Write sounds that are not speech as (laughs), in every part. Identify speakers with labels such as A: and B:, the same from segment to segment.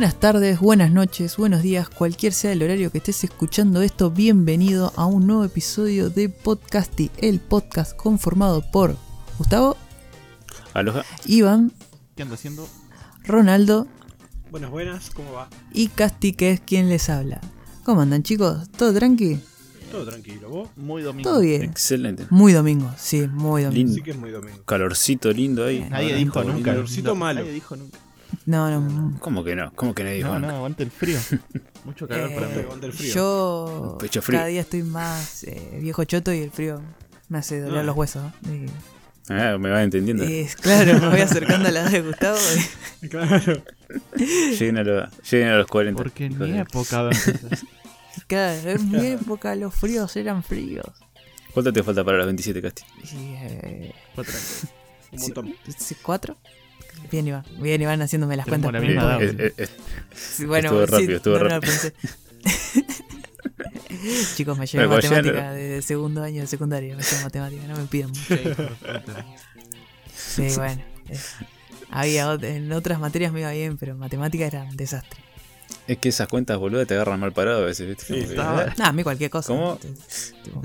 A: Buenas tardes, buenas noches, buenos días, cualquier sea el horario que estés escuchando esto, bienvenido a un nuevo episodio de Podcasty, el podcast conformado por Gustavo,
B: Aloha.
A: Iván,
C: ¿Qué anda haciendo?
A: Ronaldo
D: Buenas, buenas, ¿cómo va?
A: y Casti, que es quien les habla. ¿Cómo andan chicos? ¿Todo tranqui?
D: Todo tranquilo, ¿vos?
C: Muy domingo.
A: Todo bien.
B: Excelente.
A: Muy domingo, sí, muy domingo.
B: Lindo.
D: Sí que es muy domingo.
B: Calorcito lindo ahí.
C: Nadie
B: Ahora,
C: dijo nunca.
D: calorcito malo.
C: Nadie dijo nunca.
A: No, no,
B: ¿Cómo que no? ¿Cómo que nadie dijo
C: No, no, aguante el frío. (laughs) Mucho calor
A: Eh,
C: para mí.
D: Aguanta el frío.
A: yo
B: Pecho frío.
A: cada día estoy más eh, viejo choto y el frío me hace doler
D: Ah.
A: los huesos. ¿no? Y-
B: Ah, me vas entendiendo.
A: es claro, me voy acercando a la edad de Gustavo. y- (laughs)
D: Claro. (laughs)
B: Lleguen, a los, lleguen a los 40.
C: Porque en mi época.
A: Claro, en mi época los fríos eran fríos.
B: ¿Cuánto te falta para los 27, Casti?
A: Eh,
C: Otra vez.
D: Un montón.
A: ¿sí, ¿Cuatro? Bien, Iván. Bien, Iván haciéndome las cuentas.
C: la misma
A: bueno,
B: Estuvo
A: sí,
B: rápido, estuvo
A: no. (laughs) Chicos, me llevé matemática de segundo año de secundaria. Me llevé matemática, no me pidan mucho. Sí, bueno. eh, había ot- en otras materias me iba bien, pero en matemática era un desastre.
B: es que esas cuentas boludas te agarran mal parado a veces, ¿viste?
D: Sí,
B: Como que,
C: estaba-.
A: Nada, a mí cualquier cosa.
B: ¿Cómo?
A: Entonces, tipo,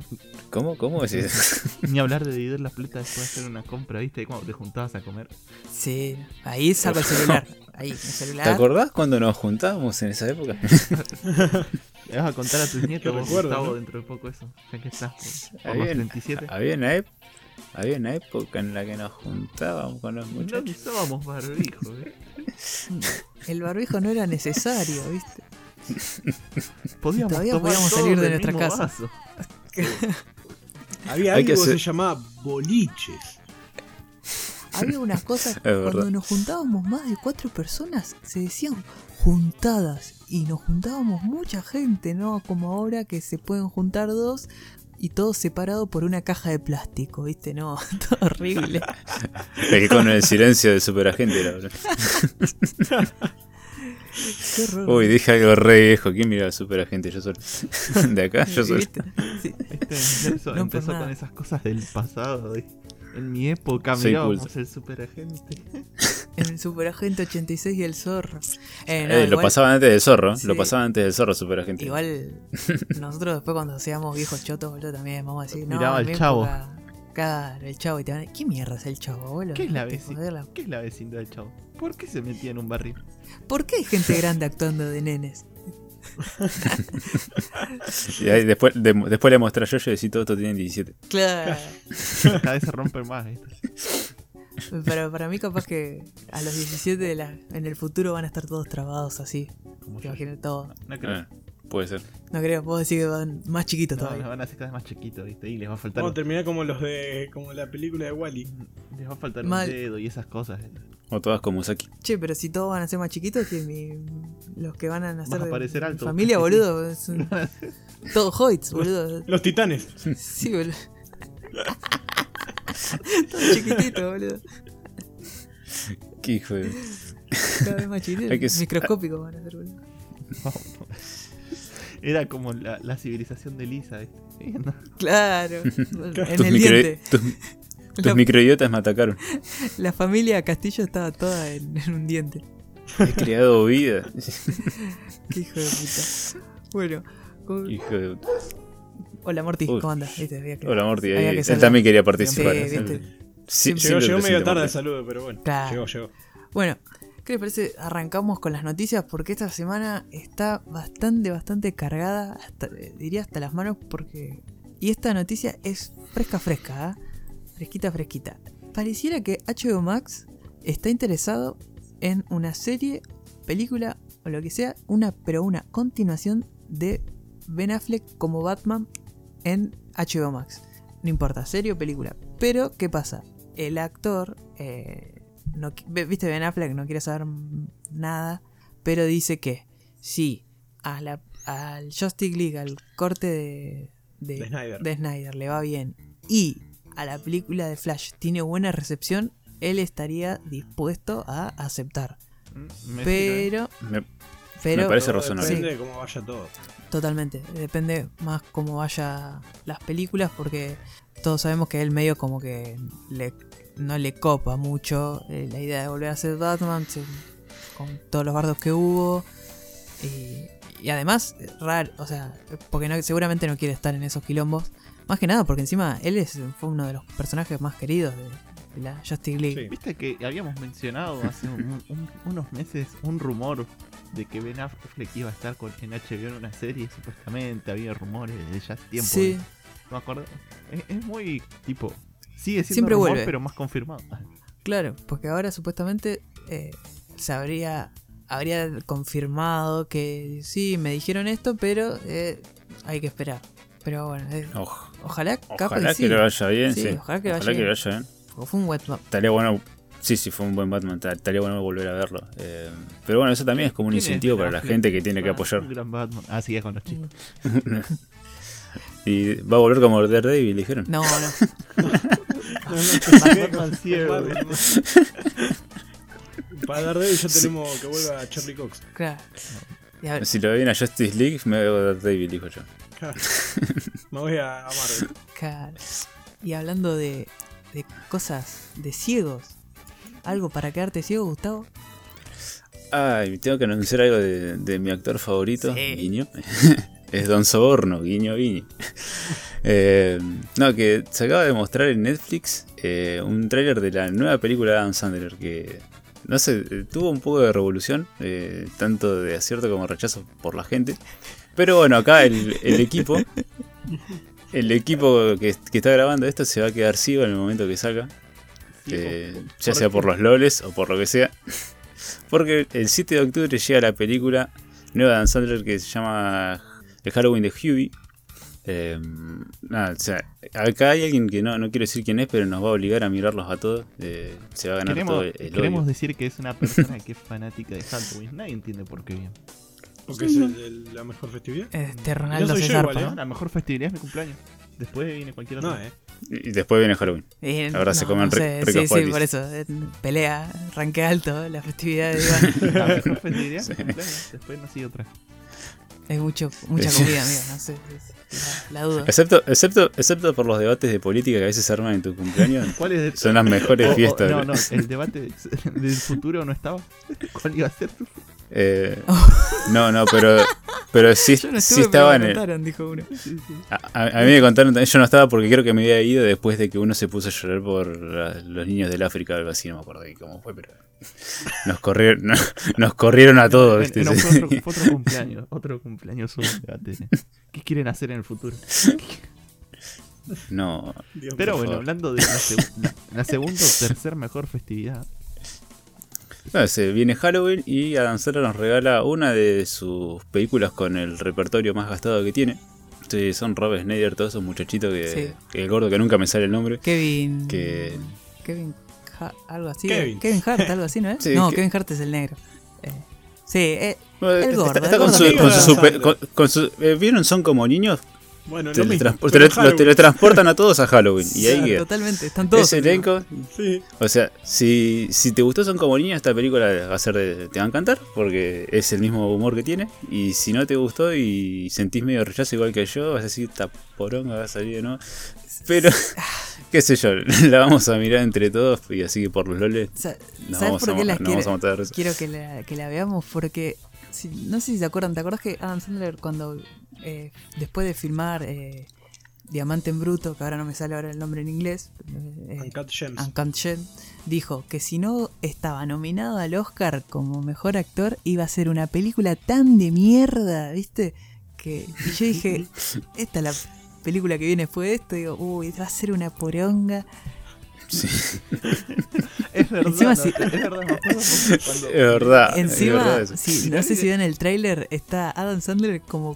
B: ¿Cómo? ¿Cómo decís? (laughs)
C: Ni hablar de dividir la plata después de hacer una compra, ¿viste? Y Cuando te juntabas a comer.
A: Sí, ahí saco el celular. Ahí, el
B: ¿Te
A: celular.
B: acordás cuando nos juntábamos en esa época? (laughs)
C: Le vas a contar a tus (laughs) nietos, vos,
D: recuerdo,
C: Gustavo,
D: ¿no?
C: dentro de poco eso. Ya que estás por, por
B: Había,
C: los 37.
B: había una ep- había una época en la que nos juntábamos con los
C: No
B: muchachos.
C: usábamos barbijo, ¿eh?
A: El barbijo no era necesario, ¿viste?
C: Podíamos
A: Todavía podíamos salir de nuestra casa.
D: Había algo
B: que hacer-
D: se llamaba boliches.
A: Había unas cosas, (laughs)
B: verdad.
A: cuando nos juntábamos más de cuatro personas, se decían juntadas. Y nos juntábamos mucha gente, ¿no? Como ahora que se pueden juntar dos y todos separados por una caja de plástico, ¿viste? No, (laughs) todo horrible.
B: Que con el silencio del superagente era, boludo. (laughs)
A: Qué horror.
B: Uy, dije algo re viejo. ¿Quién mira al superagente? Yo solo. (laughs) De acá, yo solo.
A: Sí.
C: Este empezó,
A: No, por
C: empezó con esas cosas del pasado. En mi época
B: Soy
C: mirábamos
B: culto.
C: el superagente.
A: En (laughs) el Superagente 86 y el Zorro. Eh, no,
B: Eh, lo pasaban antes del zorro.
A: Sí.
B: Lo pasaban antes del zorro, superagente.
A: Igual (laughs) nosotros después cuando seamos viejos chotos, boludo, también vamos a decir, no,
C: Miraba
A: en
C: el Chavo.
A: época- Claro, el chavo y te van a ¿Qué mierda es el chavo, boludo?
C: ¿Qué es la vecindad? ¿Qué es la vecindad del chavo? ¿Por qué se metía en un barril?
A: ¿Por qué hay gente grande actuando de nenes?
B: Y ahí después, de- después le mostré a Yoyo y decía todo esto tienen 17.
A: Claro. (laughs)
C: Cada vez se rompen más. ¿viste?
A: Pero para mí capaz que a los 17 de la, en el futuro van a estar todos trabados así.
C: Como
A: Te
C: yo.
A: imaginas todo.
C: No creo.
B: Ah, puede ser.
A: No creo, vos decís que van más chiquitos
C: No,
A: todavía.
C: los van a hacer cada vez más chiquitos, ¿viste? Y les va a faltar,
D: Vamos a terminar como los de. como la película de Wally.
C: les va a faltar
A: Mal.
C: un dedo y esas cosas. ¿viste?
B: O todas como Saki.
A: Che, pero si todos van a ser más chiquitos que mi- los que van a nacer
C: Vas a
A: de
C: parecer
A: mi
C: alto.
A: familia, boludo. es un- (laughs) todos hobbits, boludo. (laughs)
D: Los titanes.
A: Sí, boludo. (laughs) Todos chiquititos, boludo.
B: Qué hijo de.
A: Cada vez más chiquititos. Microscópicos van a ser, boludo.
C: Era como la, la civilización de Lisa, ¿viste? (laughs) No, (laughs)
A: Claro. en
B: Tus,
A: el
B: micro-
A: diente.
B: tus, (laughs) tus
A: La,
B: microidiotas me atacaron.
A: la familia Castillo estaba toda en, en un diente.
B: He creado vida.
A: Qué hijo de puta. Bueno. con-
B: Hijo de.
A: Hola Morty,
B: Uy.
A: ¿cómo andas? ¿Viste? Había que-
B: Hola Morty.
A: había
B: ahí-
A: que
B: él también quería
A: Sí,
B: participar.
A: viste.
B: Sí,
D: Llegó, medio tarde el saludo, pero bueno.
A: Claro.
D: Llegó, llegó.
A: Bueno, ¿qué les parece? Arrancamos con las noticias porque esta semana está bastante, bastante cargada, eh, diría hasta las manos porque... Y esta noticia es fresca, fresca, ¿ah? Fresquita, fresquita. Pareciera que HBO Max está interesado en una serie, película o lo que sea, una, pero una continuación de Ben Affleck como Batman en HBO Max. No importa, serie o película. Pero, ¿qué pasa? El actor, eh, no, viste, Ben Affleck no quiere saber nada, pero dice que si a la, al Justice League, al corte de, de,
D: De Snyder.
A: de Snyder le va bien y a la película de Flash tiene buena recepción, él estaría dispuesto a aceptar.
C: Mm, me sirve.
A: Pero,
B: Me-
A: pero
B: Me parece razonable.
D: Depende de cómo vaya todo.
A: Totalmente, depende más cómo vaya las películas porque todos sabemos que él medio como que le, no le copa mucho eh, la idea de volver a ser Batman, se- con todos los bardos que hubo. Y, y además, raro, o sea, porque no, seguramente no quiere estar en esos quilombos. Más que nada porque encima él es, fue uno de los personajes más queridos de, de la Justice League.
D: Sí.
C: Viste que habíamos mencionado hace un- un- unos meses un rumor de que Ben Affleck iba a estar con, en HBO en una serie, supuestamente había rumores de ya hace tiempo.
A: Sí,
C: No me acuerdo. Es, es muy tipo. Sigue siendo
A: Siempre
C: rumor,
A: vuelve.
C: pero más confirmado. (laughs)
A: claro, porque ahora supuestamente eh, se habría, habría confirmado que sí, me dijeron esto, pero eh, hay que esperar. Pero bueno, eh,
B: Oj-
A: ojalá,
B: Ojalá
A: que, sí.
B: que le vaya bien,
A: Sí,
B: sí.
A: ojalá que le vaya
B: Ojalá que
A: bien.
B: vaya bien.
A: Porque Fue un wet map.
B: Estaría bueno. Sí, sí, fue un buen Batman. ta- Estaría bueno volver a verlo. Eh, pero bueno, eso también es como un
C: ¿Quién es
B: incentivo para la gente que tiene que
C: Ah,
B: apoyar.
C: Un gran Batman. Ah, sí, ya con los chicos. (laughs)
B: Y va a volver como Daredevil, dijeron.
A: No, no. (laughs)
D: No, no,
C: ciego.
D: Para Daredevil ya tenemos que vuelva a Charlie Cox.
A: Claro. A
B: Si lo ven a Justice League, me veo Daredevil, dijo yo.
D: Me voy a, a Marvel.
A: claro. Y hablando de, de cosas de ciegos, ¿algo para quedarte ciego, Gustavo?
B: Ay, tengo que anunciar algo de, de mi actor favorito,
A: Sí.
B: Guiño. Es Don Soborno, Guiño Guiño. (laughs) Eh, no, que se acaba de mostrar en Netflix eh, un tráiler de la nueva película de Adam Sandler que, no sé, eh, tuvo un poco de revolución, eh, tanto de acierto como rechazo por la gente. Pero bueno, acá el, el equipo, el equipo que, que está grabando esto se va a quedar ciego en el momento que salga. Ya sea por los loles o por lo que sea. (laughs) Porque el 7 de octubre llega la película nueva de Dan Sandler que se llama El Halloween de Huey. Eh, nada, o sea, acá hay alguien que no, no quiero decir quién es, pero nos va a obligar a mirarlos a todos. Eh, se va a ganar
C: Queremos,
B: todo el, el
C: queremos
B: odio.
C: decir que es una persona que es fanática de Halloween. Nadie entiende por qué bien.
D: Porque es el- el- la mejor festividad.
A: Este Ronaldo
D: soy
A: se
D: yo
A: zarpa.
D: igual, ¿eh?
C: No, la mejor festividad es mi cumpleaños. Después viene cualquier
D: No,
C: otra.
D: eh.
B: Y después viene Halloween.
A: Eh,
B: Ahora se comen
A: sé,
B: re-
A: Sí,
B: ricos
A: sí,
B: polis.
A: por eso. eh, Pelea, ranque alto, la festividad de Iván. (laughs)
C: La mejor festividad es mi cumpleaños. Después no sigue otra.
A: Es mucho, mucha comida, (laughs) amigo, no sé. es- La, la duda.
B: Excepto, excepto, excepto por los debates de política que a veces se arman en tu cumpleaños.
C: ¿Cuál es de-
B: Son las mejores
C: o- o-
B: fiestas.
C: no, no, el debate del futuro no estaba. (laughs) ¿Cuál iba a ser?
B: Eh, no, no, pero, pero sí,
A: Yo no
B: sí estaba
A: pero
B: en
A: me
B: el,
A: contaron, dijo uno.
C: Sí, sí.
B: A, a- a mí me contaron, también, yo no estaba porque creo que me había ido después de que uno se puso a llorar por la- los niños del África o algo así, no me acuerdo de cómo fue, pero nos corrieron, no- nos corrieron a todos, ¿viste?
C: No, fue otro, fue otro cumpleaños. Otro cumpleaños. ¿Qué quieren hacer en el futuro?
B: No,
D: Dios
C: Pero bueno,
B: favor.
C: hablando de la, la segunda o tercer mejor festividad.
B: No, se viene Halloween y Adam Sandler nos regala una de sus películas con el repertorio más gastado que tiene. Sí, son Rob Schneider, todos esos muchachitos que,
A: Sí.
B: que el gordo que nunca me sale el nombre.
A: Kevin.
B: Que
A: Kevin Ha- algo así.
D: Kevin.
A: Kevin Hart, algo así, ¿no es?
B: Sí,
A: no,
B: que-
A: Kevin Hart es el negro. Eh, sí, eh, El gordo,
B: está
A: el
B: con su, con su
D: Adam
B: super-
D: Sandler.
B: con- con su- eh, ¿Vieron? Son como niños.
D: Bueno,
B: Te,
D: lo mismo,
B: trans-
D: pero
B: te-
D: Halloween.
B: lo teletransportan a todos a Halloween. Y ahí
A: totalmente, están todos.
B: Ese elenco.
D: Sí.
B: O sea, si, si te gustó Son como niños, esta película va a ser de- te va a encantar. Porque es el mismo humor que tiene. Y si no te gustó y sentís medio rechazo igual que yo, vas a decir, esta poronga va a salir de nuevo. Pero, (laughs) qué sé yo, (laughs) la vamos a mirar entre todos. Y así que por los loles
A: Sa-
B: nos
A: ¿Sabes
B: vamos,
A: por
B: a,
A: las
B: vamos a matar.
A: Quiero que la, que la veamos porque. si- no sé si se acuerdan, ¿te acuerdas que Adam Sandler cuando. Eh, después de filmar eh, Diamante en Bruto, que ahora no me sale ahora el nombre en inglés. eh,
D: Uncut Gems.
A: Uncut Gems, dijo que si no estaba nominado al Oscar como mejor actor, iba a ser una película tan de mierda, ¿viste? Que y yo dije, (laughs) esta es la película que viene después de esto, digo, uy, va a ser una poronga.
B: Sí, (laughs)
C: Es verdad.
A: Encima
C: no. Es verdad, me acuerdo porque cuando.
B: es verdad. es
A: Encima,
B: verdad eso.
A: sí, no sé si (laughs) ven el tráiler, está Adam Sandler como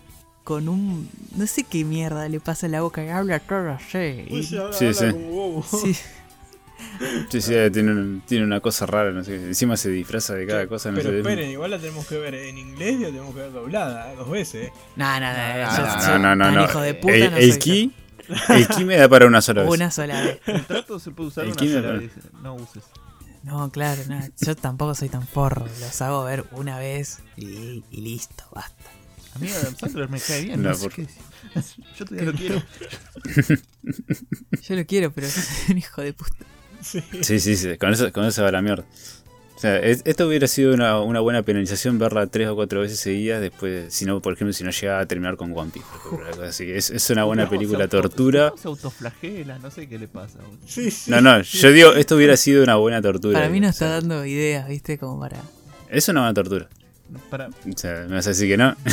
A: con un... No sé qué mierda le pasa en la boca, que habla todo así. y-
B: Sí,
D: habla
B: sí.
D: como bobo.
A: sí,
B: Sí, sí, tiene, un- tiene una cosa rara, no sé. Encima se disfraza de cada cosa, no
D: Pero
B: sé.
D: esperen, igual la tenemos que ver en inglés y la tenemos que ver doblada, ¿eh? dos veces. ¿eh?
A: no, no, no,
C: No,
A: yo
C: no,
A: soy
B: no, no,
A: tan
B: no.
A: hijo de puta,
B: el,
A: no
B: el ki, el ki me da para una sola vez.
A: Una sola vez. (laughs)
C: El trato se puede usar
B: El
C: una sola
B: ¿no?
C: vez. No uses.
A: No, claro, no, yo tampoco soy tan porro, los hago ver una vez y, y listo, basta.
C: A mí Adam Sandler me cae bien.
B: No,
C: No, sé
B: por-
C: qué decir. (laughs) Yo todavía lo quiero.
A: Yo lo quiero, pero soy un hijo de puta.
D: Sí.
B: Sí, sí, sí, con eso, con eso va la mierda. O sea, es- esto hubiera sido una, una buena penalización verla tres o cuatro veces seguidas después, si no, por ejemplo, si no llegaba a terminar con One Piece. ejemplo, así. Es, es una buena
C: No,
B: película
C: se auto-
B: tortura.
C: Se autoflagela, no sé qué le pasa.
D: Sí, sí.
B: No, no, yo digo, esto hubiera sido una buena tortura.
A: Para mí no
B: O
A: está
B: sea,
A: dando ideas, ¿viste? Como para.
B: Es una buena tortura.
C: Para,
B: O sea, me vas a decir que no. (laughs)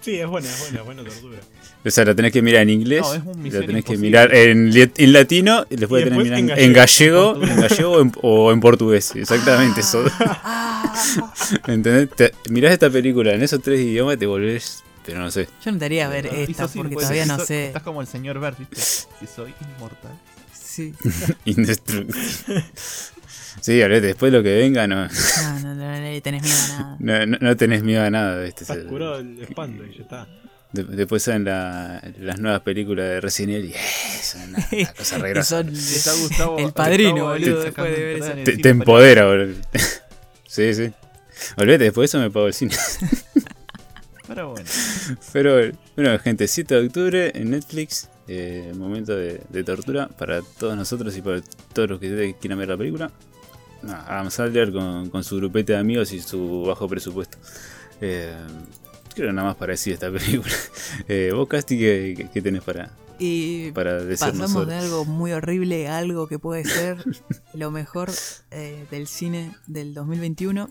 D: Sí, es buena, es buena, es buena tortura.
B: O sea, lo tenés que mirar en inglés,
C: No, es un
B: lo
C: Misión
B: tenés que mirar en, en latino y después
D: Y
B: tenés que
D: después
B: mirar
D: en gallego,
B: en gallego o en, o en portugués. Exactamente eso. (laughs) ¿Entendés? Te- mirás esta película en esos tres idiomas y te volvés, pero no sé.
A: yo no te haría ver
C: Y
A: esta porque todavía no sé.
C: Estás como el señor Bert, ¿viste? Si soy inmortal.
A: Sí. (laughs)
B: Indestructible. Sí, olvídate, después lo que venga no,
A: No, no, no, no le tenés miedo a nada. (laughs)
B: no, no- no tenés miedo a nada. ¿viste?
D: Estás
B: Se-
D: curado el espanto y ya está.
B: de- después salen la- las nuevas películas de Resident Evil y eh, son una, una (laughs) cosa re
A: son
C: Está Gustavo-
A: el padrino, boludo,
C: sacando
A: después de ver eso.
B: Te, te empodera, boludo. (laughs) Sí, sí. Olvídate, después de eso me pago el cine.
C: Pero bueno,
B: Pero bueno, gente, 7 de octubre en Netflix. eh, momento de, de tortura para todos nosotros y para todos los que quieran ver la película. No, Adam Sandler con, con su grupete de amigos y su bajo presupuesto. Eh, creo nada más para decir esta película. (laughs) Eh, vos, Casti, ¿qué, qué- tenés para,
A: Y
B: para
A: pasamos
B: sobre?
A: de algo muy horrible a algo que puede ser (laughs) lo mejor eh, del cine del 2021.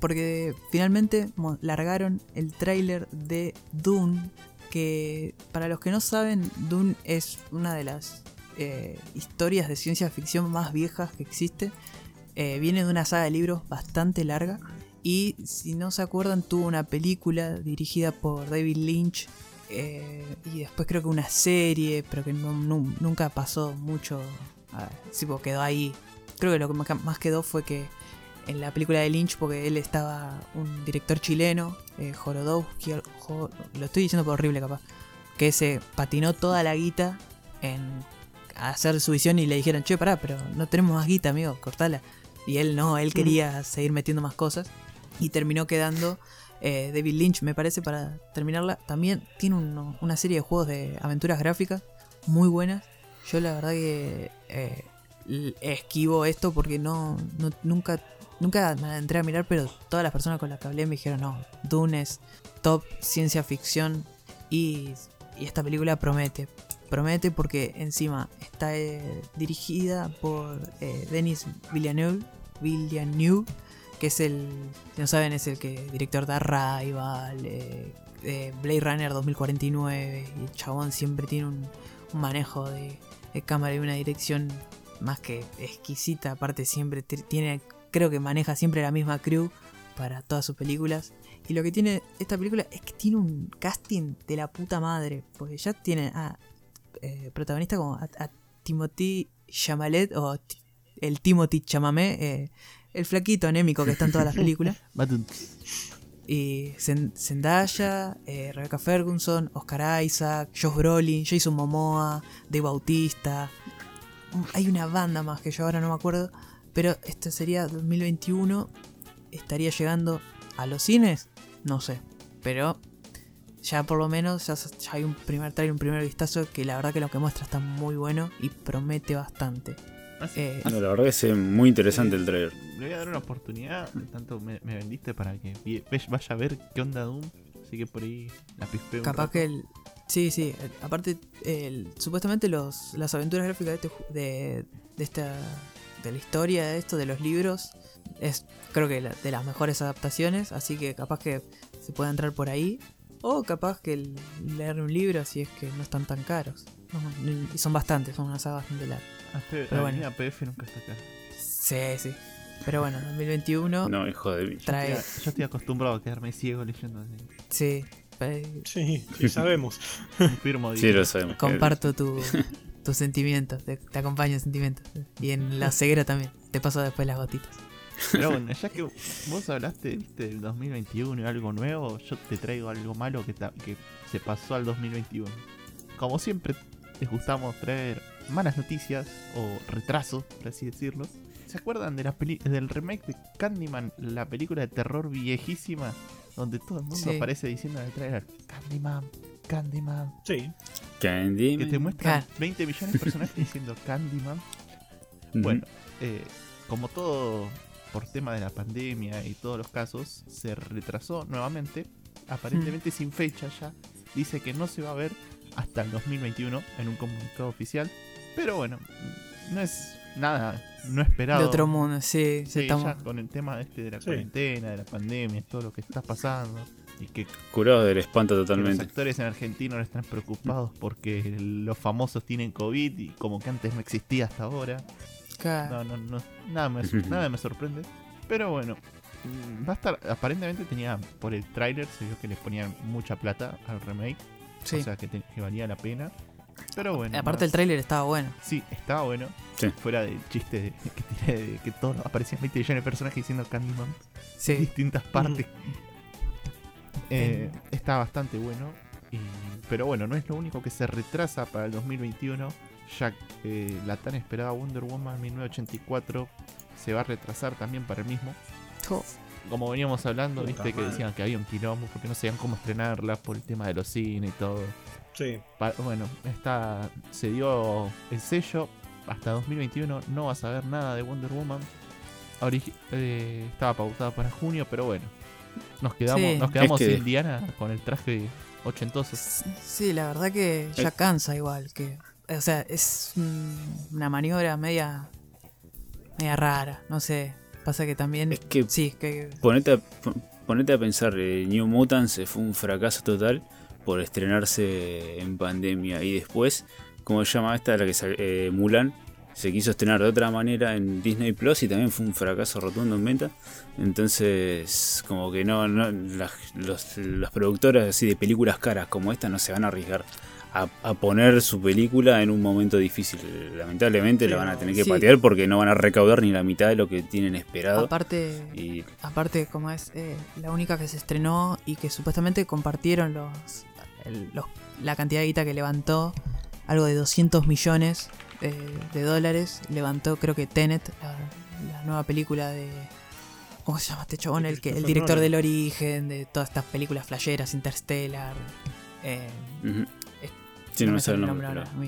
A: Porque finalmente largaron el tráiler de Dune. Que para los que no saben, Dune es una de las eh, historias de ciencia ficción más viejas que existe. Eh, viene de una saga de libros bastante larga. Y si no se acuerdan, tuvo una película dirigida por David Lynch. eh, y después creo que una serie, pero que nunca pasó mucho. ah, sí, porque quedó ahí. Creo que lo que más- quedó fue que en la película de Lynch, porque él estaba un director chileno, eh, Jorodowski, Jo- lo estoy diciendo por horrible capaz, que se patinó toda la guita en hacer su visión y le dijeron, che, pará, pero no tenemos más guita, amigo, cortala. Y él no, él quería seguir metiendo más cosas. Y terminó quedando eh, David Lynch, me parece, para terminarla. También tiene un- una serie de juegos de aventuras gráficas muy buenas. Yo la verdad que eh, esquivo esto porque no, no- nunca, nunca me entré a mirar, pero todas las personas con las que hablé me dijeron, no, Dune es top ciencia ficción y, y esta película promete. Promete porque encima está eh, dirigida por eh, Denis Villeneuve, Villeneuve, que es el, si no saben, es el que director de Arrival, eh, Blade Runner 2049, y el chabón siempre tiene un, un manejo de, cámara y una dirección más que exquisita, aparte siempre tiene, creo que maneja siempre la misma crew para todas sus películas. Y lo que tiene esta película es que tiene un casting de la puta madre, porque ya tiene a eh, protagonista como a, a Timothy Chamalet o el Timothy Chamamé, eh, el flaquito anémico que está en todas las películas. (laughs) Y Zen- Zendaya, eh, Rebecca Ferguson, Oscar Isaac, Josh Brolin, Jason Momoa, Dave Bautista. Mm, Hay una banda más que yo ahora no me acuerdo. Pero este sería 2021. ¿Estaría llegando a los cines? No sé. Pero ya por lo menos ya, ya hay un primer trailer, un primer vistazo que la verdad que lo que muestra está muy bueno y promete bastante.
C: Así-
A: Eh,
B: No, la verdad que es muy interesante el trailer.
C: Le voy a dar una oportunidad, tanto me, me vendiste para que vaya a ver qué onda Doom. Así que por ahí la pispeo.
A: Capaz que el. Sí, sí. el- aparte, el- supuestamente los, las aventuras gráficas de, este ju- de, de esta. de la historia de esto, de los libros, es creo que la- de las mejores adaptaciones. Así que capaz que se puede entrar por ahí. O capaz que el- leer un libro si es que no están tan caros. Y son bastantes, son una saga bastante larga.
C: Ah,
A: pero
C: la
A: bueno.
C: línea PF nunca está acá.
A: Sí, sí. Pero bueno, 2021
B: No, hijo de mí.
A: trae.
C: Yo estoy acostumbrado a quedarme ciego leyendo así.
A: Sí. eh,
D: Sí, sí, sabemos.
C: Confirmo,
B: Sí, lo sabemos.
A: Comparto tu, tus sentimientos, te, te acompaño en sentimientos. Y en la ceguera también, te paso después las gotitas.
C: Pero bueno, (laughs) ya que vos hablaste, viste, del 2021 y algo nuevo, yo te traigo algo malo que, se pasó al 2021. Como siempre, les gustamos traer malas noticias o retrasos, por así decirlo. ¿Se acuerdan de la peli- del remake de Candyman, la película de terror viejísima, donde todo el mundo
A: Sí.
C: aparece diciendo en el trailer Candyman, Candyman?
D: Sí.
B: Candy.
C: Que te muestran
A: Claro.
C: 20 millones de personajes diciendo Candyman. Bueno, eh, como todo por tema de la pandemia y todos los casos, se retrasó nuevamente, aparentemente sin fecha ya. Dice que no se va a ver hasta el 2021 en un comunicado oficial. Pero bueno, no es nada no esperado.
A: De otro mundo, sí.
C: Sí,
A: estamos-
C: ya con el tema este de la
D: Sí.
C: cuarentena, de la pandemia, todo lo que está pasando. Y que
B: Curado del espanto
C: que los
B: totalmente.
C: actores en Argentina no están preocupados porque los famosos tienen COVID y como que antes no existía hasta ahora. No, no, no, nada me, nada me sorprende. Pero bueno, mm, va a estar, aparentemente tenía, por el tráiler se vio que le ponían mucha plata al remake.
A: Sí.
C: O sea que, te- que valía la pena. Pero bueno.
A: Aparte el tráiler estaba bueno.
C: Sí, estaba bueno.
B: Sí.
C: Fuera del chiste de, que tiré de que todos aparecían 20 millones de personajes diciendo Candyman en
A: Sí.
C: distintas partes. Eh, está bastante bueno. y- pero bueno, no es lo único que se retrasa para el 2021. Ya que la tan esperada Wonder Woman 1984 se va a retrasar también para el mismo.
A: Oh,
C: Como veníamos hablando,
D: Puta
C: viste que decían que había un quilombo porque no sabían cómo estrenarla por el tema de los cines y todo.
D: Sí.
C: Pa- bueno, está, se dio el sello. Hasta 2021 no vas a ver nada de Wonder Woman. Origi- eh, estaba pautada para junio, pero bueno. Nos quedamos,
A: Sí.
C: nos quedamos
B: Es que-
C: sin Diana con el traje ochentoso.
A: Sí, la verdad que ya
B: Eh.
A: cansa igual. que O sea, es una maniobra media, media rara. No sé. Pasa que también...
B: Es que
A: Sí, que...
B: ponete a, pon- ponete a pensar, eh, New Mutants fue un fracaso total por estrenarse en pandemia y después, como se llama esta, la que eh, Mulan, se quiso estrenar de otra manera en Disney Plus y también fue un fracaso rotundo en venta. Entonces, como que no, no las, los, los productores así de películas caras como esta no se van a arriesgar a, a poner su película en un momento difícil. Lamentablemente la van a tener que
A: Sí.
B: patear porque no van a recaudar ni la mitad de lo que tienen esperado.
A: Aparte...
B: Y
A: Aparte, como es eh, la única que se estrenó y que supuestamente compartieron los, el- los- la cantidad de guita que levantó, algo de 200 millones eh, de dólares, levantó creo que Tenet, la, la nueva película de... ¿Cómo se llama este chabón? El, que, el director del origen, de todas estas películas flasheras, Interstellar. eh,
B: Sí, no me sale el nombre.
A: ahora.
B: pero-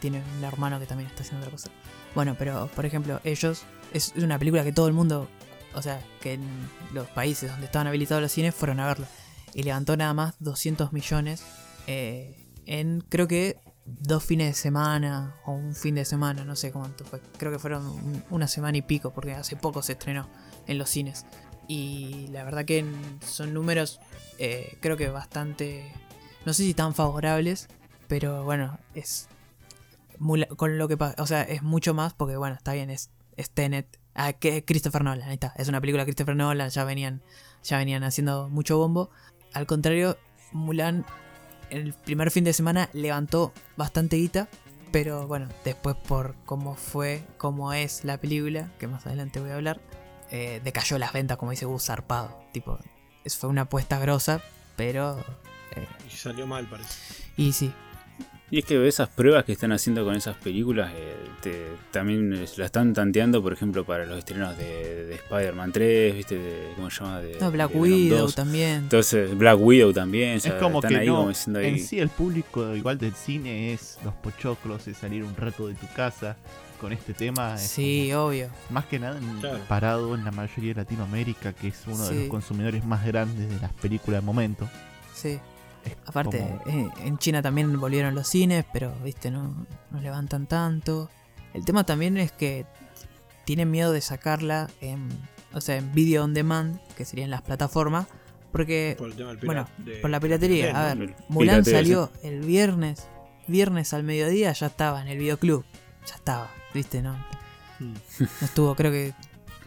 A: Tiene un hermano que también está haciendo otra cosa. Bueno, pero por ejemplo, ellos es una película que todo el mundo, o sea, que en los países donde estaban habilitados los cines fueron a verla. Y levantó nada más 200 millones eh, en creo que dos fines de semana o un fin de semana, no sé cuánto fue. Creo que fueron un- una semana y pico porque hace poco se estrenó en los cines. Y la verdad que son números eh, creo que bastante, no sé si tan favorables, pero bueno, es con lo que o sea, es mucho más porque bueno, está bien, es, es Tenet, ah, que Christopher Nolan, ahí está, es una película de Christopher Nolan, ya venían, ya venían haciendo mucho bombo. Al contrario, Mulan el primer fin de semana levantó bastante guita, pero bueno, después por cómo fue, cómo es la película, que más adelante voy a hablar, eh, decayó las ventas, como dice Gus, zarpado. Tipo, es, fue una apuesta grosa, pero... eh,
D: Y salió mal, parece.
A: y sí,
B: Y es que esas pruebas que están haciendo con esas películas eh, te- también la están tanteando, por ejemplo, para los estrenos de, de Spider-Man 3, ¿viste? De, ¿Cómo se llama? De,
A: no, Black
B: de
A: Widow
B: 2.
A: también.
B: Entonces, Black Widow también. o sea,
C: es como
B: están
C: que
B: ahí
C: no,
B: como diciendo ahí.
C: en sí el público igual del cine es los pochoclos, es salir un rato de tu casa con este tema. es
A: Sí,
C: como-
A: obvio.
C: más que nada
D: Claro.
C: parado en la mayoría de Latinoamérica, que es uno de los consumidores más grandes de las películas del momento.
A: Sí. Aparte,
C: como-
A: eh, en China también volvieron los cines, pero, viste, no, no levantan tanto. El tema también es que tienen miedo de sacarla en, o sea, en video on demand, que serían las plataformas, porque,
D: Por el tema del
A: bueno,
D: de-
A: por la piratería. A ver, Mulan salió el viernes, viernes al mediodía, ya estaba en el videoclub. Ya estaba, viste, ¿no?
C: Mm.
A: No estuvo, creo que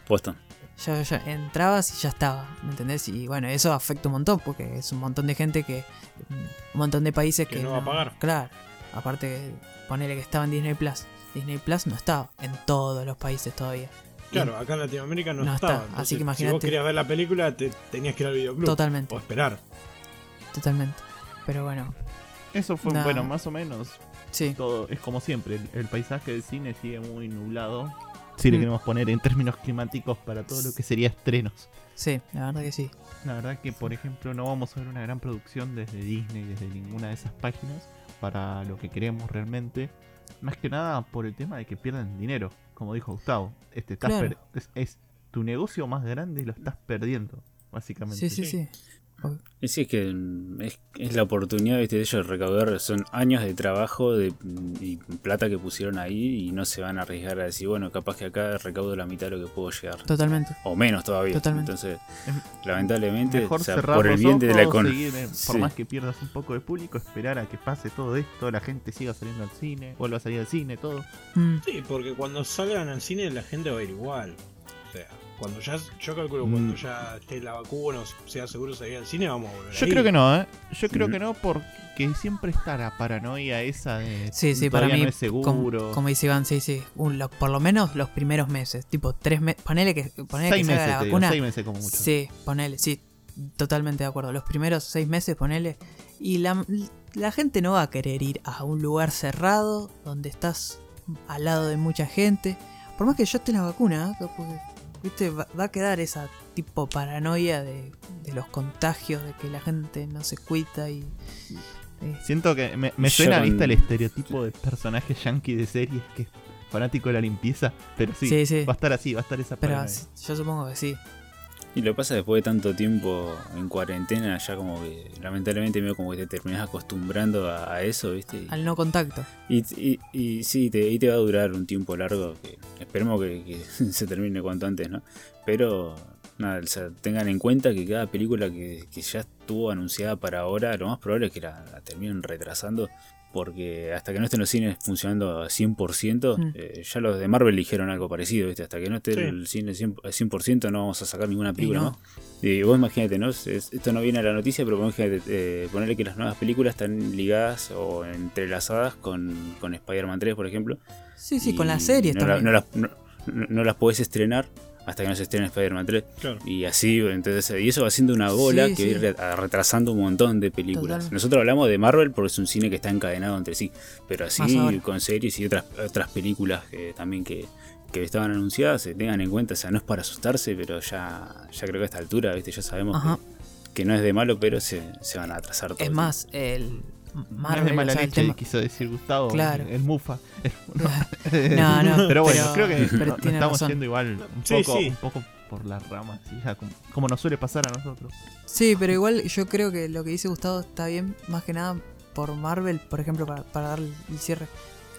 B: Posta.
A: Ya, ya entrabas y ya estaba, ¿me entendés? Y bueno, eso afecta un montón porque es un montón de gente que. Un montón de países que.
D: Que no va a pagar.
A: Claro. Aparte, ponele que estaba en Disney Plus. Disney Plus no estaba en todos los países todavía.
D: Claro, acá en Latinoamérica no,
A: No
D: estaba.
A: así que
D: Si
A: imagínate.
D: vos querías ver la película, te tenías que ir al videoclub.
A: Totalmente,
D: O esperar.
A: totalmente. Pero bueno,
C: Eso fue,
A: Nah.
C: bueno, más o menos.
A: sí.
C: Todo es como siempre. El, el paisaje del cine sigue muy nublado. Si le
A: Mm.
C: queremos poner en términos climáticos para todo lo que sería estrenos.
A: Sí, la verdad que sí.
C: La verdad que, por ejemplo, no vamos a ver una gran producción desde Disney, desde ninguna de esas páginas, para lo que queremos realmente. Más que nada por el tema de que pierden dinero, como dijo Gustavo. Este estás
A: Claro.
C: es, es tu negocio más grande lo estás perdiendo, básicamente.
A: Sí, sí, sí.
B: Y sí, es que es, es la oportunidad ¿viste, de ellos de recaudar. Son años de trabajo de, y plata que pusieron ahí y no se van a arriesgar a decir, bueno, capaz que acá recaudo la mitad de lo que puedo llegar.
A: Totalmente.
B: O menos todavía.
A: Totalmente.
B: Entonces,
C: Es
B: lamentablemente,
C: Mejor
B: o sea,
C: cerrar
B: por el bien de la economía.
C: eh, por
B: Sí.
C: más que pierdas un poco de público, esperar a que pase todo esto, la gente siga saliendo al cine, vuelva a salir al cine, todo.
A: Mm,
D: Sí, porque cuando salgan al cine la gente va a ir igual. O sea, cuando ya, yo calculo
C: Mm.
D: cuando ya esté la vacuna, o sea seguro salir al cine, vamos a volver.
C: Yo creo que no, ¿eh? Yo creo
B: Mm.
C: que no porque siempre está la paranoia esa de
A: Sí, sí, para mí,
C: no es seguro.
A: Como, como dice Iván, sí, sí. Un- lo- por lo menos los primeros meses. Tipo, tres meses. Ponele que, ponele
C: seis
A: que
C: meses,
A: la
C: digo,
A: vacuna.
C: seis meses como mucho.
A: Sí, ponele, sí. Totalmente de acuerdo. Los primeros seis meses, ponele. Y la, la gente no va a querer ir a un lugar cerrado donde estás al lado de mucha gente. Por más que yo esté en la vacuna, ¿eh? ¿Viste? Va, va a quedar esa tipo paranoia de, de los contagios, de que la gente no se cuida y. eh,
C: Siento que me, me suena,
B: con-
C: viste, el estereotipo de personaje yankee de series que es fanático de la limpieza. Pero sí,
A: Sí, sí.
C: va a estar así, va a estar esa paranoia.
A: yo supongo que sí.
B: Y lo que pasa después de tanto tiempo en cuarentena, ya como que lamentablemente medio como que te terminas acostumbrando a, a eso, ¿viste?
A: Al no contacto.
B: y, y- y sí, te, y te va a durar un tiempo largo, que esperemos que, que (laughs) se termine cuanto antes, ¿no? Pero nada, o sea, tengan en cuenta que cada película que, que ya estuvo anunciada para ahora, lo más probable es que la, la terminen retrasando. Porque hasta que no estén los cines funcionando a 100%,
A: Mm.
B: eh, ya los de Marvel dijeron algo parecido, ¿viste? Hasta que no esté
D: Sí.
B: el cine 100%, al 100% no vamos a sacar ninguna película
A: no.
B: más. Y vos imagínate, ¿no? Es- esto no viene a la noticia, pero imagínate, eh, ponerle que las nuevas películas están ligadas o entrelazadas con, con Spider-Man 3, por ejemplo.
A: Sí, sí, con las series
B: no, la-
A: también.
B: no las, no- no las podés estrenar hasta que no se estrene Spider-Man 3.
D: Claro.
B: Y así, entonces, y eso va siendo una bola
A: Sí,
B: que
A: sí.
B: va retrasando un montón de películas. Nosotros hablamos de Marvel porque es un cine que está encadenado entre sí, pero así con series y otras otras películas que también que, que estaban anunciadas, se tengan en cuenta, o sea, no es para asustarse, pero ya, ya creo que a esta altura, ¿viste? ya sabemos que, que no es de malo, pero se, se van a atrasar todo.
A: Es
B: el
A: más, el
C: no es
A: Marvel,
C: de mala
A: o sea, el
C: leche,
A: tema-
C: quiso decir Gustavo.
A: Claro.
C: El, el mufa. (laughs)
A: No, no,
C: Pero bueno,
A: pero-
C: creo que
A: pero
C: no-
A: tiene
C: estamos
A: razón.
C: yendo igual un
D: Sí,
C: poco,
D: sí.
C: un poco por las ramas, ¿sí? Ya como, como nos suele pasar a nosotros.
A: Sí, pero igual yo creo que lo que dice Gustavo está bien, más que nada por Marvel, por ejemplo, para, para dar el cierre.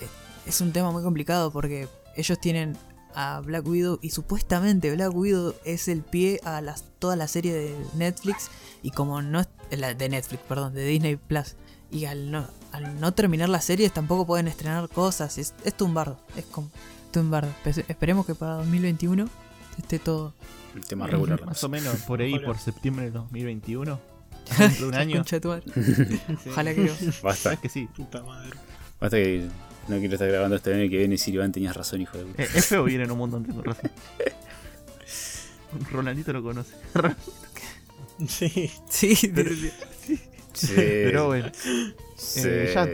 A: Eh, Es un tema muy complicado porque ellos tienen a Black Widow y supuestamente Black Widow es el pie a las, toda la serie de Netflix y como no es la de Netflix, perdón, de Disney Plus y al no, al no terminar las series tampoco pueden estrenar cosas, es, es tumbardo, es como tumbardo. Pe- Esperemos que para 2021 esté todo.
B: El tema regular.
C: Más o menos por ahí, por septiembre del 2021. (laughs) Dentro de un año.
A: De. (laughs) Ojalá que no.
B: Basta,
C: Sabes que sí.
D: Puta madre.
B: basta que no quiero estar grabando este año y que viene y Iván, tenías razón, hijo de puta.
C: Eh, Es feo vivir en un mundo donde tengo razón. (laughs) Ronaldito lo conoce.
D: Sí.
A: Sí,
C: Pero-
B: Sí,
C: Pero bueno.
B: sí.
C: Eh, ya,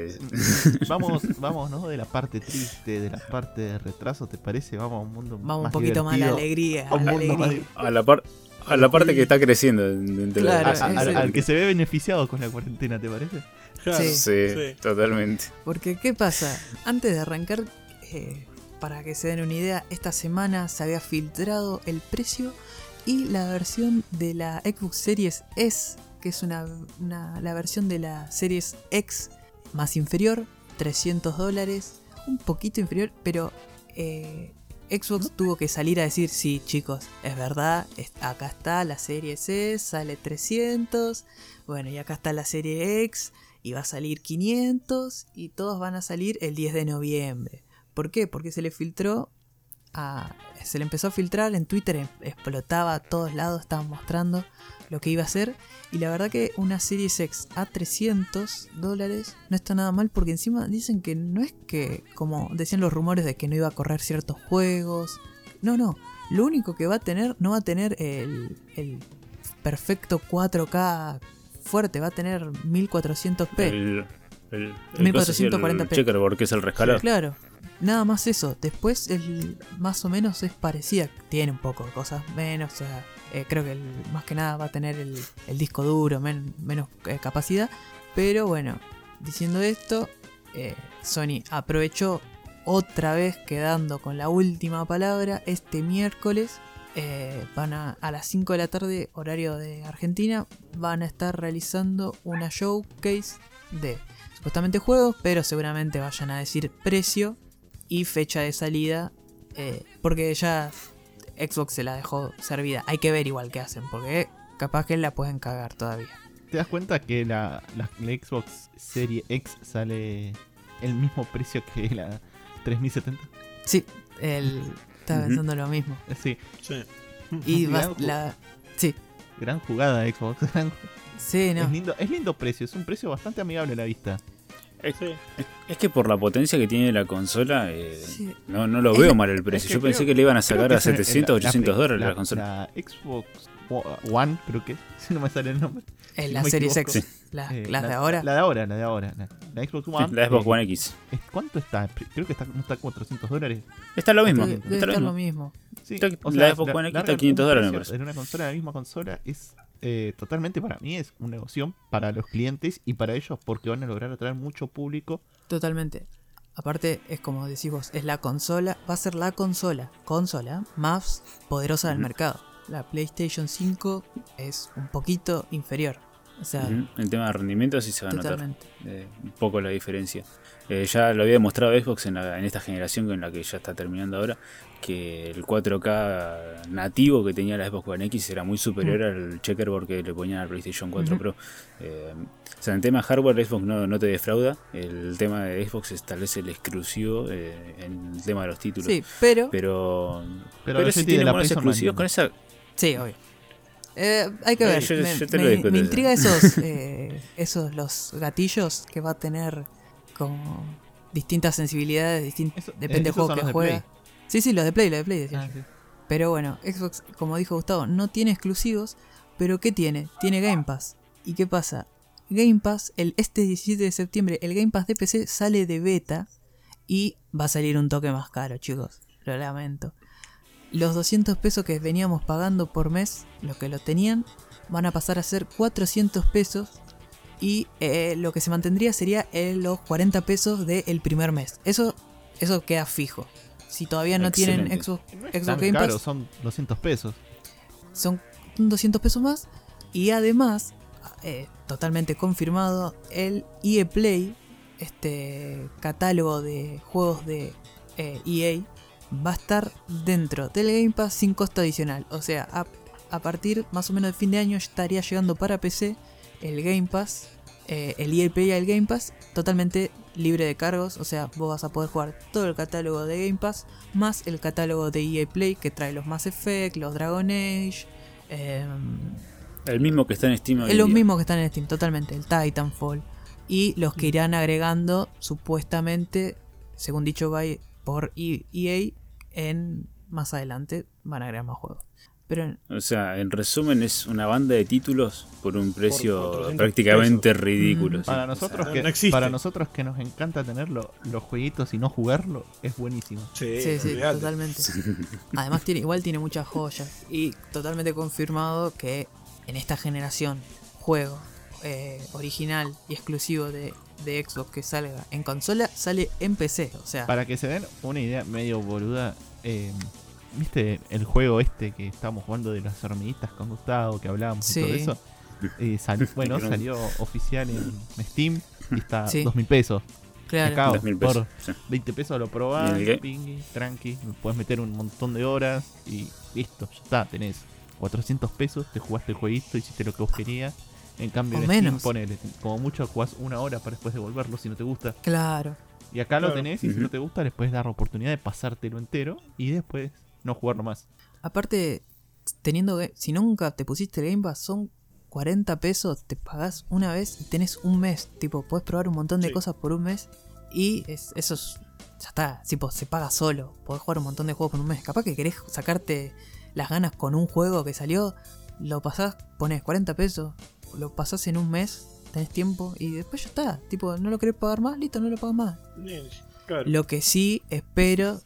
C: (laughs) vamos, vamos, ¿no? De la parte triste, de la parte de retraso, ¿te parece? Vamos a un mundo
A: Vamos un poquito más a la alegría.
C: a
A: la
C: más
A: alegría.
B: A la, par- a la parte que está creciendo.
A: Claro,
C: a- a- al, que se ve beneficiado con la cuarentena, ¿te parece?
D: Claro.
A: Sí.
B: Sí,
D: Sí.
B: totalmente.
A: Porque, ¿qué pasa? Antes de arrancar, eh, para que se den una idea, esta semana se había filtrado el precio y la versión de la Xbox Series S, que es una, una- la versión de la Series X más inferior, 300 dólares, un poquito inferior, pero eh, Xbox tuvo que salir a decir, sí chicos, es verdad, es- acá está la serie S, sale 300, bueno, y acá está la serie X, y va a salir 500, y todos van a salir el 10 de noviembre. ¿Por qué? Porque se le filtró a... Se le empezó a filtrar en Twitter, em- explotaba a todos lados, estaban mostrando lo que iba a ser. Y la verdad que una Series X a 300 dólares no está nada mal porque encima dicen que no es que, como decían los rumores de que no iba a correr ciertos juegos. No, no. Lo único que va a tener, no va a tener el, el perfecto 4K fuerte, va a tener 1400p.
B: El, el, el, cosa así, el
A: 1440p.
B: checkerboard, que es el rescalado.
A: Claro, nada más eso. Después, el más o menos es parecida. Tiene un poco de cosas menos. O sea, eh, creo que el- más que nada va a tener el, disco duro, men- menos eh, capacidad. Pero bueno, diciendo esto, eh, Sony aprovechó otra vez quedando con la última palabra este miércoles van a, a las 5 de la tarde, horario de Argentina, van a estar realizando una showcase de supuestamente juegos, pero seguramente vayan a decir precio y fecha de salida, eh, porque ya Xbox se la dejó servida. Hay que ver igual qué hacen, porque capaz que la pueden cagar todavía.
C: ¿Te das cuenta que la, la- la Xbox Serie X sale el mismo precio que la 3070?
A: Sí, él estaba pensando lo mismo.
C: Eh, Sí,
D: Sí.
A: Y (laughs) va-
C: Gran ju-
A: la... Sí,
C: gran jugada Xbox. gran (laughs)
A: sí, no.
C: Es, lindo, es lindo precio, es un precio bastante amigable a la vista.
D: Sí.
B: Es que por la potencia que tiene la consola, eh,
A: Sí.
B: no, no lo
A: Es
B: veo mal el precio. Yo pensé
C: creo-
B: que le iban a sacar a
C: es el-
B: 700,
C: la-
B: 800
C: la-
B: dólares la,
C: la,
B: consola.
C: la Xbox One, creo que, (laughs) si no me sale el nombre.
A: En
C: si
A: la Series
C: equivoco.
A: X, la-
C: Eh,
A: las
C: la-
A: de ahora.
C: La de ahora, la de ahora. La, la Xbox One.
B: la Xbox
C: eh,
B: One X.
C: es- ¿Cuánto está? Creo que está, no está a 400 dólares.
B: Está lo mismo.
A: Debe- debe
B: Está lo mismo.
A: lo mismo.
C: Sí,
B: Está- la Xbox One X está
C: largan
B: 500
C: un
B: dólares.
C: En una consola, la misma consola, es eh, totalmente para mí es una negocio para los clientes y para ellos porque van a lograr atraer mucho público.
A: Totalmente. Aparte, es como decís vos, es la consola, va a ser la consola, consola más poderosa del mercado. La PlayStation 5 es un poquito inferior. O sea.
B: El tema de rendimiento sí se va a notar. eh, un poco la diferencia. Eh, ya lo había demostrado Xbox en, la- en esta generación en la que ya está terminando ahora, que el 4K nativo que tenía la Xbox One X era muy superior al checkerboard que le ponían al PlayStation 4
A: Ujú.
B: Pro. Eh, o sea, en tema hardware Xbox no, no te defrauda, el tema de Xbox es tal vez el exclusivo eh, en el tema de los títulos.
A: Sí, pero...
B: Pero,
C: Pero
B: pero, si tiene
C: la
B: buenos exclusivos con esa...
A: Sí, obvio. Eh, hay que
B: Eh,
A: ver.
B: yo-
A: me,
B: yo te lo
A: me- intriga esos, (laughs) eh, esos los gatillos que va a tener como distintas sensibilidades,
C: Eso-
A: depende del juego que
C: de
A: juega.
C: Play.
A: Sí, sí, los de Play, los de Play decía
C: Ah,
A: yo.
C: sí.
A: Pero bueno, Xbox, como dijo Gustavo, no tiene exclusivos, pero ¿qué tiene? Tiene Game Pass. ¿Y qué pasa? Game Pass, el, este 17 de septiembre, el Game Pass de PC sale de beta y va a salir un toque más caro, chicos. Lo lamento. Los 200 pesos que veníamos pagando por mes, los que lo tenían, van a pasar a ser 400 pesos y eh, lo que se mantendría sería eh, los 40 pesos del primer mes. Eso, eso queda fijo. Si todavía no tienen. Xbox,
C: No es
A: Xbox
C: tan
A: Game
C: caro,
A: Pass,
C: son 200 pesos.
A: son 200 pesos más. Y además, eh, totalmente confirmado, el EA Play, este catálogo de juegos de eh, EA, va a estar dentro del Game Pass sin costo adicional. O sea, a, a partir más o menos de fin de año estaría llegando para PC el Game Pass, eh, el EA Play y el Game Pass, totalmente libre de cargos. O sea, vos vas a poder jugar todo el catálogo de Game Pass, más el catálogo de EA Play que trae los Mass Effect, los Dragon Age. em,
B: El mismo que está en Steam hoy
A: es
B: día.
A: mismos que están en Steam, totalmente. El Titanfall. Y los que irán agregando, supuestamente, según dicho by, por EA, en más adelante van a agregar más juegos. Pero
B: O sea, en resumen es una banda de títulos por un precio
D: 400
B: prácticamente ridículo.
A: Mm.
B: sí.
C: Para
B: O
C: nosotros,
D: sea,
C: que,
D: no existe.
C: para nosotros que nos encanta tenerlo, los jueguitos y no jugarlo, es buenísimo.
D: Sí,
A: sí, totalmente. (laughs) Además, tiene, igual tiene muchas joyas. Y totalmente confirmado que en esta generación, juego eh, original y exclusivo de, de Xbox que salga en consola, sale en PC. O sea,
C: Para que se den una idea medio boluda, eh, ¿viste el juego este que estábamos jugando de las hormiguitas con Gustavo, que hablábamos
A: Sí.
C: y todo eso? Eh, sal- (laughs) bueno, salió oficial en Steam y está
A: Sí.
C: dos mil pesos.
A: claro.
C: Acá,
B: 2.000 pesos.
C: por
B: sí.
C: 20 pesos lo probás, pingui, tranqui, puedes meter un montón de horas y listo, ya está, tenés 400 pesos, te jugaste el jueguito, hiciste lo que vos querías. En cambio, en Steam, ponele, como mucho jugás una hora para después devolverlo si no te gusta.
A: Claro.
C: Y acá lo tenés y si no te gusta, les puedes dar la oportunidad de pasártelo entero y después no jugarlo más.
A: Aparte, teniendo si nunca te pusiste el Game Pass, son 40 pesos, te pagás una vez y tenés un mes. Tipo, podés probar un montón de
D: Sí.
A: cosas por un mes y es- eso es- ya está, tipo, se paga solo. Podés jugar un montón de juegos por un mes. Capaz que querés sacarte las ganas con un juego que salió, lo pasás, pones 40 pesos, lo pasás en un mes, tenés tiempo y después ya está. Tipo, no lo querés pagar más, listo, no lo pagas más.
D: Claro.
A: Lo que sí espero,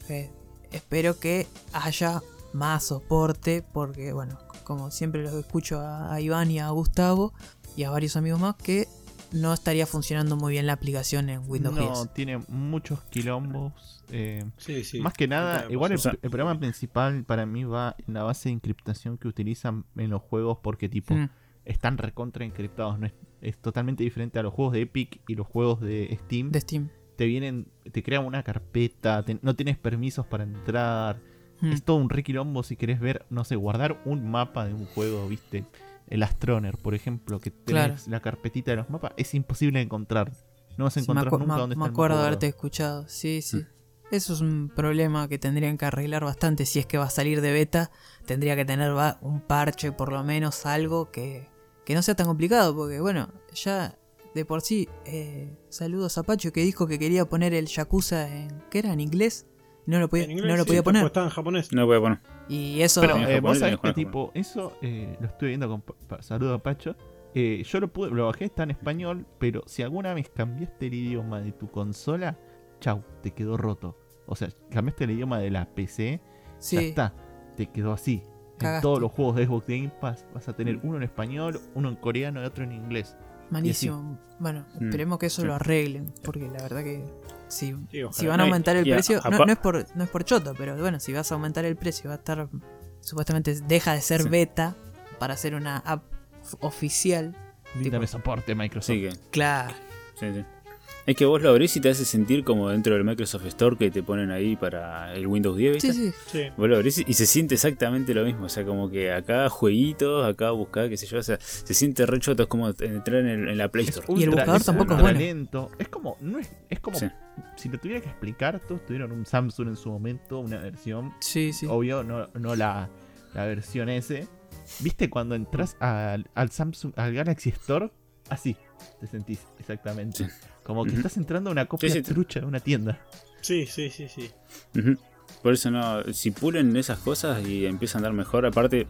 A: espero que haya más soporte, porque bueno, como siempre los escucho a, a Iván y a Gustavo y a varios amigos más, que no estaría funcionando muy bien la aplicación en Windows
C: no,
A: 10.
C: tiene muchos quilombos. eh,
D: Sí, sí.
C: Más que nada, igual el, el programa principal para mí va en la base de encriptación que utilizan en los juegos porque tipo
A: Mm,
C: están recontra encriptados. No es, es totalmente diferente a los juegos de Epic y los juegos de Steam.
A: de Steam.
C: Te vienen, te crean una carpeta, te- no tienes permisos para entrar.
A: Mm,
C: Es todo un requilombo si querés ver, no sé, guardar un mapa de un juego, viste. El Astroner, por ejemplo, que tenés
A: Claro.
C: la carpetita de los mapas, es imposible de encontrar. No vas a
A: me,
C: encontrar nunca
A: me-
C: dónde
A: me
C: está el
A: acuerdo
C: mapa
A: de haberte escuchado. Sí, sí.
B: Mm.
A: Eso es un problema que tendrían que arreglar bastante. Si es que va a salir de beta, tendría que tener un parche, por lo menos algo que, que no sea tan complicado. Porque, bueno, ya de por sí, eh, saludos a Pacho que dijo que quería poner el Yakuza en. ¿Qué era? ¿En inglés? No lo podía,
D: En inglés,
A: no lo
D: sí,
A: podía
D: está-
A: poner.
D: está en japonés.
B: No lo voy a poner.
A: Y eso.
C: Pero eh,
B: japonés
C: vos sabés que tipo, eso eh, lo estuve viendo con Pa- Pa- saludo a Pacho. Eh, yo lo pude, lo bajé, está en español, pero si alguna vez cambiaste el idioma de tu consola, chau, te quedó roto. O sea, cambiaste el idioma de la PC, ya
A: sí,
C: está, te quedó así. En todos los juegos de Xbox Game Pass vas a tener uno en español, uno en coreano y otro en inglés.
A: Malísimo. Bueno,
B: Mm,
A: esperemos que eso
B: sí.
A: lo arreglen. Porque la verdad que. Si,
D: Sí,
A: si van a aumentar el
B: y a-
A: precio, no, no es por, no es por choto, pero bueno, si vas a aumentar el precio, va a estar. Supuestamente deja de ser
B: Sí.
A: beta para ser una app oficial.
C: Díndame soporte, Microsoft.
B: Sí, que,
A: Claro.
B: sí, sí. Es que vos lo abrís y te hace sentir como dentro del Microsoft Store que te ponen ahí para el Windows 10, ¿viste?
A: Sí, sí.
D: Sí.
B: Vos lo abrís y se siente exactamente lo mismo. O sea, como que acá jueguitos, acá buscar, qué sé yo. O sea, se siente re choto. Es como entrar en, el- en la Play Store.
A: Y el buscador
C: es
A: tampoco es bueno.
C: lento. Es como, no es, es como,
B: Sí.
C: si lo tuviera que explicar, todos tuvieron un Samsung en su momento, una versión
A: Sí, sí.
C: Obvio, no, no la, la versión S. ¿Viste cuando entras al, al Samsung, al Galaxy Store? Así te sentís exactamente.
B: Sí.
C: Como que estás entrando a una copia
B: Sí,
C: trucha de una tienda.
D: Sí, sí, sí, sí.
B: Por eso no, si pulen esas cosas y empiezan a andar mejor, aparte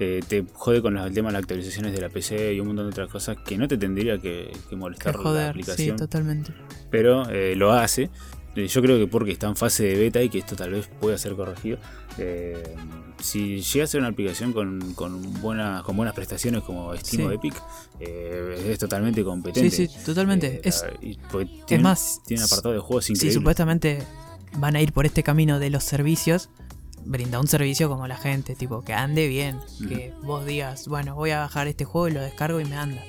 B: eh, te jode con los- el tema de las actualizaciones de la PC y un montón de otras cosas que no te tendría que, que
A: Que
B: molestar la
A: joder, sí,
B: aplicación,
A: totalmente.
B: pero eh, lo hace. Yo creo que porque está en fase de beta y que esto tal vez pueda ser corregido. eh, si llega a ser una aplicación con, con, buenas, con buenas prestaciones como Steam
A: Sí.
B: o Epic, eh, es totalmente
A: Sí,
B: competente.
A: sí, totalmente.
B: Eh,
A: es,
B: tiene,
A: más,
B: tiene un apartado de juegos
A: sí,
B: increíble.
A: supuestamente van a ir por este camino de los servicios. Brinda un servicio como la gente, tipo, que ande bien. Que vos digas, bueno, voy a bajar este juego y lo descargo y me anda.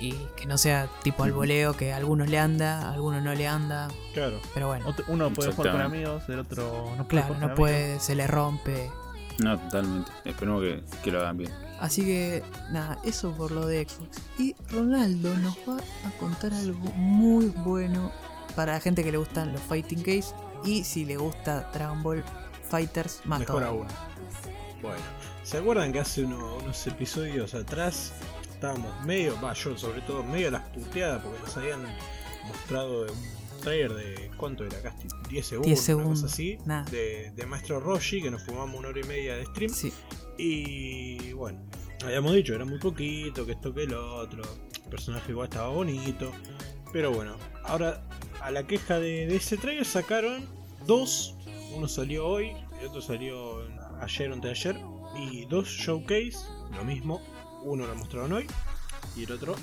A: Y que no sea tipo al voleo, que a algunos le anda, a algunos no le anda.
D: Claro.
A: Pero bueno,
C: Otro- uno puede jugar con amigos, el otro no puede
A: claro,
C: jugar
A: no puede, se le rompe.
B: No, totalmente. Esperemos que, que lo hagan bien.
A: Así que nada, eso por lo de Xbox. Y Ronaldo nos va a contar algo muy bueno para la gente que le gustan los fighting games y si le gusta Dragon Ball Fighters más
D: Mejor aún. Bueno, ¿se acuerdan que hace uno- unos episodios atrás estábamos medio, va, yo sobre todo medio a las puteadas porque nos habían mostrado un trailer de cuánto era, casi 10 segundos,
A: 10
D: una
A: segundos,
D: cosa así,
A: nada.
D: de, de Maestro Roshi, que nos fumamos una hora y media de stream.
A: Sí,
D: Y bueno, habíamos dicho, era muy poquito, que esto que lo otro. El personaje igual estaba bonito. Pero bueno, ahora a la queja de, de ese trailer sacaron dos. Uno salió hoy, el otro salió ayer o anteayer. Y dos showcase, lo mismo. Uno lo mostraron hoy y el otro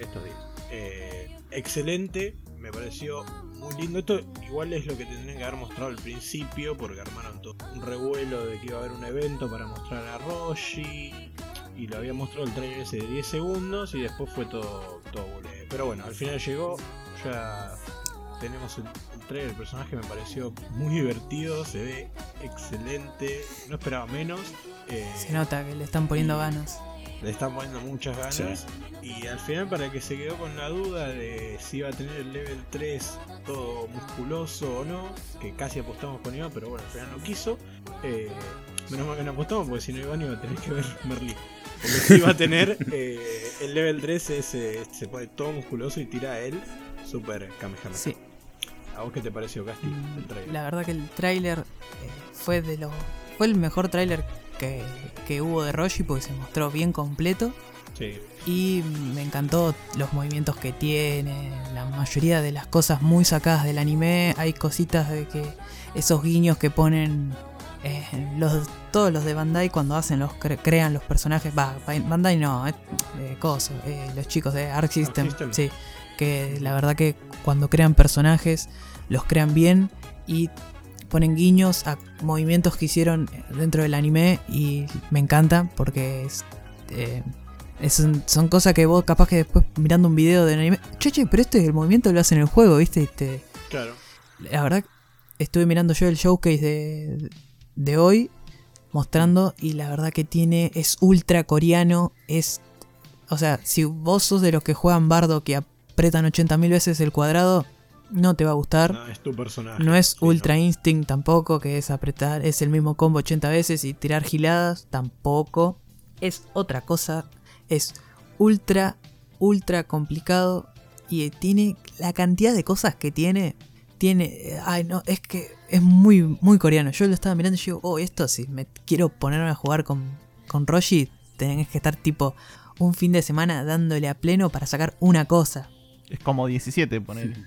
D: estos días. Eh, excelente, me pareció muy lindo. Esto igual es lo que tendrían que haber mostrado al principio, porque armaron todo un revuelo de que iba a haber un evento para mostrar a Roshi. Y lo había mostrado el trailer ese de 10 segundos y después fue todo, todo. Pero bueno, al final llegó, ya tenemos el, el trailer, el personaje me pareció muy divertido, se ve excelente, no esperaba menos. eh,
A: se nota que le están poniendo ganas.
D: Le están poniendo muchas ganas. Y al final, para el que se quedó con la duda de si iba a tener el level 3 todo musculoso o no, que casi apostamos con Iván, pero bueno, al final no quiso. eh, menos mal que no apostamos, porque si no, Iván iba a tener que ver Merlí. Porque si iba a tener (laughs) eh, el level 3, es, eh, se pone todo musculoso y tira a él super Kamehameha.
A: Sí.
D: ¿A vos qué te pareció, Casti, el trailer?
A: La verdad que el tráiler eh, fue de los fue el mejor tráiler que, que hubo de Roshi porque se mostró bien completo.
D: Sí,
A: y me encantó los movimientos que tiene, la mayoría de las cosas muy sacadas del anime, hay cositas de que esos guiños que ponen eh, los, todos los de Bandai cuando hacen los cre- crean los personajes, va, Bandai no, eh, eh, eh, los chicos de Arc System,
D: System.
A: sí, que la verdad que cuando crean personajes los crean bien y ponen guiños a movimientos que hicieron dentro del anime y me encanta porque es, eh, es un- son cosas que vos capaz que después mirando un video de anime, che, che, pero este el movimiento lo hacen en el juego, ¿viste? Y te-
D: Claro.
A: la verdad, estuve mirando yo el showcase de, de hoy, mostrando, y la verdad que tiene, es ultra coreano, es... O sea, si vos sos de los que juegan bardo que apretan 80.000 veces el cuadrado, no te va a gustar.
D: No, es tu personaje.
A: No es
D: Sí,
A: Ultra
D: no.
A: Instinct tampoco, que es apretar, es el mismo combo 80 veces y tirar giladas, tampoco. Es otra cosa, es ultra, ultra complicado y tiene la cantidad de cosas que tiene. Tiene, ay no, es que es muy, muy coreano. Yo lo estaba mirando y digo, oh, esto si me quiero ponerme a jugar con, con Roshi, tenés que estar tipo un fin de semana dándole a pleno para sacar una cosa.
C: Es como 17, poner.
B: Sí.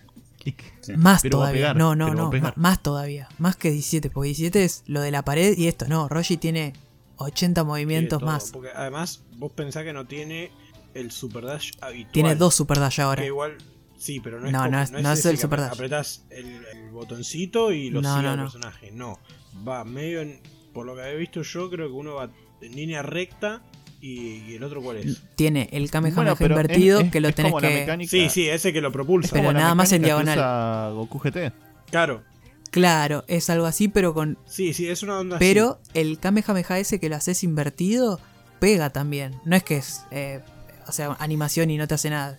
A: Más
C: Pero
A: todavía.
C: pegar,
A: no, no, no. Más todavía. Más que 17. Porque 17 es lo de la pared y esto. No, Roshi tiene 80 movimientos
D: Tiene todo,
A: más.
D: Porque además, vos pensás que no tiene el Super Dash habitual.
A: Tiene dos Super Dash ahora.
D: Que igual. Sí, pero no es,
A: No,
D: como-
A: no es- no es el Super Dash.
D: Apretás el, el botoncito y lo
A: No,
D: sigue
A: no,
D: al
A: no.
D: personaje. No. Va medio en. Por lo que había visto yo, creo que uno va en línea recta y, y el otro cuál es.
A: Tiene el Kamehameha
C: Bueno, es-
A: invertido
C: es-
A: que lo tenés
C: como la
A: que.
C: mecánica-
D: Sí, sí, ese que lo propulsa.
A: Pero
C: como la
A: nada más en
C: mecánica que
A: diagonal.
C: usa Goku GT.
D: Claro.
A: Claro, es algo así, pero con.
D: Sí, sí, es una onda así.
A: Pero el Kamehameha ese que lo haces invertido, pega también. No es que es. eh, o sea, animación y no te hace nada.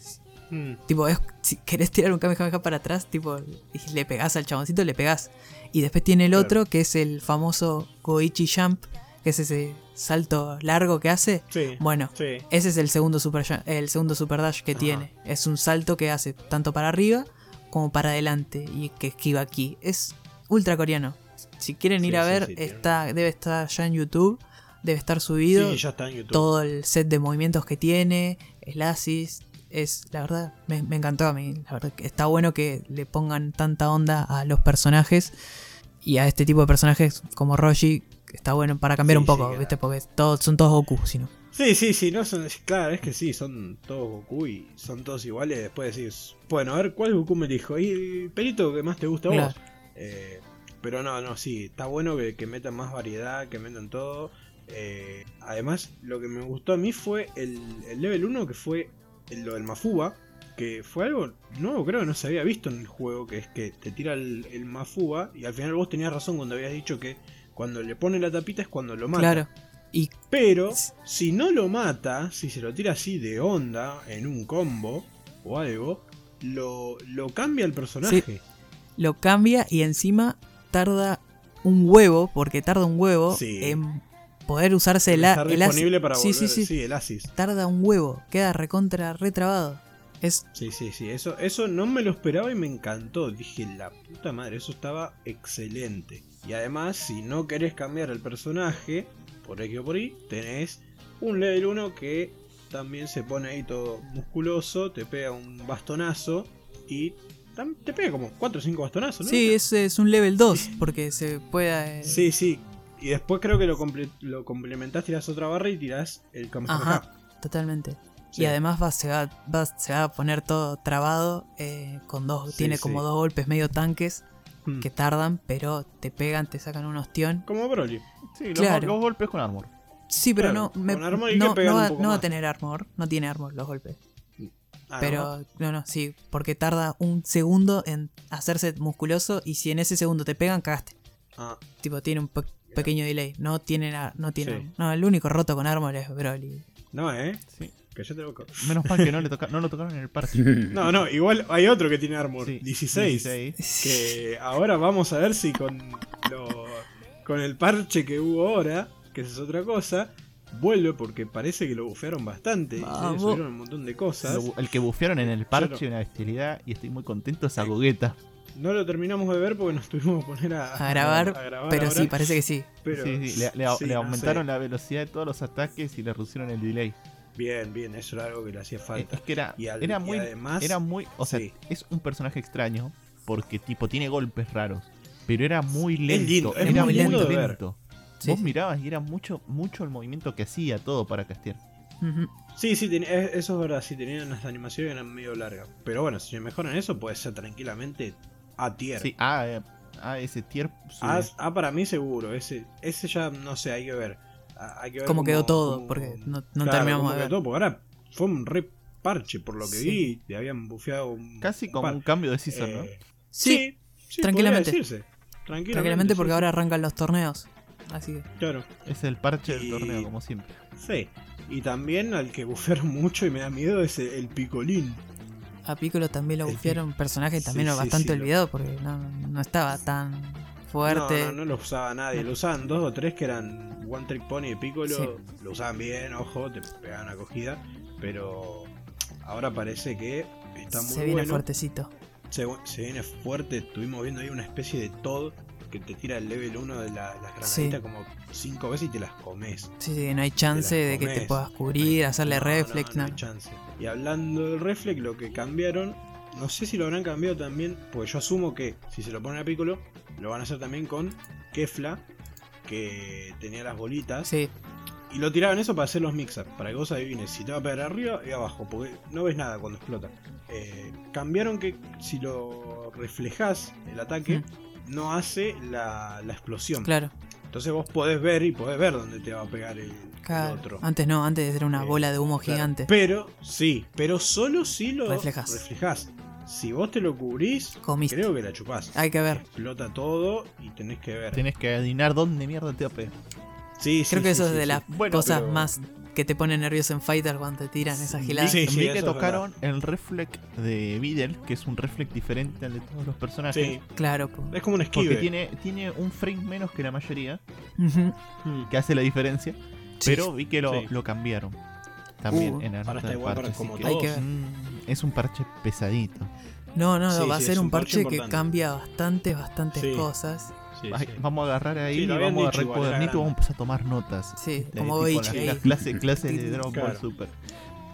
D: Mm,
A: Tipo, es- si querés tirar un Kamehameha para atrás, tipo, y le pegás al chaboncito, le pegás. Y después tiene el
D: Claro.
A: otro, que es el famoso Goichi Jump, que es ese salto largo que hace.
D: sí.
A: Bueno,
D: Sí.
A: ese es el segundo super, el segundo super dash que
D: Ajá.
A: tiene. Es un salto que hace tanto para arriba como para adelante y que esquiva aquí. Es ultra coreano. Si quieren ir a ver,
D: tiene-
A: está, debe estar ya en YouTube, debe estar subido
D: Sí, ya está en YouTube.
A: todo el set de movimientos que tiene, el assist, es la verdad, me, me encantó a mí. La verdad que está bueno que le pongan tanta onda a los personajes y a este tipo de personajes como Roshi, está bueno para cambiar
D: Sí,
A: un poco,
D: sí,
A: ¿viste? Porque todos, son todos Goku, si no.
D: Sí, sí, sí, no son, claro, es que sí, son todos Goku y son todos iguales. Después decís, bueno, a ver cuál Goku me dijo. ¿Y el pelito que más te gusta a vos? Eh, pero no, no, sí, está bueno que, que metan más variedad, que metan todo. Eh, además, lo que me gustó a mí fue el, el level 1, que fue el- lo del Mafuba, que fue algo nuevo, creo que no se había visto en el juego, que es que te tira el, el Mafuba y al final vos tenías razón cuando habías dicho que cuando le pone la tapita es cuando lo mata.
A: Claro. Y
D: Pero si no lo mata, si se lo tira así de onda en un combo o algo, lo, lo cambia el personaje.
A: lo cambia y encima tarda un huevo, porque tarda un huevo
D: Sí.
A: en poder usarse el,
D: Está
A: a- el
D: disponible para
A: sí,
D: volver.
A: sí, sí,
D: el Asis.
A: Tarda un huevo, queda recontra retrabado. Es
D: Sí, sí, sí. Eso, eso no me lo esperaba y me encantó. Dije, la puta madre, eso estaba excelente. Y además, si no querés cambiar el personaje, por X o por Y, tenés un level 1 que también se pone ahí todo musculoso, te pega un bastonazo y te pega como 4 o 5 bastonazos, ¿no?
A: Sí, es, es un level 2, porque se puede... eh,
D: Sí, sí. Y después creo que lo, comple- lo complementás, tirás otra barra y tirás el Kamehameha.
A: Ajá, totalmente.
D: Sí.
A: Y además va, se, va, va- se va a poner todo trabado, eh, con dos,
D: Sí,
A: tiene
D: sí.
A: como dos golpes medio tanques
D: Mm.
A: que tardan, pero te pegan, te sacan un ostión.
D: Como Broly.
C: Sí, los,
A: Claro.
C: los golpes con armor.
A: Sí, pero
D: Claro,
A: no, me-
D: con armor y que
A: no, no va, no va a tener armor, no tiene armor los golpes.
D: Ah,
A: pero
D: ¿no?
A: no, sí, porque tarda un segundo en hacerse musculoso y si en ese segundo te pegan, cagaste.
D: Ah,
A: Tipo, tiene un pe- pequeño delay. No tiene, no tiene.
D: Sí.
A: No, el único roto con armor es Broly.
D: no, eh.
C: Sí.
D: Que yo te loco. (laughs)
C: Menos mal que no, le (laughs) toca- no lo tocaron en el parche. (laughs)
D: No, no, igual hay otro que tiene armor.
C: Sí,
D: 16.
C: 16.
D: Que ahora vamos a ver si con lo, con el parche que hubo ahora, que esa es otra cosa, vuelve porque parece que lo bufearon bastante. y le
A: Vamos.
D: subieron un montón de cosas.
C: Lo- el que bufearon en el parche,
D: Claro.
C: una bestialidad, y estoy muy contento esa gogueta.
D: No lo terminamos de ver porque nos tuvimos que poner a,
A: A grabar,
D: a grabar
A: pero
D: ahora,
A: sí, parece que sí.
D: pero
C: sí, sí, le, le-
D: sí,
C: le
D: no
C: aumentaron
D: sé.
C: la velocidad de todos los ataques y le reducieron el delay.
D: Bien, bien, eso era algo que le hacía falta.
C: es que era,
D: Y al-
C: era
D: y
C: muy.
D: además-
C: era muy. O sea,
D: sí.
C: es un personaje extraño. Porque, tipo, tiene golpes raros. Pero era muy lento.
D: lindo, es
C: era
A: muy
C: lento.
A: Sí,
C: vos
A: sí.
C: mirabas y era mucho, mucho el movimiento que hacía todo para castear.
D: Sí, sí, ten- eh, eso es verdad, sí, tenían las animaciones eran medio largas. Pero bueno, si mejoran eso, puede ser tranquilamente A tier.
C: Sí, ah, eh, ah, ese tier sube.
D: A, A para mí seguro, ese, ese ya no sé, hay que ver. Ah, Hay que ver
A: Cómo quedó todo,
D: cómo-
A: porque no, no
D: Claro,
A: terminamos de ver.
D: todo, porque ahora fue un re parche por lo que
A: Sí.
D: vi, le habían bufeado un
C: Casi como un cambio de season, ¿no?
D: Eh,
A: Sí,
D: sí,
A: tranquilamente.
D: Tranquilamente,
A: tranquilamente porque
D: sí,
A: ahora arrancan los torneos. Así que,
D: Claro,
C: Es el parche del torneo, como siempre.
D: sí. Y también al que bufearon mucho y me da miedo es el, picolín.
A: a Piccolo también lo un personaje también
D: sí,
A: bastante
D: sí, lo-
A: olvidado porque no, no estaba tan fuerte.
D: No, no, no lo usaba nadie. Lo usaban dos o tres que eran One Trick Pony y Piccolo.
A: Sí.
D: Lo usaban bien, ojo, te pegaban acogida. Pero ahora parece que está muy
A: Se viene
D: bueno.
A: fuertecito.
D: Se, se viene fuerte. Estuvimos viendo ahí una especie de Todd que te tira el level 1 de la, las granaditas
A: Sí.
D: como cinco veces y te las comes.
A: Sí, sí, no hay chance de que te puedas cubrir, hacerle
D: No, no,
A: reflex,
D: no
A: nada.
D: hay chance. Y hablando del reflex, lo que cambiaron, no sé si lo habrán cambiado también, porque yo asumo que si se lo ponen a Piccolo, lo van a hacer también con Kefla, que tenía las bolitas.
A: Sí,
D: Y lo tiraban eso para hacer los mixers, para que vos adivines si te va a pegar arriba y abajo, porque no ves nada cuando explota. Eh, cambiaron que si lo reflejás el ataque, no hace la, la explosión.
A: claro.
D: Entonces vos podés ver y podés ver dónde te va a pegar el
A: claro.
D: otro.
A: Antes no, antes era una
D: Eh,
A: bola de humo
D: Claro,
A: gigante.
D: Pero, sí, pero solo si lo
A: Reflejás.
D: reflejás. Si vos te lo cubrís,
A: Comiste.
D: creo que la chupás.
A: Hay que ver.
D: Explota todo y tenés que ver.
C: Tenés que adivinar dónde mierda te va a pegar.
D: Sí, sí,
A: Creo que
D: sí,
A: eso
D: sí,
A: es de
D: sí.
A: las
C: Bueno,
A: cosas
D: pero-
A: más que te ponen nervioso en Fighter cuando te tiran esas giladas.
D: Sí, sí,
C: que tocaron el reflex de Videl, que es un reflex diferente al de todos los personajes.
D: Sí,
A: Claro. po.
D: es como un
C: Porque
D: esquive.
C: tiene, tiene un frame menos que la mayoría,
A: Ujú.
D: Mm.
C: que hace la diferencia.
A: Sí.
C: Pero vi que lo,
D: Sí.
C: lo cambiaron. También
A: Uh,
C: en la
D: ahora
C: nota
D: está
C: del
D: igual para
C: parche,
D: como
C: así que-
A: que.
C: Mm, es un parche pesadito.
A: No, no, no,
D: Sí,
A: va a ser un
D: parche
A: parche que cambia bastantes, bastantes
D: Sí.
A: cosas.
D: Sí,
C: Ay,
D: sí.
C: Vamos a agarrar ahí
D: Sí,
C: y vamos a agarrar el cuadernito y vamos a empezar a tomar notas.
A: Sí,
C: De
A: como
C: las clases, clases de (laughs) Dragon Ball
D: Claro.
C: Super.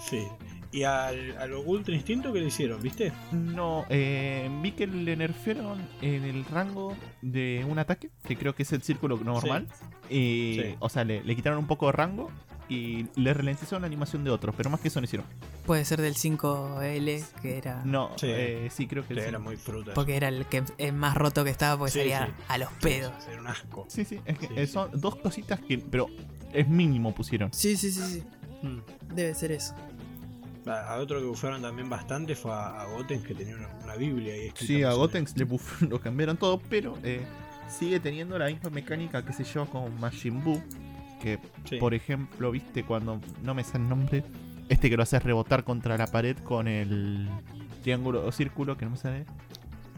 D: Sí. Y al, al Ultra Instinto, ¿qué le hicieron? ¿Viste?
C: No, eh, vi que le nerfearon en el rango de un ataque, que creo que es el círculo normal. Y,
D: Sí.
C: O sea, le, le quitaron un poco de rango y le ralentizaron la animación de otros, pero más que eso no hicieron.
A: Puede ser del 5L, que era.
C: No,
D: Sí.
C: eh, sí, creo que
D: Sí,
C: sí.
D: era muy fruta.
A: Porque era el que el más roto que estaba, porque
D: Sí,
A: salía
D: sí.
A: a los pedos.
D: sí, Era un asco.
C: Sí, sí, es que son dos cositas que, pero es mínimo pusieron.
A: Sí, sí, sí, sí.
D: Mm.
A: Debe ser eso.
D: A a otro que bufaron también bastante fue a, a Goten, que tenía una, una Biblia ahí escrita.
C: Sí, a Gotenks le buff- (laughs) lo cambiaron todo, pero eh, sigue teniendo la misma mecánica que se lleva con Majin Buu. Que,
D: Sí.
C: por ejemplo, viste cuando no me sale el nombre, este que lo haces rebotar contra la pared con el triángulo o círculo, que no me sale.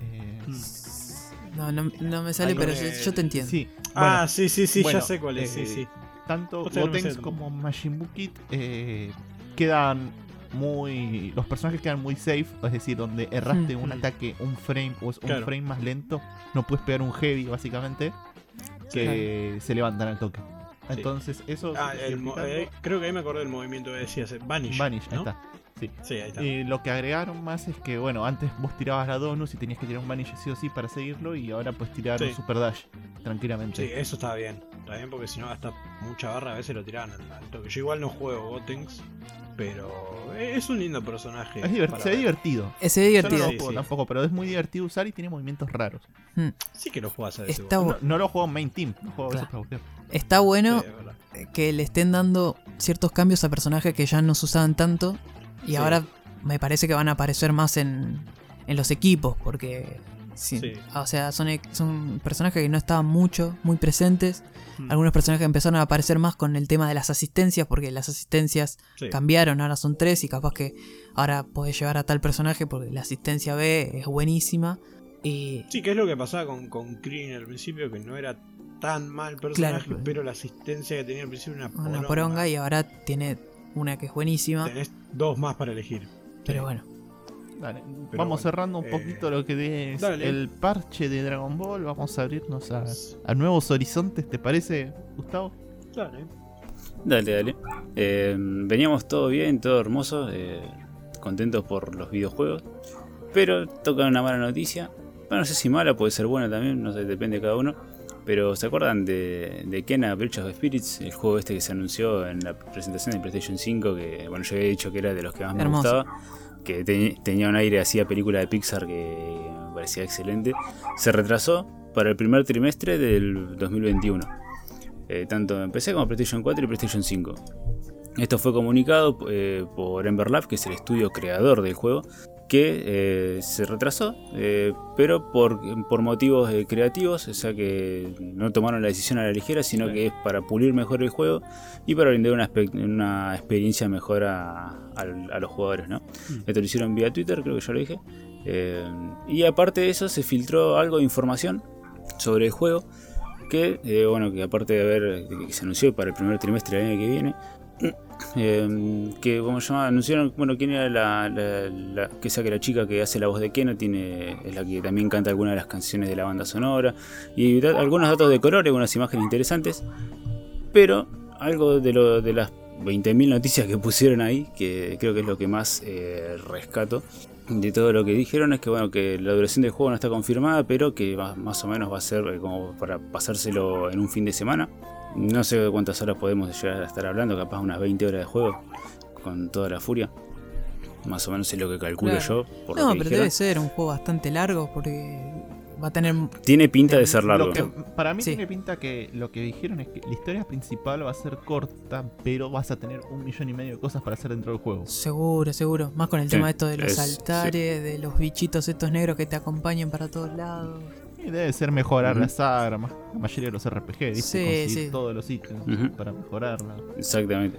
C: Eh,
D: Mm.
A: No, no, no me sale, pero
D: de-
A: yo, yo te entiendo.
C: Sí,
D: Ah,
C: bueno,
D: sí, sí, sí,
C: bueno,
D: ya sé cuál es.
C: eh,
D: sí, sí.
C: tanto Gotenks como Majin Buu Kid eh, quedan muy. Los personajes quedan muy safe, es decir, donde erraste un
D: Mm.
C: ataque, un frame o es un
D: Claro.
C: frame más lento, no puedes pegar un heavy básicamente, que se levantan al toque. Entonces, eso.
D: Ah, el eh, creo que ahí me acordé del movimiento que decías. eh, Vanish.
C: Vanish, ahí está. Sí.
D: Sí, ahí está.
C: Y lo que agregaron más es que, bueno, antes vos tirabas la Donus y tenías que tirar un Vanish sí o sí para seguirlo, y ahora puedes tirar
D: Sí.
C: un Super Dash tranquilamente.
D: Sí, eso está bien. Está bien porque si no gasta mucha barra, a veces lo tiraban al, toque. Yo igual no juego Gotenks, pero es un lindo personaje.
C: Es divert-
D: para
C: se ve
D: ver.
C: divertido. Yo no
A: divertido.
C: lo
D: Sí,
C: juego
D: sí.
C: tampoco, pero es muy divertido usar y tiene movimientos raros.
D: Sí que lo juegas a veces.
A: Está,
C: No, no lo juego en main team, lo juego a veces para
A: está bueno
D: Sí,
A: que le estén dando ciertos cambios a personajes que ya no se usaban tanto. Y
D: Sí.
A: ahora me parece que van a aparecer más en, en los equipos. Porque. Sí,
D: Sí.
A: O sea, son, son personajes que no estaban mucho, muy presentes.
D: Mm.
A: Algunos personajes empezaron a aparecer más con el tema de las asistencias. Porque las asistencias
D: Sí.
A: cambiaron, ahora son tres. Y capaz que ahora podés llevar a tal personaje porque la asistencia B es buenísima. Y
D: Sí, que es lo que pasaba con, con Krillin al principio, que no era tan mal personaje,
A: Claro.
D: pero la asistencia que tenía al principio era una
A: una
D: poronga.
A: poronga. Y ahora tiene una que es buenísima.
D: Tenés dos más para elegir.
A: Pero bueno.
C: Dale,
D: Pero
C: vamos
D: bueno,
C: cerrando un
D: eh,
C: poquito lo que es
D: dale.
C: el parche de Dragon Ball. Vamos a abrirnos a, a nuevos horizontes, ¿te parece, Gustavo?
D: Dale.
B: Dale, dale. Eh, veníamos todo bien, todo hermoso, eh, contentos por los videojuegos. Pero toca una mala noticia. Bueno, no sé si mala, puede ser buena también, no sé, depende de cada uno. pero ¿se acuerdan de, de Kena Bridge of Spirits? El juego este que se anunció en la presentación de PlayStation 5, que bueno, yo había dicho que era de los que más me
A: Hermoso.
B: gustaba, que te- tenía un aire así a película de Pixar que me parecía excelente. Se retrasó para el primer trimestre del 2021, eh, tanto en PC como PlayStation 4 y PlayStation 5. Esto fue comunicado eh, por Ember Lab, que es el estudio creador del juego, que eh, se retrasó, eh, pero por, por motivos eh, creativos, o sea que no tomaron la decisión a la ligera, sino
D: Sí.
B: que es para pulir mejor el juego y para brindar una, una experiencia mejor a, a los jugadores. ¿no? Esto lo hicieron vía Twitter, creo que ya lo dije. Eh, y aparte de eso, se filtró algo de información sobre el juego. Que, bueno, que aparte de haber que se anunció para el primer trimestre del año que viene, eh, que como se llama, anunciaron, bueno, quién era la, la- la- que chica que hace la voz de Keno tiene, es la que también canta algunas de las canciones de la banda sonora. Y da- algunos datos de color, algunas imágenes interesantes, pero algo de lo de las 20.000 noticias que pusieron ahí, que creo que es lo que más eh, rescato de todo lo que dijeron es que bueno que la duración del juego no está confirmada, pero que va- más o menos va a ser eh, como para pasárselo en un fin de semana. No sé cuántas horas podemos llegar a estar hablando, capaz unas 20 horas de juego con toda la furia. Más o menos es lo que calculo
A: Claro.
B: yo. Por
A: No,
B: lo que
A: pero debe ser un juego bastante largo porque va a tener.
B: Tiene pinta de ser largo.
C: Lo que- para mí
A: Sí.
C: tiene pinta que lo que dijeron es que la historia principal va a ser corta, pero vas a tener un millón y medio de cosas para hacer dentro del juego.
A: Seguro, seguro. Más con el
B: Sí,
A: tema esto de los
B: es-
A: altares, de los bichitos estos negros que te acompañan para todos lados.
C: Y debe ser mejorar
B: Ujú.
C: las armas, la mayoría de los RPG, ¿viste?
A: Sí,
C: Conseguir
A: sí.
C: todos los ítems para mejorarla.
B: Exactamente.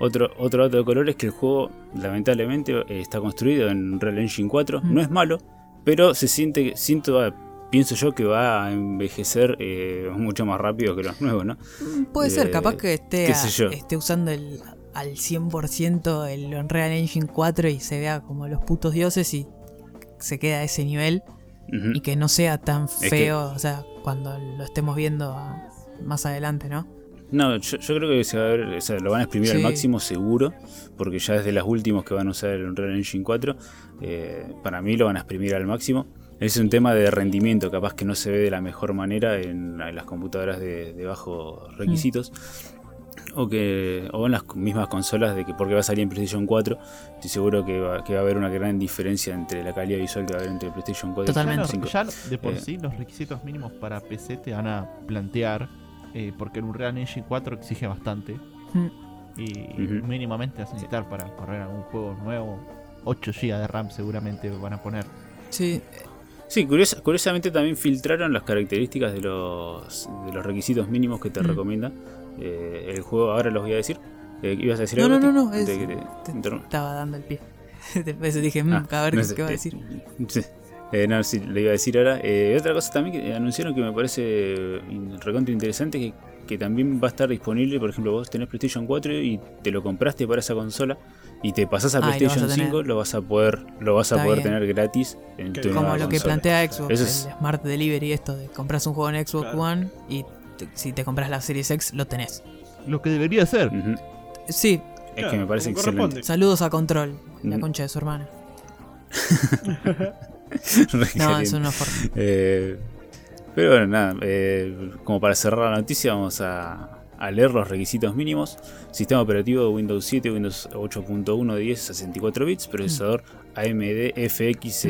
B: Otro, otro dato de color es que el juego, lamentablemente, eh, está construido en Unreal Engine 4.
A: Mm.
B: No es malo, pero se siente, siento, ah, pienso yo que va a envejecer eh, mucho más rápido que los nuevos, ¿no?
A: Mm, Puede ser,
B: Eh,
A: capaz que esté, a- esté usando el, al 100% el Unreal Engine 4 y se vea como los putos dioses y se queda a ese nivel Y que no sea tan
B: que-
A: feo, o sea, cuando lo estemos viendo más adelante, ¿no?
B: No, yo, yo creo que se va a ver, o sea, lo van a exprimir al máximo seguro, porque ya es de las últimas que van a usar el Unreal Engine 4. eh, para mí lo van a exprimir al máximo. Es un tema de rendimiento, capaz que no se ve de la mejor manera en, en las computadoras de, de bajos requisitos. O, que, o en las mismas consolas de que porque va a salir en PlayStation 4, estoy seguro que va, que va a haber una gran diferencia entre la calidad visual que va a haber entre PlayStation 4
A: Totalmente.
B: y
C: Ya, no-
B: PlayStation 5.
C: ya de por
B: Eh.
C: sí los requisitos mínimos para PC te van a plantear, eh, porque el Unreal Engine 4 exige bastante.
A: Mm.
C: Y mínimamente vas a necesitar para correr algún juego nuevo. 8 GB de RAM seguramente van a poner.
A: Sí,
B: Sí, curiosa- curiosamente también filtraron las características de los, de los requisitos mínimos que te
A: Mm.
B: recomienda eh, el juego. Ahora los voy a decir. Eh, ¿Ibas a decir
A: No,
B: algo?
A: no, no, no, es-
B: Te- te-
A: te-
B: interrum-
A: estaba dando el pie. (laughs) Después dije, mm,
B: Ah,
A: a ver
B: no
A: qué,
B: sé,
A: qué va a decir. (laughs)
B: Eh, no, sí, le iba a decir ahora. Eh, otra cosa también que anunciaron que me parece recontra interesante que, que también va a estar disponible. Por ejemplo, vos tenés PlayStation 4 y te lo compraste para esa consola y te pasás a
A: Ah, lo
B: PlayStation
A: tener.
B: 5, lo vas a poder, lo vas a poder
A: bien.
B: tener gratis en tu
A: Como
B: nueva
A: lo que plantea Xbox,
B: Eso es-
A: el Smart Delivery, esto de compras un juego en Xbox
D: Claro.
A: One y te- si te compras la Series X lo tenés.
C: Lo que debería ser.
B: Ujú.
A: Sí,
B: Es
D: Claro,
B: que me parece excelente.
A: saludos a Control, la
B: Mm.
A: concha de su hermana. (laughs) No, es una forma.
B: Eh, pero bueno, nada, eh, como para cerrar la noticia, vamos a, a leer los requisitos mínimos. Sistema operativo de Windows 7, Windows 8.1, 10, 64 bits, procesador AMD FX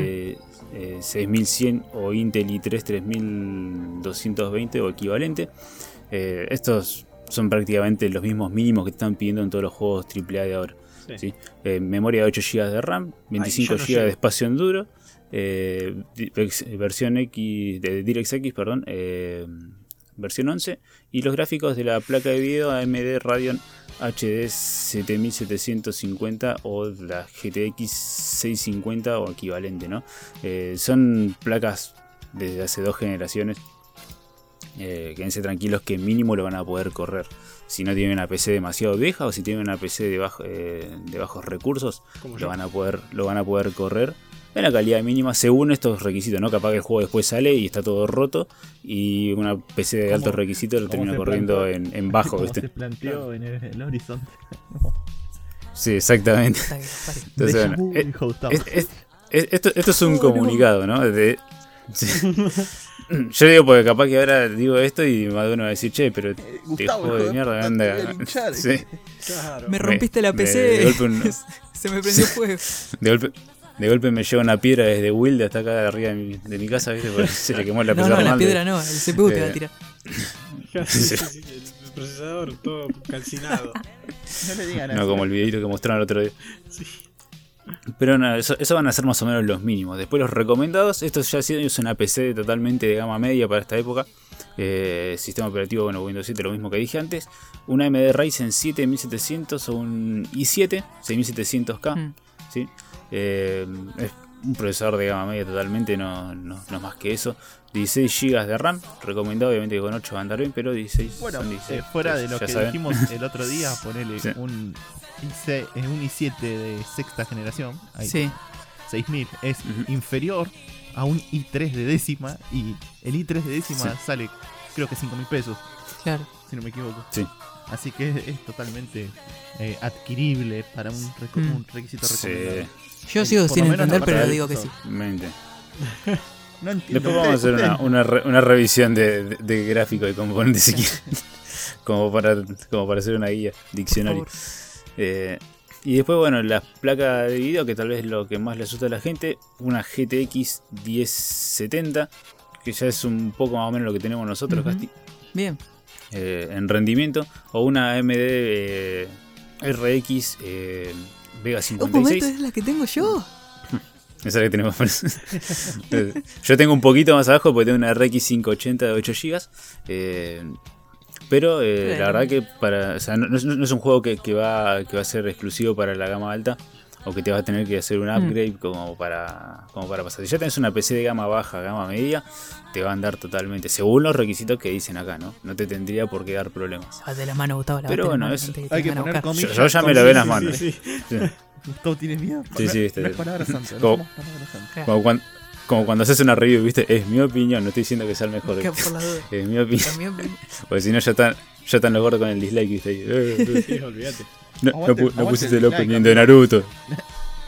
B: eh, eh, 6100 o Intel i3 3220 o equivalente. Eh, estos son prácticamente los mismos mínimos que están pidiendo en todos los juegos AAA de ahora.
D: Sí.
B: ¿sí? Eh, memoria de 8 GB de RAM, 25
D: yo no
B: GB
D: llego.
B: de espacio en duro, versión X de DirectX, perdón, versión 11 y los gráficos de la placa de video AMD Radeon HD 7750 o la GTX 650 o equivalente, ¿no? Eh, son placas desde hace dos generaciones. Eh, quédense tranquilos que mínimo lo van a poder correr. Si no tienen una PC demasiado vieja o si tienen una PC de, bajo- eh, de bajos recursos, lo van a poder lo van a poder correr en la calidad mínima según estos requisitos no capaz que el juego después sale y está todo roto y una PC de altos requisitos lo termina corriendo en, en bajo ¿viste?
C: se planteó en el, el horizonte.
B: sí exactamente. Entonces, bueno, eh,
C: dijo Gustavo.
B: es- es- es- esto, esto es un
C: Oh,
B: comunicado no de, sí. (laughs) Yo digo porque capaz que ahora digo esto y más de uno va a decir, che, pero te
C: Eh, Gustavo,
B: juego de mierda, anda.
C: te.
B: Sí,
D: Claro.
A: Me rompiste la
B: me-
A: PC.
B: de golpe un- (laughs)
A: Se me prendió fuego.
B: de golpe. De golpe me lleva una piedra desde Wilde hasta acá arriba de mi, de mi casa, ¿viste? Porque se le quemó la (laughs)
A: No, no, la piedra no, el CPU te va a
B: Eh,
A: tirar. (laughs)
D: Sí, sí, sí, el procesador todo calcinado.
C: No le digan
B: No
C: así.
B: como el videito que mostraron el otro día.
D: Sí.
B: Pero no, eso, eso van a ser más o menos los mínimos. Después los recomendados, esto ya sí es una PC totalmente de gama media para esta época. Eh, sistema operativo, bueno, Windows 7, lo mismo que dije antes. Una AMD Ryzen 7700 o un i7 6700K.
A: Mm.
B: ¿sí? Eh, es un procesador de gama media totalmente, no, no, no es más que eso. 16 GB de RAM, recomendado obviamente con 8 va a andar bien, pero 16
C: Bueno,
B: son 16.
C: eh, fuera de
B: pues,
C: lo
B: ya
C: que
B: saben.
C: dijimos el otro día, (laughs) ponerle
B: Sí.
C: un, i7, eh, un i7 de sexta generación, ahí,
A: Sí,
C: 6000, es
B: Ujú.
C: inferior a un i3 de décima y el i3 de décima
B: Sí.
C: sale creo que 5 mil pesos,
A: claro.
C: si no me equivoco.
B: Sí.
C: Así que es totalmente eh, adquirible para un,
A: Mm.
C: un requisito
B: Sí.
A: Yo sigo sin entender, pero digo que sí. (laughs)
C: No entiendo.
B: Después vamos a hacer una, una, re- una revisión de, de, de gráfico de componentes si quieren. (laughs) como, para, como para hacer una guía, diccionario. Eh, y después, bueno, las placas de video, que tal vez es lo que más le asusta a la gente. Una GTX 1070, que ya es un poco más o menos lo que tenemos nosotros. Casti,
A: Bien.
B: eh, en rendimiento. O una AMD eh, RX eh, Vega
A: Un momento
B: 56.
A: es la que tengo yo. (laughs)
B: Esa es la que tenemos. (laughs) Yo tengo un poquito más abajo porque tengo una RX 580 de 8 GB. eh, pero eh, la verdad que para, o sea, no, no- no es un juego que, que va, que va a ser exclusivo para la gama alta o que te vas a tener que hacer un
A: Mm.
B: upgrade como, para, como para pasar. Si ya tenés una PC de gama baja, gama media, te va a andar totalmente, según los requisitos que dicen acá, ¿no? No te tendría por qué dar problemas.
A: Lávate las manos, Gustavo. lavate
B: Pero
A: las
B: bueno,
A: manos
B: eso-
A: que
C: Hay que poner comillas.
B: Yo- yo ya me lavé las
C: comillas.
B: manos.
D: Sí, sí.
B: Sí.
C: Gustavo tiene miedo.
B: Sí, sí, viste.
C: No es palabra santa. no
B: Como-
C: palabra
B: cuando, como cuando haces una review, ¿viste? Es mi opinión, no estoy diciendo que sea el mejor.
A: que por las dudas.
B: Es mi opinión. (laughs) Porque si no, ya están, ya están los gordos con el dislike, ¿viste? Ahí,
D: olvídate.
B: No, no,
C: Aguante-
B: pu- no
C: aguante
B: pusiste
C: el
B: opening de
C: amigo.
B: Naruto. (laughs)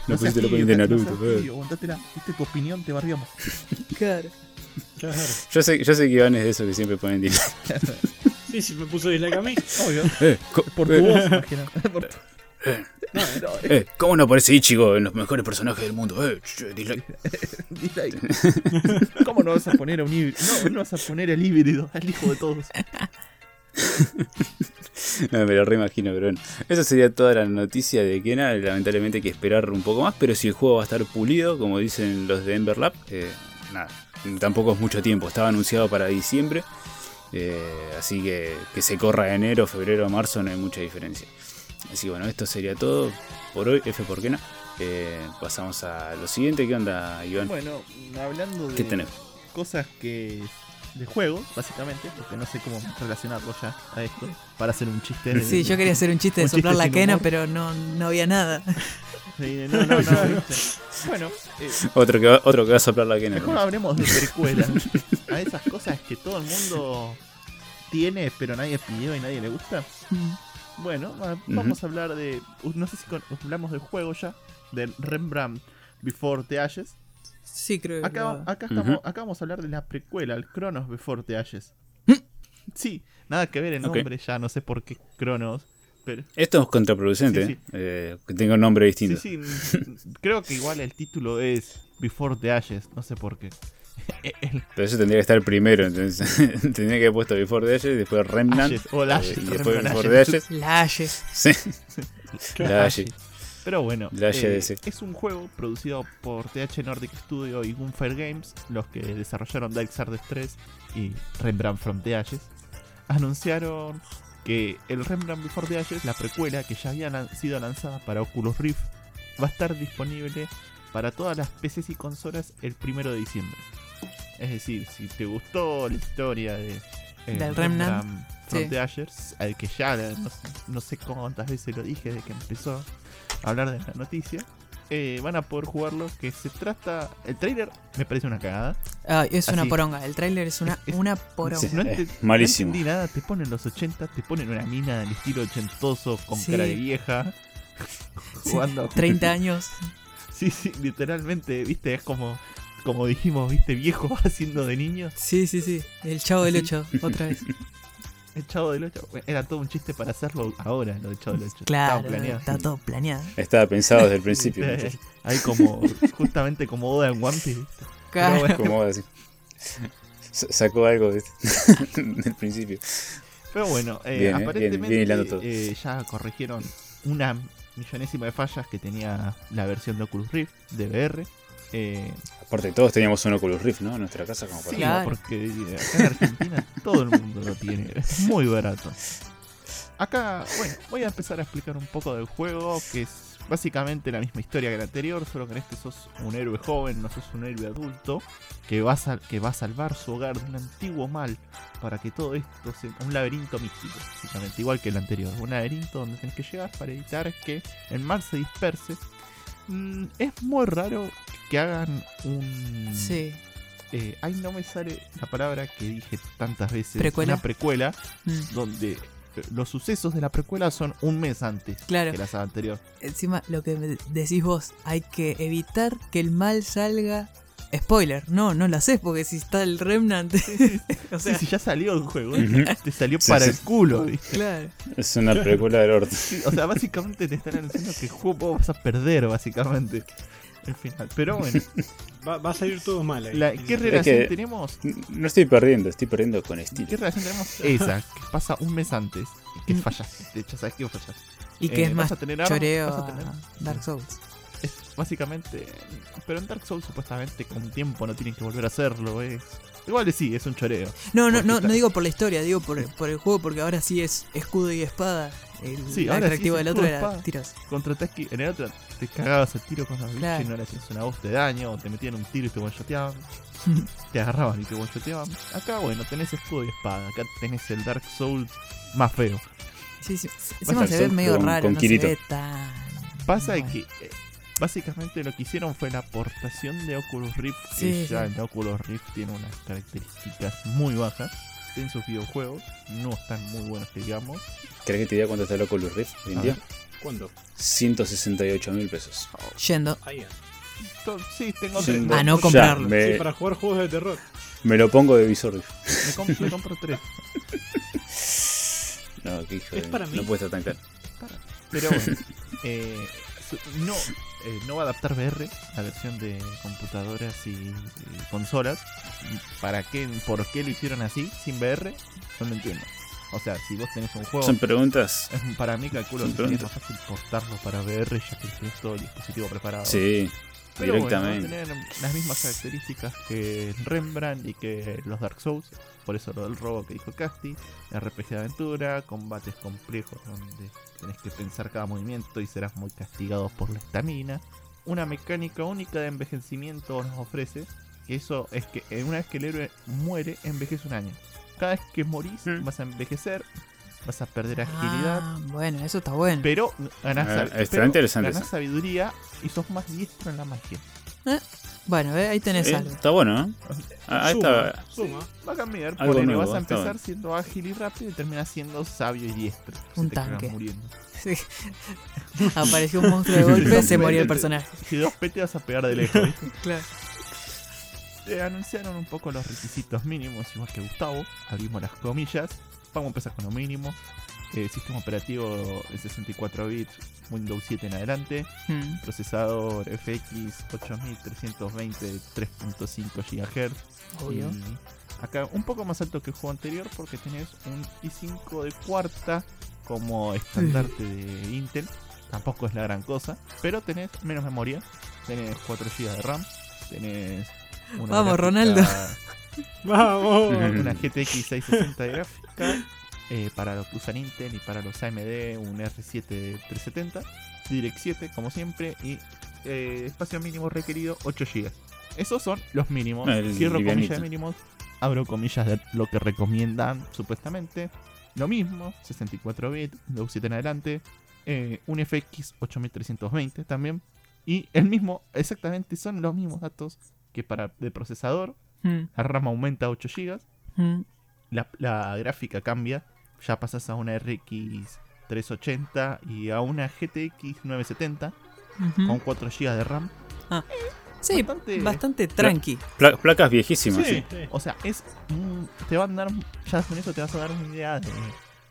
B: No pusiste el opening de Naruto.
C: tibio, aguantátela. Viste tu opinión, te barriamos. (laughs)
A: Claro.
D: Claro.
B: Yo sé, yo sé que Iván es de esos que siempre ponen dislike. (laughs)
D: Sí, sí, me puso dislike a mí.
C: Obvio.
B: Eh,
C: Por tu
B: eh,
C: voz, imagina. Por tu-
D: No,
C: No,
B: eh, ¿Cómo no aparece Ichigo en los mejores personajes del mundo? Eh, ch- dislike.
C: dislike. ¿Cómo no vas a poner a un híbrido? No, no vas a poner al híbrido, al hijo de todos. (laughs)
B: No, me lo reimagino, pero bueno. Esa sería toda la noticia de Kena. Lamentablemente hay que esperar un poco más, pero si el juego va a estar pulido, como dicen los de Ember Lab, eh, nada, tampoco es mucho tiempo. Estaba anunciado para diciembre, eh, así que que se corra enero, febrero, marzo, no hay mucha diferencia. Así que bueno, esto sería todo por hoy. F por Kena. Eh, pasamos a lo siguiente. ¿Qué onda, Iván?
C: Bueno, hablando de
B: ¿Qué
C: cosas que. De juegos, básicamente, porque no sé cómo relacionarlo ya a esto, para hacer un chiste. de-
A: Sí, yo quería hacer un chiste de
C: Un
A: soplar
C: chiste
A: la quena,
C: humor.
A: pero no, no había nada. (laughs)
C: Sí, no, no, no. (laughs) Bueno, eh,
B: Otro que, va, otro que va a soplar la Kena.
C: mejor hablemos de precuelas. (laughs) A esas cosas que todo el mundo tiene, pero nadie pidió y nadie le gusta. Bueno, va- vamos a hablar de. No sé si con- hablamos del juego ya, del Rembrandt Before the Ashes.
A: Sí, creo que
C: Acá, acá,
B: Ujú.
C: estamos, acá vamos a hablar de la precuela, el Cronos Before the Ashes. Sí, nada que ver el nombre, ya no sé por qué Cronos. Pero,
B: Esto es contraproducente,
C: Sí, sí.
B: eh, que tenga un nombre distinto.
C: sí, mm, creo que igual el título es Before the Ashes, no sé por qué. (laughs)
B: Pero eso tendría que estar primero, entonces (laughs) tendría que haber puesto Before the Ashes, después Remnant,
C: Ashes, o el Ashes,
B: eh, y después Before
C: Ashes.
B: the Ashes.
A: La Haye.
B: Sí,
D: Claro. (laughs)
C: Pero bueno, eh, es un juego producido por TH Nordic Studio y Gunfire Games, los que desarrollaron Darksiders 3 y Rembrandt from the Ashes. Anunciaron que el Rembrandt Before the Ashes, la precuela que ya había lan- sido lanzada para Oculus Rift, va a estar disponible para todas las PCs y consolas el primero de diciembre. Es decir, si te gustó la historia de eh,
A: Del Remnant,
C: from
A: sí.
C: the Ashes, al que ya no, sé- no sé cuántas veces lo dije desde que empezó hablar de la noticia, eh, van a poder jugarlo. Que se trata. El trailer me parece una cagada.
A: Ah, es una
C: Así.
A: poronga. El tráiler es una,
C: Es-
A: una poronga.
B: Sí.
C: No,
B: Eh,
C: ente- no
B: malísimo.
C: entendí nada. Te ponen los 80, te ponen una mina del estilo ochentoso con
A: Sí.
C: cara de vieja. (laughs)
A: Sí,
C: Jugando.
A: 30 años. (laughs)
C: Sí, sí, literalmente, viste, es como como dijimos, viste, viejo (laughs) haciendo de niño.
A: Sí, sí, sí. El chavo del
C: Así.
A: 8, otra vez.
C: El chavo del 8. Era todo un chiste para hacerlo ahora, lo del chavo del 8.
A: Claro,
C: Estaba planeado.
A: está todo planeado.
B: Estaba pensado desde el principio. Muchacho.
C: Ahí como, (laughs) justamente como Oda en One Piece.
A: Claro.
C: bueno.
B: Como así. S- Sacó algo de- (laughs) del principio.
C: Pero bueno, eh,
B: Bien,
C: aparentemente
B: bien, bien
C: eh, ya corrigieron una millonésima de fallas que tenía la versión de Oculus Rift de VR. Eh,
B: Aparte, todos teníamos un Oculus Rift, ¿no? En nuestra casa, como para.
C: sí,
A: Claro.
C: porque acá en Argentina (laughs) todo el mundo lo tiene. Es muy barato. Acá, bueno, voy a empezar a explicar un poco del juego, que es básicamente la misma historia que la anterior, solo que en este sos un héroe joven, no sos un héroe adulto, que va a, que va a salvar su hogar de un antiguo mal para que todo esto sea un laberinto místico, básicamente, igual que el anterior. Un laberinto donde tenés que llegar para evitar que el mal se disperse. Mm, es muy raro que hagan un...
A: Sí.
C: Eh, ay, no me sale la palabra que dije tantas veces.
A: ¿Precuela?
C: Una precuela
A: Mm,
C: donde eh, los sucesos de la precuela son un mes antes
A: Claro.
C: que la saga anterior.
A: Encima, lo que decís vos, hay que evitar que el mal salga. Spoiler, no, no lo haces porque si está el Remnant. (laughs) o sea,
C: Sí, sí, ya salió el juego.
B: Ujú.
C: Te salió
B: Sí,
C: para
B: sí.
C: el culo. ¿viste?
A: claro.
B: Es una precuela del orto.
C: Sí, o sea, básicamente te están anunciando que el juego vos vas a perder, básicamente. El final. Pero bueno, (laughs)
D: Va, va a salir todo mal ahí.
C: la- ¿qué relación
B: que-
C: tenemos?
B: No estoy perdiendo, estoy perdiendo con
C: ¿Qué
B: estilo.
C: relación tenemos? (laughs) Esa, que pasa un mes antes y que fallaste. De hecho, sabes que fallaste.
A: Y que
C: Eh,
A: es
C: vas
A: más
C: a tener armas,
A: choreo
C: vas a
A: a
C: tener-
A: Dark Souls.
C: Básicamente. Pero en Dark Souls supuestamente con tiempo no tienen que volver a hacerlo. Es... Igual sí, es un choreo.
A: No, no, no,
C: está-
A: no digo por la historia, digo por, por el juego, porque ahora sí es escudo y espada. El
C: Sí, ahora sí
A: del otro era tiros.
C: Contraataque, en el otro te cagabas el tiro con los bichos
A: Claro.
C: y no le hacías una voz de daño, o te metían un tiro y te one-shoteaban, (laughs) te agarraban y te one-shoteaban. Acá, bueno, tenés escudo y espada, acá tenés el Dark Souls más feo.
A: Sí, sí. Encima se ve medio
B: con-
A: raro,
B: con
A: no se ve tan.
C: Pasa
A: bueno.
C: que eh, básicamente lo que hicieron fue la aportación de Oculus Rift,
A: Sí,
C: que ya
A: sí.
C: en Oculus Rift tiene unas características muy bajas en sus videojuegos, no están muy buenos que digamos.
B: ¿Crees que te diga cuánto está el Oculus Rift hoy en día?
C: ver.
D: ¿Cuándo?
B: 168 mil pesos.
A: Yendo.
D: Ahí.
C: To- Sí, tengo tres.
A: A Ah, no
B: Ya,
A: comprarlo.
B: me,
D: Sí, para jugar juegos de terror.
B: me lo pongo de visor.
C: Me, comp- me compro tres. (laughs)
B: No, qué hijo
D: Es
B: de-
D: para mí.
B: No puede estar tan caro.
C: Pero bueno, eh, no, eh, no va a adaptar VR, la versión de computadoras y, y consolas. ¿Para qué? ¿Por qué lo hicieron así, sin VR? No lo entiendo. O sea, si vos tenés un juego,
B: Son preguntas.
C: es- para mí calculo que
B: preguntas.
C: más fácil portarlo para VR ya que tenés todo el dispositivo preparado.
B: Sí,
C: Pero bueno,
B: directamente.
C: tener las mismas características que Rembrandt y que los Dark Souls. Por eso lo del robo que dijo Casti. RPG de aventura, combates complejos donde tenés que pensar cada movimiento y serás muy castigado por la estamina. Una mecánica única de envejecimiento nos ofrece. Que eso es que eh, una vez que el héroe muere, envejece un año. Cada vez que morís,
B: Mm.
C: vas a envejecer, vas a perder agilidad.
A: Ah, bueno, eso está bueno.
C: Pero ganás,
B: Ah,
C: sab-
B: está
C: pero
B: interesante
C: ganás sabiduría y sos más diestro en la magia.
A: Bueno, ve, ahí tenés
B: Eh,
A: algo.
B: está bueno, ¿no? Ah, ahí
D: suma,
B: está.
D: suma.
C: Va a cambiar,
B: Algo
C: ponele,
B: nuevo,
C: vas a empezar
B: bueno.
C: siendo ágil y rápido y terminas siendo sabio y diestro. Se
A: Un
C: te cagan
A: tanque.
C: muriendo.
A: Sí. (laughs) Apareció un monstruo de golpe, se moría el personaje.
C: Si dos P te vas a pegar de lejos. (laughs)
A: Claro.
C: Eh, anunciaron un poco los requisitos mínimos, igual que Gustavo. Abrimos las comillas. Vamos a empezar con lo mínimo. Eh, sistema operativo de 64 bits, Windows 7 en adelante.
A: Mm,
C: Procesador FX 8320 3.5 GHz.
A: obvio.
C: Y acá un poco más alto que el juego anterior porque tenés un i5 de cuarta como estandarte de Intel. Tampoco es la gran cosa, pero tenés menos memoria. Tenés 4 GB de RAM. Tenés una
A: Vamos,
C: gráfica-
A: Ronaldo. (laughs)
D: Vamos.
C: Una GTX 660 de gráfica. Eh, para los que usan Intel y para los AMD un R7 370. Direct 7 como siempre. Y eh, espacio mínimo requerido 8 GB. Esos son los mínimos.
B: El
C: Cierro comillas de mínimos. Abro comillas de lo que recomiendan supuestamente. Lo mismo, 64 bits, Windows 7 en adelante. eh, un FX 8320 también. Y el mismo, exactamente son los mismos datos que para de procesador.
A: Mm,
C: La RAM aumenta a 8 GB.
A: mm.
C: La, la gráfica cambia. Ya pasas a una RX 380 y a una GTX 970
A: Ujú.
C: con 4 GB de RAM.
A: Ah. Sí,
C: bastante-
A: bastante, tranqui.
B: Pla- placas viejísimas, sí.
D: Sí, sí.
C: O sea, es mm, te van a dar, ya con eso te vas a dar una idea de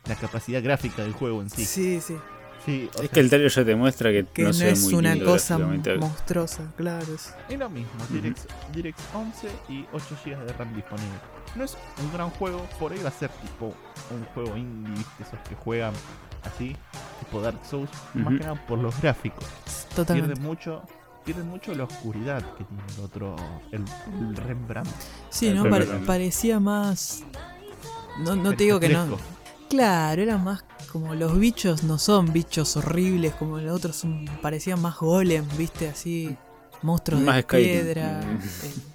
C: la capacidad gráfica del juego en sí.
A: Sí, sí.
C: Sí,
B: Es
C: sea,
B: que el trailer ya te muestra que,
A: Que
B: no
A: no,
B: se ve
A: es
B: muy
A: una
B: lindo
A: cosa monstruosa, claro. es-
C: es lo mismo, DirectX, DirectX 11 y 8 GB de RAM disponible. No es un gran juego, por ahí va a ser tipo un juego indie, ¿viste? esos que juegan así, tipo Dark Souls, más que nada por los gráficos.
A: Totalmente.
C: Pierde mucho, pierde mucho la oscuridad que tiene el otro, el, el Rembrandt.
A: Sí, ¿no? Parecía más. No, no te digo que no. Claro, era más como los bichos no son bichos horribles como los otros son parecían más golem, viste, así monstruos
B: Más
A: de
B: Skyrim.
A: piedra.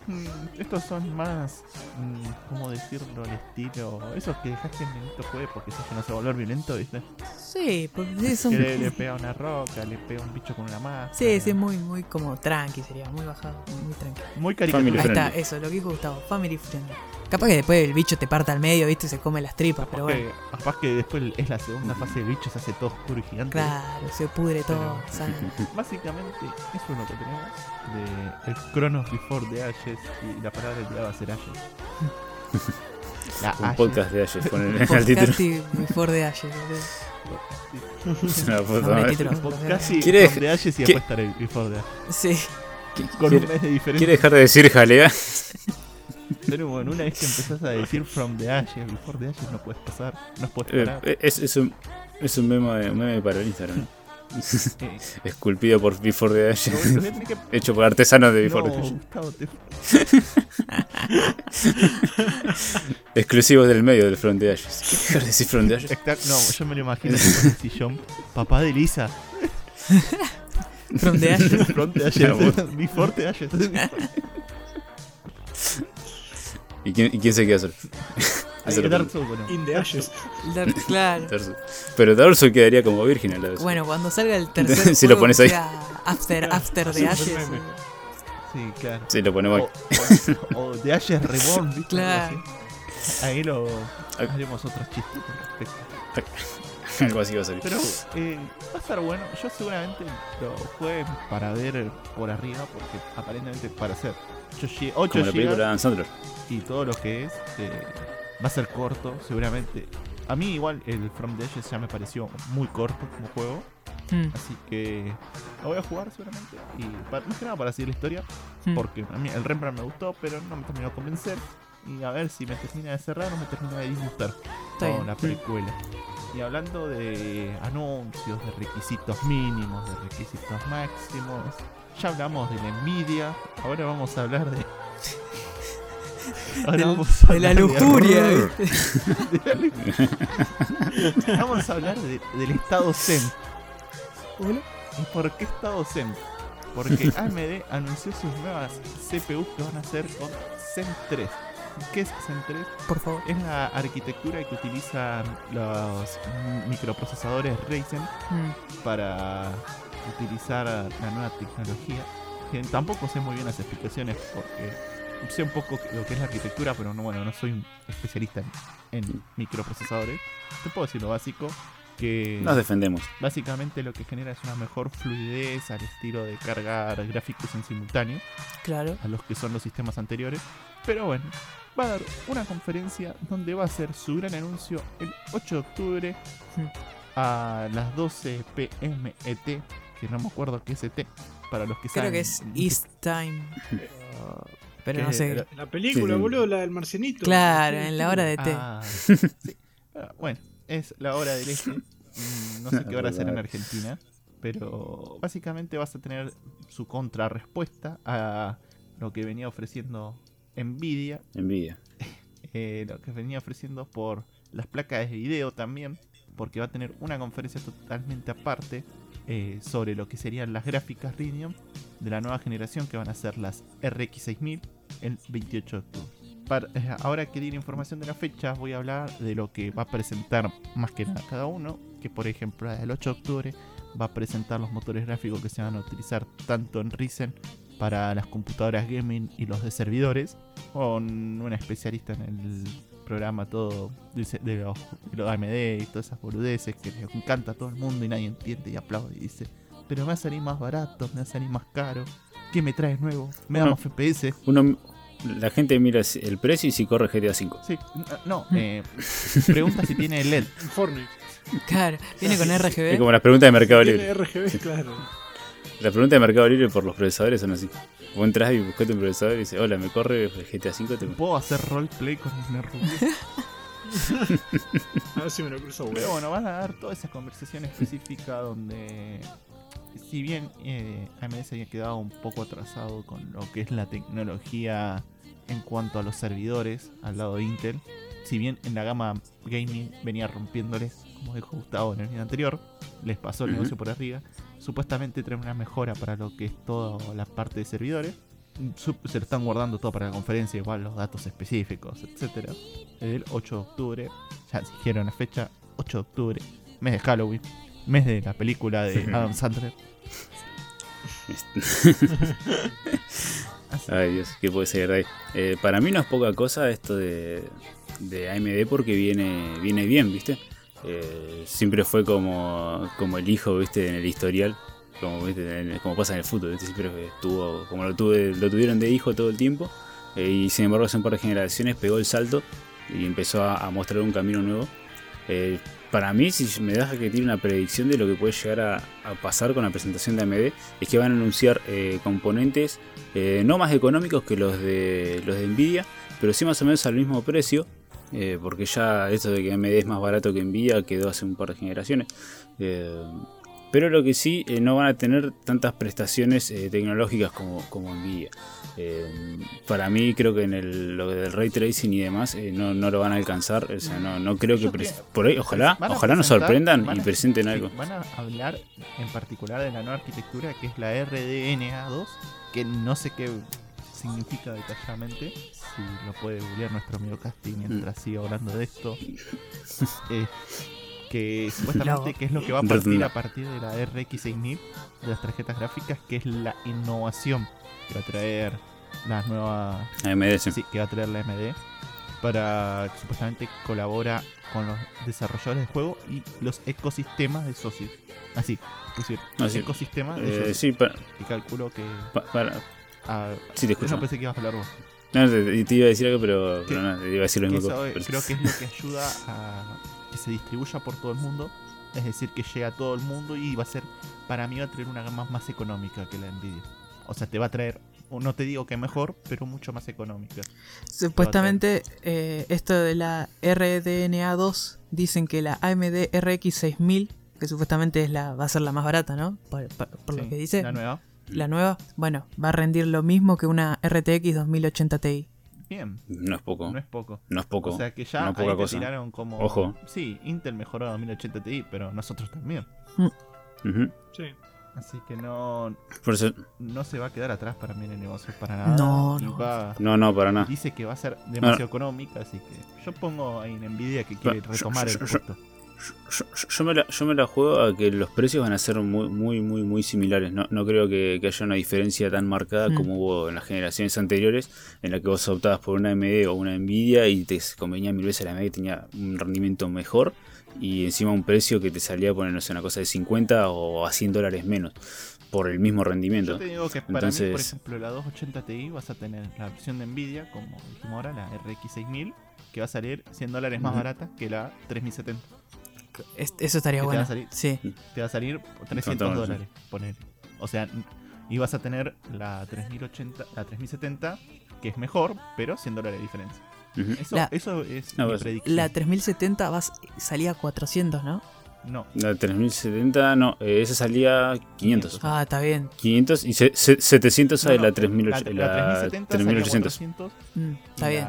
B: Mm.
C: Estos son más, mm, ¿cómo decirlo? Al estilo. Esos que dejaste en violento juegue porque sabes que no se va a volver violento, ¿viste?
A: Sí, porque son
C: Que le, le pega una roca, le pega un bicho con una máscara.
A: Sí, sí, muy muy como tranqui sería, muy bajado, muy tranqui.
C: Muy caricatura.
A: Ahí está, eso, lo que dijo Gustavo, family friendly. Capaz que después el bicho te parta al medio, viste, y se come las tripas, pero bueno.
C: Que- Capaz que después es la segunda fase del bicho, se hace todo oscuro y gigante.
A: Claro, se pudre todo,
C: Pero-
A: ¿sabes?
C: Básicamente, eso es lo que tenemos de el Chronos Before the Ashes y la palabra del día va a ser Ashes. (laughs) La
B: Un
C: Ashes.
B: podcast de Ashes, ponen el título.
A: Y Before de Ashes, boludo. (laughs)
B: Una puta
A: Nombre
B: madre.
A: título.
C: Podcast
B: ¿Quiere-
C: From the Ashes y
B: ¿Qué-
C: después estará el Before the Ashes.
A: Sí,
C: Con
B: ¿Quiere,
C: un mes de diferencia.
B: quiere dejar de decir jalea? (laughs)
C: Pero bueno, una vez que empezás a decir From the Ashes, Before the Ashes, no puedes pasar, no puedes
B: Eh,
C: parar.
B: es, es un, es un meme, un meme para el Instagram. (laughs) Esculpido por Before the
C: tener que- (laughs)
B: Hecho por artesanos de
C: No,
B: Before the Ashes.
C: Gustavo, te- (laughs)
B: Exclusivos del medio del Front de Ashes. ¿Quiere dejar de decir Front de Ashes?
C: está- no, yo me lo imagino el sillón. Papá de Lisa.
A: From the Ashes.
C: From the Ashes.
B: bueno.
C: Before the Ashes.
B: ¿Y quién, y quién se queda solo? La
C: Dark. Souls, bueno.
D: In the Ashes.
A: Dark- (laughs) Claro.
B: Pero Darsu quedaría como virgen a la vez.
A: Bueno, cuando salga el tercer (laughs)
B: Si lo pones ahí.
A: After, (laughs) after the Ashes.
D: meme.
C: Sí, claro.
B: Sí, lo ponemos
C: O, o, o The Ashes Reborn, ¿viste?
A: Claro.
C: Ahí lo haremos otros chistes con respecto.
B: Algo así va a salir.
C: Pero eh, va a estar bueno. Yo seguramente lo juegue para ver por arriba, porque aparentemente para hacer 8, gi- 8
B: Como la película de Adam Sandler.
C: y todo lo que es, eh, va a ser corto, seguramente. A mí igual el From the Ashes ya me pareció muy corto como juego,
A: Hmm,
C: así que lo voy a jugar seguramente. Y para, más que nada para seguir la historia,
A: hmm.
C: porque a mí el Rembrandt me gustó, pero no me terminó de convencer. Y a ver si me termina de cerrar o me termina de disgustar con la precuela. Y hablando de anuncios, de requisitos mínimos, de requisitos máximos, ya hablamos de la envidia, ahora vamos a hablar de. Ahora
A: Del-
C: vamos a
A: de la lujuria. (laughs)
C: Vamos a hablar de- del estado Zen.
A: Hola.
C: ¿Y por qué estado Zen? Porque (laughs) AMD anunció sus nuevas CPUs que van a ser con Zen 3. ¿Qué es Zen 3?
A: Por favor.
C: Es la arquitectura que utilizan los microprocesadores Ryzen
A: Hmm.
C: para utilizar la nueva tecnología. Tampoco sé muy bien las explicaciones porque sé un poco lo que es la arquitectura, pero no, bueno, no soy un especialista en, en microprocesadores. Te puedo decir lo básico, que
B: Nos defendemos.
C: básicamente lo que genera es una mejor fluidez al estilo de cargar gráficos en simultáneo
A: Claro.
C: a los que son los sistemas anteriores. Pero bueno, va a dar una conferencia donde va a hacer su gran anuncio el 8 de octubre (laughs) a las 12 pm ET, que no me acuerdo qué es ET, para los que
A: Creo
C: saben.
A: que es East Time. (laughs) Pero no sé.
C: la-
D: La película,
B: Sí, sí.
D: boludo, la del marcianito.
A: Claro, en la hora de té.
C: Ah, (laughs) sí. Ah, Bueno, es la hora del este. No sé qué hora será en Argentina. Pero básicamente vas a tener su contrarrespuesta a lo que venía ofreciendo Nvidia
B: Envidia. (laughs)
C: eh, lo que venía ofreciendo por las placas de video también, porque va a tener una conferencia totalmente aparte eh, sobre lo que serían las gráficas Radeon de la nueva generación que van a ser las RX 6000 el 28 de octubre. Para- eh, ahora que tiene información de las fechas, voy a hablar de lo que va a presentar más que nada cada uno. Que por ejemplo, el 8 de octubre va a presentar los motores gráficos que se van a utilizar tanto en Ryzen para las computadoras gaming y los de servidores, con una especialista en el programa todo de los, de los AMD y todas esas boludeces que les encanta a todo el mundo y nadie entiende y aplaude y dice, pero me va a salir más barato, me va a salir más caro, ¿Qué me traes nuevo? Me
B: Uno-
C: damos FPS.
B: Uno, la gente mira el precio y si corre GTA V.
C: Sí, no, eh, pregunta si tiene LED. (laughs)
D: Fortnite.
A: Claro, viene con
B: Es
A: RGB.
B: como las preguntas de Mercado
D: Tiene
B: Libre.
D: RGB, claro.
B: Las preguntas de Mercado Libre por los procesadores son así. Vos entras y buscas un procesador y dices, hola, ¿me corre GTA V? Te-
C: ¿Puedo hacer roleplay con el Rubius? (laughs)
D: A ver si me lo cruzo,
C: Pero
D: weón.
C: bueno, van a dar toda esa conversación específica donde, si bien eh, AMD se había quedado un poco atrasado con lo que es la tecnología en cuanto a los servidores al lado de Intel, si bien en la gama gaming venía rompiéndoles, como dijo Gustavo en el video anterior, les pasó el negocio por arriba, supuestamente trae una mejora para lo que es toda la parte de servidores. Se lo están guardando todo para la conferencia, igual los datos específicos, etcétera. El 8 de octubre, ya dijeron la fecha, 8 de octubre, mes de Halloween, mes de la película de Adam Sandler. (laughs)
B: Ay Dios, ¿qué puede ser de ahí? Eh, para mí no es poca cosa esto de, de AMD porque viene, viene bien, ¿viste? Eh, siempre fue como, como el hijo, ¿viste? En el historial, como, ¿viste? En- como pasa en el fútbol, ¿viste? Siempre estuvo, como lo, tuve, lo tuvieron de hijo todo el tiempo eh, y sin embargo hace un par de generaciones pegó el salto y empezó a, a mostrar un camino nuevo. Para mí, si me das que tiene una predicción de lo que puede llegar a, a pasar con la presentación de AMD, es que van a anunciar eh, componentes eh, no más económicos que los de los de Nvidia, pero sí más o menos al mismo precio, eh, porque ya esto de que AMD es más barato que Nvidia quedó hace un par de generaciones. Eh, pero lo que sí, eh, no van a tener tantas prestaciones eh, tecnológicas como, como Nvidia. Eh, para mí creo que en el, lo del ray tracing y demás eh, no, no lo van a alcanzar. O sea, no, no creo que... Por ahí, ojalá, ojalá nos sorprendan y presenten algo.
C: Van a hablar en particular de la nueva arquitectura que es la RDNA2, que no sé qué significa detalladamente. Si lo puede googlear nuestro amigo Casti mientras siga hablando de esto. (laughs) Que supuestamente
A: No.
C: que es lo que va a partir a partir de la RX 6000 de las tarjetas gráficas, que es la innovación que va a traer las nuevas
B: AMD, sí.
C: Sí, que va a traer la AMD para que supuestamente colabora con los desarrolladores de juego y los ecosistemas de socios. Así, es decir,
B: Ah, sí.
C: ecosistemas de
B: Eh,
C: socios.
B: sí, para,
C: Y calculo que.
B: pa- para-
C: ah,
B: sí, te escucho.
C: no pensé que ibas a hablar vos.
B: No, te, te iba a decir algo, pero, pero no, te iba a decir lo mismo.
C: creo que es lo que ayuda a se distribuya por todo el mundo. Es decir, que llega a todo el mundo y va a ser, para mí va a traer una gama más económica que la Nvidia. O sea, te va a traer, no te digo que mejor, pero mucho más económica.
A: Supuestamente, eh, esto de la RDNA2, dicen que la AMD RX 6000, que supuestamente es la, va a ser la más barata, ¿no? Por, por- por
C: Sí,
A: lo que dice,
C: La nueva.
A: la nueva, bueno, va a rendir lo mismo que una RTX 2080 Ti.
C: Bien,
B: No es poco.
C: no es poco.
B: No es poco.
C: O sea que ya
B: no
C: ahí te
B: cosa.
C: tiraron como.
B: Ojo.
C: Sí, Intel mejoró a 2080 Ti, pero nosotros también.
B: Ujú.
D: Sí.
C: Así que no,
B: Por eso,
C: no se va a quedar atrás para mí en el negocio para nada.
A: No, no.
C: va-
B: no, no, para nada.
C: dice que va a ser demasiado económica, así que yo pongo ahí en Nvidia que quiere retomar
B: yo-
C: el
B: yo-
C: puesto.
B: Yo, yo- yo me la, yo me la juego a que los precios van a ser muy, muy, muy, muy similares. No, no creo que, que haya una diferencia tan marcada
A: Mm.
B: como hubo en las generaciones anteriores, en la que vos optabas por una AMD o una Nvidia y te convenía mil veces la AMD que tenía un rendimiento mejor y encima un precio que te salía a poner, no sé, una cosa de 50 o a 100 dólares menos por el mismo rendimiento.
C: Yo te digo que para mí, por
B: Entonces-
C: ejemplo, la 280 Ti vas a tener la versión de Nvidia, como dijimos ahora, la RX 6000, que va a salir 100 dólares más barata que la 3070.
A: Es- Eso estaría
C: ¿Qué te va
A: bueno.
C: a salir?
A: Sí.
C: te va a salir 300
B: Totalmente.
C: dólares, poner. O sea, y vas a tener la 3080, la 3070, que es mejor, pero 100 dólares de diferencia.
B: Ujú.
C: Eso,
A: La-
C: eso es
B: No,
C: mi
B: pues,
C: predicción.
A: La 3070 va, salía a 400, ¿no?
C: No,
B: La 3070, no, esa salía 500.
A: Ah, está bien.
B: 500 y se- se- 700
C: no,
B: sale
C: no,
B: la
C: la,
B: 3800.
C: la
B: La
C: 3070 salía
B: 3800.
C: 400,
A: Mm, está bien.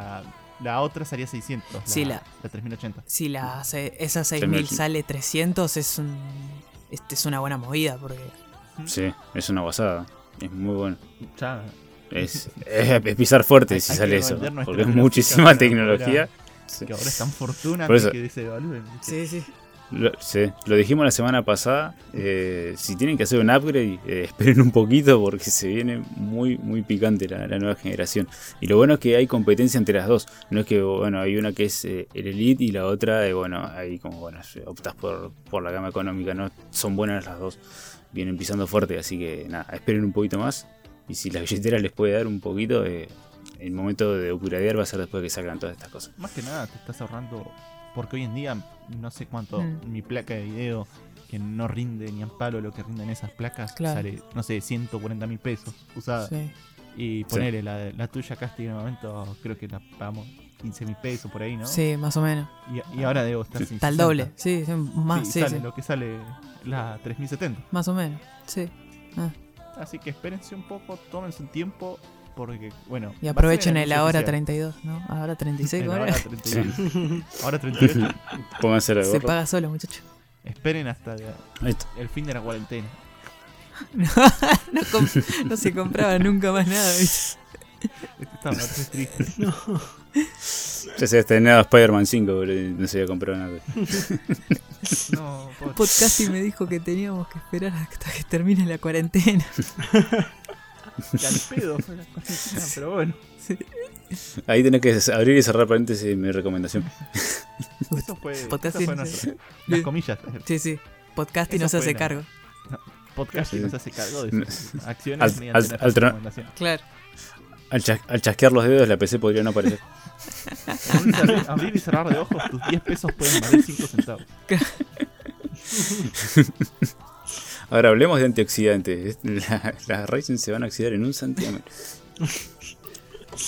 C: La, la otra salía 600. La,
A: Sí, la-
C: la 3080.
A: Si la, se- esa 6000
B: Terminal.
A: sale 300, es, un, este es una buena movida. Porque
B: Sí, es una basada. Es muy bueno.
C: Ya,
B: Es, es, es pisar fuerte
C: Hay-
B: si
C: hay
B: sale eso. Porque es muchísima (laughs) tecnología. Sí.
C: que ahora es tan fortuna
B: Por eso-
C: que se.
A: Sí, sí.
B: Lo, sí, lo dijimos la semana pasada. eh, si tienen que hacer un upgrade, eh, (laughs) esperen un poquito porque se viene muy, muy picante la, la nueva generación. Y lo bueno es que hay competencia entre las dos. No es que, bueno, hay una que es eh, el Elite y la otra, eh, bueno, ahí como, bueno, optas por, por la gama económica. no Son buenas las dos. Vienen pisando fuerte, así que nada, esperen un poquito más. Y si la billetera les puede dar un poquito, eh, el momento de upgradear va a ser después de que salgan todas estas cosas.
C: Más que nada te estás ahorrando, porque hoy en día no sé cuánto
A: Mm.
C: mi placa de video, que no rinde ni a palo lo que rinden esas placas,
A: Claro.
C: sale, no sé, 140 mil pesos usada.
A: Sí.
C: Y ponele, la, la tuya Casti en el momento creo que la pagamos 15 mil pesos por ahí, ¿no?
A: Sí, más o menos.
C: Y, y ahora debo estar sin
A: Está el
C: 60.
A: doble. Sí, sí, más,
C: Sí,
A: sí,
C: sale
A: sí.
C: lo que sale la 3070.
A: Más o menos. Sí. Ah.
C: Así que espérense un poco, tómense un tiempo, porque, bueno.
A: Y aprovechen el ahora
C: oficial.
A: 32, ¿no? Ahora 36,
C: El
A: ¿cómo
C: ahora
A: era?
C: 38. (laughs) ahora 38.
B: Pónganse la
A: Se paga solo, muchacho.
C: Esperen hasta el, fin de la cuarentena. (laughs)
A: no, com- no se compraba nunca más nada, ¿viste?
C: Este está bastante triste. (laughs)
B: Ya se ha estrenado Spider-Man 5, boludo, y no se había comprado nada.
C: No, pobre.
A: Podcasting me dijo que teníamos que esperar hasta que termine la cuarentena. (laughs)
C: Y pedo pero bueno.
B: Ahí tenés que abrir y cerrar paréntesis mi recomendación. (laughs)
C: Eso fue, eso
A: Podcasting,
C: fue nuestro. (laughs) Las comillas.
A: Sí, sí. Podcasting
C: Eso
A: no se hace cargo.
C: Podcast y
B: Sí.
C: nos hace cargo de sus acciones
B: Al-
C: mediante
B: al- al
C: recomendaciones.
A: Claro.
B: Al, chas- al chasquear los dedos, la PC podría no aparecer.
C: Abrir, abrir y cerrar de ojos, tus 10 pesos pueden valer 5 centavos.
B: Ahora hablemos de antioxidantes. La- (laughs) Las Ryzen se van a oxidar en un santiamén.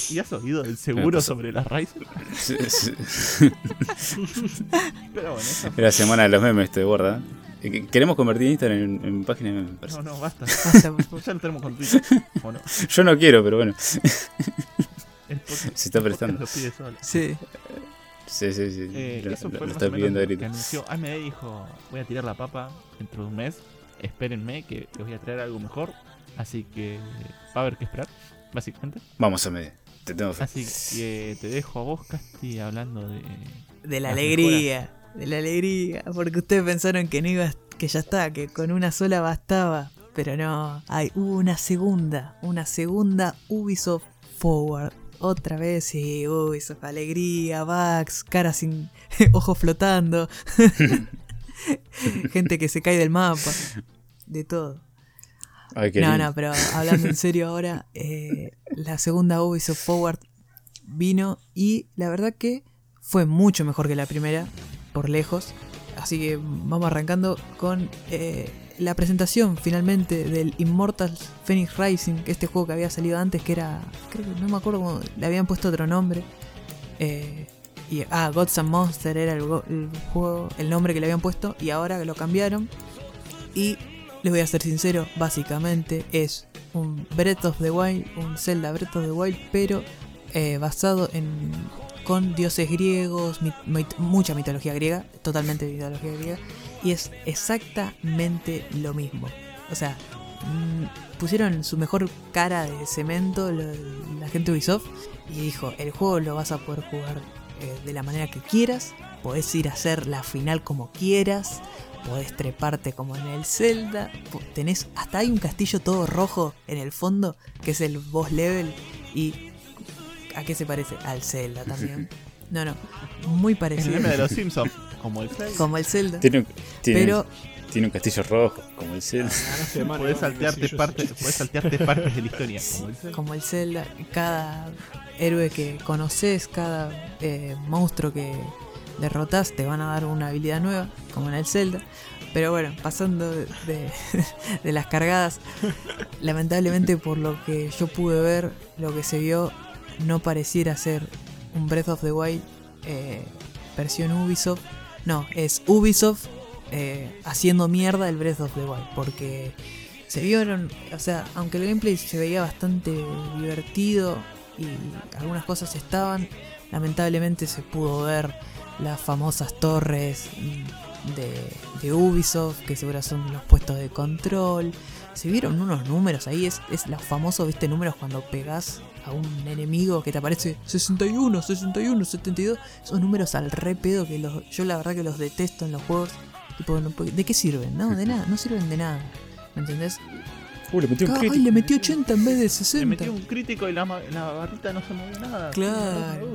C: ¿Y has oído del seguro sobre las raíces?
B: Sí, sí. (laughs)
C: Pero bueno, esa
B: Es la semana de los memes, de guarda. Eh, Queremos convertir Instagram en, en página de memes. parece.
C: No, no, basta. Ya lo tenemos con Twitter. ¿O no? (laughs)
B: Yo no quiero, pero bueno.
C: Podcast-
B: Se está prestando.
C: Lo pide solo.
A: Sí.
B: Sí, sí, sí.
C: Eh,
B: lo,
C: eso
B: lo-
C: fue
B: lo está pidiendo a
C: lo que
B: gritos.
C: anunció. AMD dijo, voy a tirar la papa dentro de un mes. Espérenme que les voy a traer algo mejor. Así que va a haber que esperar, básicamente.
B: Vamos a medir. Te tengo fe.
C: Así que te dejo a vos, Casti, hablando de...
A: De la alegría. De la alegría. Porque ustedes pensaron que no iba, que ya está, que con una sola bastaba. Pero no. Hay hubo una segunda. Una segunda Ubisoft Forward. Otra vez, sí, Ubisoft, alegría, bugs, cara sin (laughs) ojos flotando. (laughs) (laughs) Gente que se cae del mapa. De todo.
B: Ay,
A: No,
B: lindo.
A: no, pero hablando en serio ahora, eh, la segunda Ubisoft Forward vino y la verdad que fue mucho mejor que la primera, por lejos. Así que vamos arrancando con eh, la presentación finalmente del Immortal Phoenix Rising, este juego que había salido antes, que era, creo que no me acuerdo cómo, le habían puesto otro nombre. Eh, y, ah, Gods and Monster era el, el juego, el nombre que le habían puesto y ahora lo cambiaron. Y les voy a ser sincero, básicamente es un Breath of the Wild, un Zelda Breath of the Wild, pero eh, basado en con dioses griegos, mucha mitología griega, totalmente mitología griega, y es exactamente lo mismo. O sea, mm, pusieron su mejor cara de cemento lo- la gente Ubisoft y dijo, el juego lo vas a poder jugar eh, de la manera que quieras, podés ir a hacer la final como quieras, podés treparte como en el Zelda, tenés hasta hay un castillo todo rojo en el fondo que es el boss level y ¿a qué se parece? Al Zelda también. (laughs) No, no, muy
C: El
A: parecido
C: meme de los (laughs) Simpsons, como el Play.
A: como el Zelda,
B: Tiene un, tiene,
A: pero
B: tiene un castillo rojo, como el
D: llama,
C: Podés
D: ¿no?
C: saltearte,
D: Sí, yo
C: parte,
D: sé.
C: podés saltearte partes de la historia, como el Play.
A: como el Zelda, cada héroe que conoces, cada eh, monstruo que derrotas te van a dar una habilidad nueva, como en el Zelda. Pero bueno, pasando (laughs) de, las cargadas, lamentablemente por lo que yo pude ver, lo que se vio no pareciera ser un Breath of the Wild eh, versión Ubisoft. No, es Ubisoft eh, haciendo mierda el Breath of the Wild. Porque se vieron, o sea, aunque el gameplay se veía bastante divertido y algunas cosas estaban, lamentablemente se pudo ver las famosas torres de, Ubisoft, que seguro son los puestos de control. Se vieron unos números ahí, es, es los famosos, viste, números cuando pegas a un enemigo que te aparece 61, 61, 72. Son números al re pedo que los, yo la verdad que los detesto en los juegos. ¿de qué sirven? No, de nada, no sirven de nada. ¿Me entendés?
B: Uh, le metió un
A: Ay, le metió 80 en vez de
C: Le
A: 60.
C: metió un crítico y la, barrita no se movió nada.
A: Claro.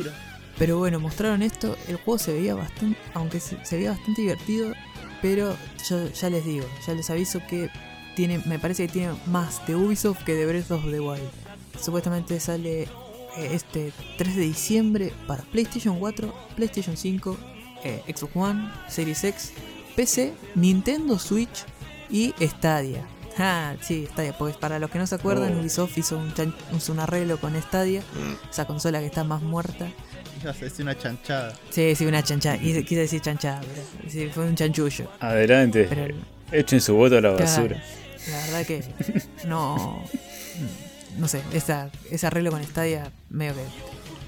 A: Pero bueno, mostraron esto, el juego se veía bastante, aunque se, se veía bastante divertido, pero yo ya les digo, ya les aviso que tiene, me parece que tiene más de Ubisoft que de Breath of the Wild. Supuestamente sale eh, este 3 de diciembre para PlayStation 4, PlayStation 5, eh, Xbox One, Series X, PC, Nintendo Switch y Stadia. Ah, sí, Stadia, pues para los que no se acuerdan,
D: Oh.
A: Ubisoft hizo un, chan- hizo un arreglo con Stadia, esa consola que está más muerta.
C: Es una chanchada.
A: Sí, sí, una chanchada, quise, quise decir chanchada, pero sí, fue un chanchullo.
B: Adelante.
A: Pero
B: Echen su voto a la basura.
A: La verdad que no. No sé, esa, ese arreglo con Stadia medio que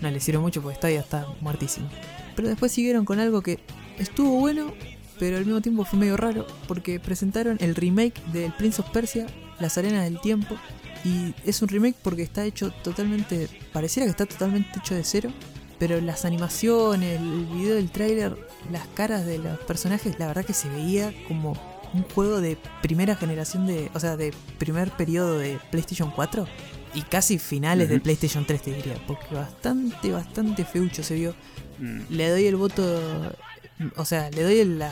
A: no le sirve mucho porque Stadia está muertísimo. Pero después siguieron con algo que estuvo bueno, pero al mismo tiempo fue medio raro porque presentaron el remake del Prince of Persia, Las Arenas del Tiempo. Y es un remake porque está hecho totalmente. Pareciera que está totalmente hecho de cero. Pero las animaciones, el video del tráiler, las caras de los personajes, la verdad que se veía como un juego de primera generación de. O sea, de primer periodo de PlayStation 4. Y casi finales de
B: Ujú.
A: PlayStation 3, te diría. Porque bastante, bastante feucho se vio.
B: Mm.
A: Le doy el voto. O sea, le doy el, la.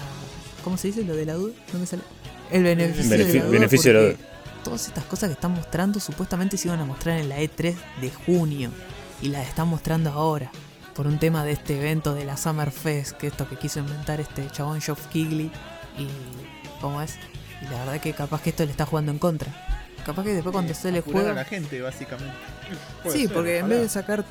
A: ¿Cómo se dice? Lo de la duda. ¿No me sale? El beneficio, de la duda.
B: beneficio de la
A: porque Todas estas cosas que están mostrando supuestamente se iban a mostrar en la E3 de junio. Y las están mostrando ahora. Por un tema de este evento de la Summer Fest. Que esto que quiso inventar este chabón Geoff Keighley. Y. ¿Cómo es? Y la verdad que capaz que esto le está jugando en contra. Capaz que después cuando sale el
C: Apurar
A: juego.
C: a la gente, básicamente.
D: Puede
A: Sí,
D: ser,
A: porque en vez de sacar,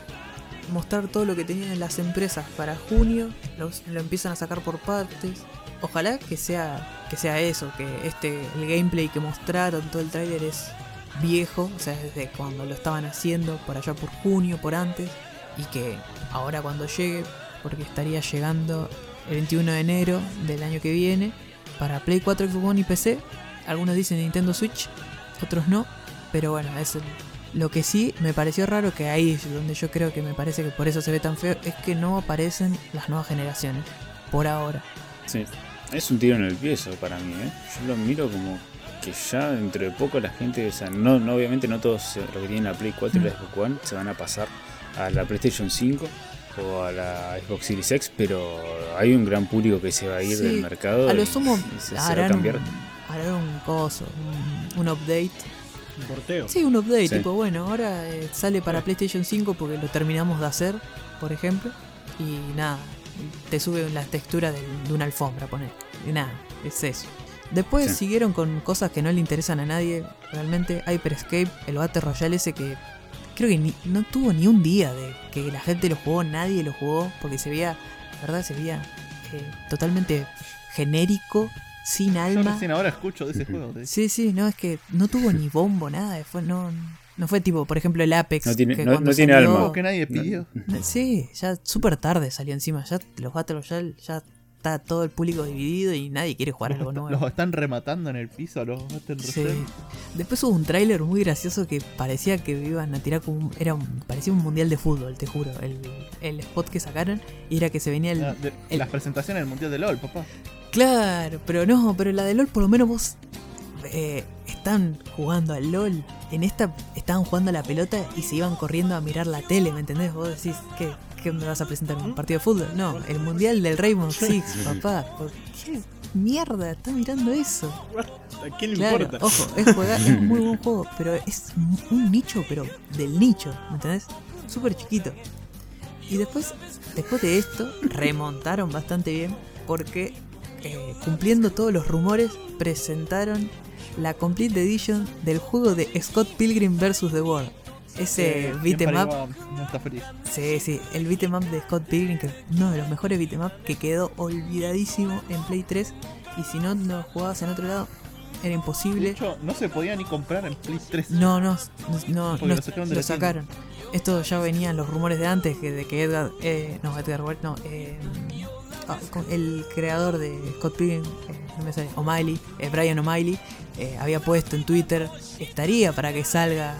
A: mostrar todo lo que tenían las empresas para junio, lo empiezan a sacar por partes. Ojalá que sea, que sea eso, que este, el gameplay que mostraron, todo el tráiler es viejo, o sea, desde cuando lo estaban haciendo, por allá por junio, por antes, y que ahora cuando llegue, porque estaría llegando el 21 de enero del año que viene, para Play 4, Xbox One y PC, algunos dicen Nintendo Switch, otros no, pero bueno, es el- lo que sí me pareció raro, que ahí es donde yo creo que me parece que por eso se ve tan feo, es que no aparecen las nuevas generaciones, por ahora.
B: Sí. Es un tiro en el pie eso para mí, ¿eh? Yo lo miro como que ya dentro de poco la gente, o sea, no, no obviamente no todos los que tienen la Play 4 y la Xbox One se van a pasar a la PlayStation 5 o a la Xbox Series X, pero hay un gran público que se va a ir
A: Sí,
B: del mercado.
A: A lo sumo
B: se, se va a
A: harán, un,
B: cambiar.
A: harán un coso, un, un update.
D: Un porteo.
A: Sí, un update,
B: Sí.
A: tipo, bueno, ahora eh, sale para PlayStation 5 porque lo terminamos de hacer, por ejemplo, y nada, te sube la textura del- de una alfombra, poner. Y nada, es eso. Después
B: Sí.
A: siguieron con cosas que no le interesan a nadie, realmente. Hyper Escape, el Battle Royale ese que creo que ni- no tuvo ni un día de que la gente lo jugó, nadie lo jugó, porque se veía, la verdad, se veía eh, totalmente genérico, sin
C: Yo
A: alma.
C: recién ahora escucho de ese juego. de-
A: Sí, sí, no, es que no tuvo ni bombo, nada. Fue, no, no fue tipo, por ejemplo, el Apex.
B: No tiene-
A: que
B: no-
A: cuando
B: no tiene
A: salió-
B: alma.
C: Juego que nadie pidió.
A: Sí, ya súper tarde salió encima. Ya los Battle Royale ya está todo el público dividido y nadie quiere jugar algo
C: Los, (laughs)
A: nuevo.
C: los están rematando en el piso a los Battle
A: Sí. Después hubo un tráiler muy gracioso que parecía que iban a tirar como un, era un- parecía un mundial de fútbol, te juro. El, el spot que sacaron y era que se venía el,
C: Ah, de-
A: el-
C: Las presentaciones del Mundial de LOL, papá.
A: Claro, pero no, pero la de LOL por lo menos vos eh, están jugando al LOL. En esta estaban jugando a la pelota y se iban corriendo a mirar la tele, ¿me entendés? Vos decís, ¿qué, qué me vas a presentar? ¿Un partido de fútbol? No, el mundial del Rainbow Six, papá. ¿Por qué mierda está mirando eso?
D: ¿A quién le
A: Claro,
D: importa?
A: ojo, es, juega- es muy buen juego, pero es un- un nicho, pero del nicho, ¿me entendés? Súper chiquito. Y después, después de esto, remontaron bastante bien porque eh, cumpliendo todos los rumores, presentaron la Complete Edition del juego de Scott Pilgrim vs. The World. Ese
C: Eh,
A: beat'em
C: siempre
A: up,
C: iba- No está feliz.
A: sí, sí, el beat'em up de Scott Pilgrim, que es uno de los mejores beat'em up que quedó olvidadísimo en Play 3. Y si no lo jugabas en otro lado, era
C: De
A: imposible.
C: hecho, no se podía ni comprar en Play 3.
A: No, no, no, no,
C: lo sacaron de
A: lo sacaron. Esto ya venían los rumores de antes, que de que Edgar, eh, no, Edgar Wright, no, eh, el creador de Scott Pilgrim, eh, no me sale, O'Malley, eh, Brian O'Malley, eh, había puesto en Twitter, estaría para que salga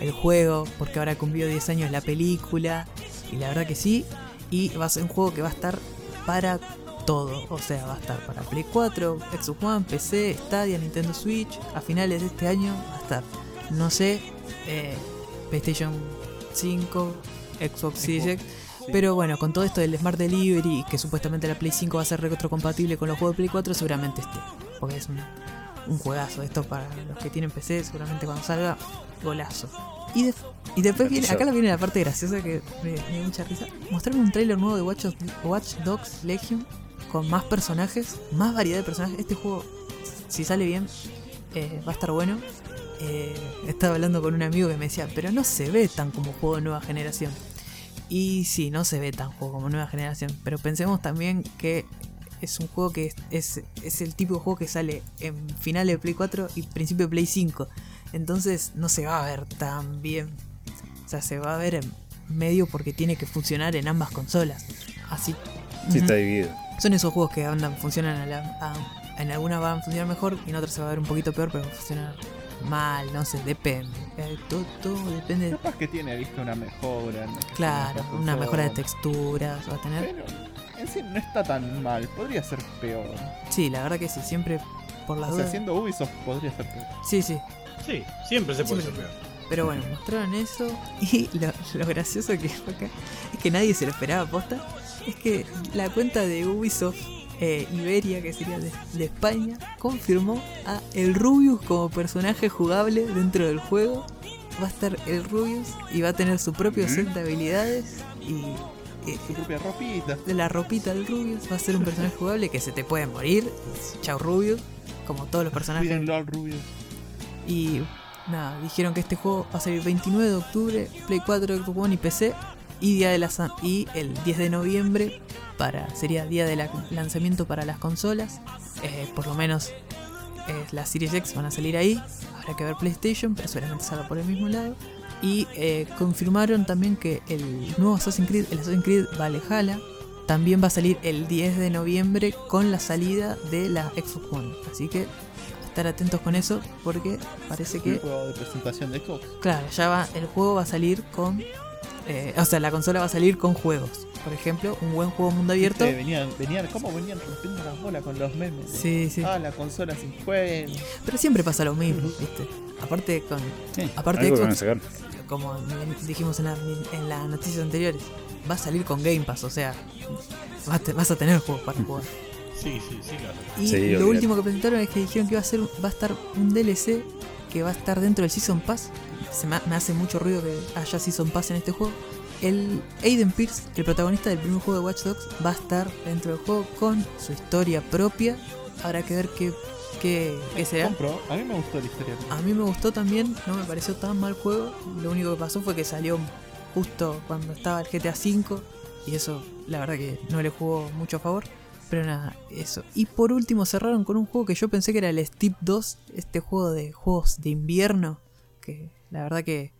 A: el juego, porque ahora cumplió 10 años la película, y la verdad que sí, y va a ser un juego que va a estar para todo, o sea, va a estar para Play 4, Xbox One, PC, Stadia, Nintendo Switch, a finales de este año va a estar, no sé, eh, PlayStation 5, Xbox Series
C: Sí.
A: pero bueno, con todo esto del Smart Delivery y que supuestamente la Play 5 va a ser retrocompatible con los juegos de Play 4, seguramente esté. Porque es una, un juegazo. Esto para los que tienen PC, seguramente cuando salga, golazo. Y, de- y después viene, acá viene la parte graciosa que me, me dio mucha risa. Mostraron un tráiler nuevo de Watch, Watch Dogs Legion con más personajes, más variedad de personajes. Este juego, si sale bien, eh, va a estar bueno. Eh, estaba hablando con un amigo que me decía, pero no se ve tan como juego de nueva generación. Y sí, no se ve tan juego como nueva generación. Pero pensemos también que es un juego que es, es, es el tipo de juego que sale en final de Play 4 y principio de Play 5. Entonces no se va a ver tan bien. O sea, se va a ver en medio porque tiene que funcionar en ambas consolas. Así.
B: Sí, está dividido.
A: Son esos juegos que andan, funcionan a la- a- en algunas van a funcionar mejor y en otras se va a ver un poquito peor, pero va a funcionar mal, no sé, depende. Eh, todo, todo depende.
C: Capaz que tiene, viste, una mejora.
A: Claro, una mejora de texturas va a tener.
C: Pero en sí no está tan mal, podría ser peor.
A: Sí, la verdad que sí, siempre por las
C: O sea,
A: dudas.
C: siendo Ubisoft podría ser peor.
A: Sí, sí.
D: Sí, siempre se puede
A: Siempre.
D: ser peor.
A: Pero bueno, mostraron eso (laughs) y lo, lo gracioso que fue acá es que nadie se lo esperaba posta. Es que la cuenta de Ubisoft eh, Iberia, que sería de, de España, confirmó a el Rubius como personaje jugable dentro del juego. Va a estar el Rubius y va a tener su propio set de habilidades y eh,
C: Su propia ropita.
A: de la ropita del Rubius va a ser un personaje jugable que se te puede morir. Chao Rubius, como todos los personajes.
C: Al Rubio.
A: Y nada, dijeron que este juego va a salir 29 de octubre, Play 4, Xbox One y PC. Y, día de la, y el 10 de noviembre para sería día de lanzamiento para las consolas. Eh, por lo menos eh, las Series X van a salir ahí. Habrá que ver PlayStation, pero seguramente salga por el mismo lado. Y eh, confirmaron también que el nuevo Assassin's Creed, el Assassin's Creed Valhalla, también va a salir el 10 de noviembre con la salida de la Xbox One. Así que estar atentos con eso porque parece que,
C: juego de presentación de Xbox.
A: claro, ya va, el juego va a salir con, eh, o sea, la consola va a salir con juegos. Por ejemplo, un buen juego mundo abierto.
C: Venían, venían, ¿cómo venían rompiendo las bolas con los memes?
A: Sí, sí.
C: Ah, la consola sin juego.
A: Pero siempre pasa lo mismo, ¿viste? Aparte con,
B: Sí,
A: Aparte
B: algo
A: de Xbox-
B: sacar.
A: como dijimos en, la- en las noticias anteriores, va a salir con Game Pass, o sea, vas a te- vas a tener juegos para (laughs) jugar.
D: Sí, sí, sí, claro.
A: Y
B: Sí,
A: lo último que presentaron es que dijeron que iba a ser va a estar un DLC que va a estar dentro del Season Pass. Se me, hace mucho ruido que haya Season Pass en este juego. El Aiden Pierce, el protagonista del primer juego de Watch Dogs, va a estar dentro del juego con su historia propia. Habrá que ver qué, qué, qué será.
C: Compro. A mí me gustó la historia.
A: A mí me gustó también, no me pareció tan mal juego. Lo único que pasó fue que salió justo cuando estaba el GTA V y eso la verdad que no le jugó mucho a favor. Pero nada, eso. Y por último cerraron con un juego que yo pensé que era el Steep 2, este juego de juegos de invierno, que la verdad que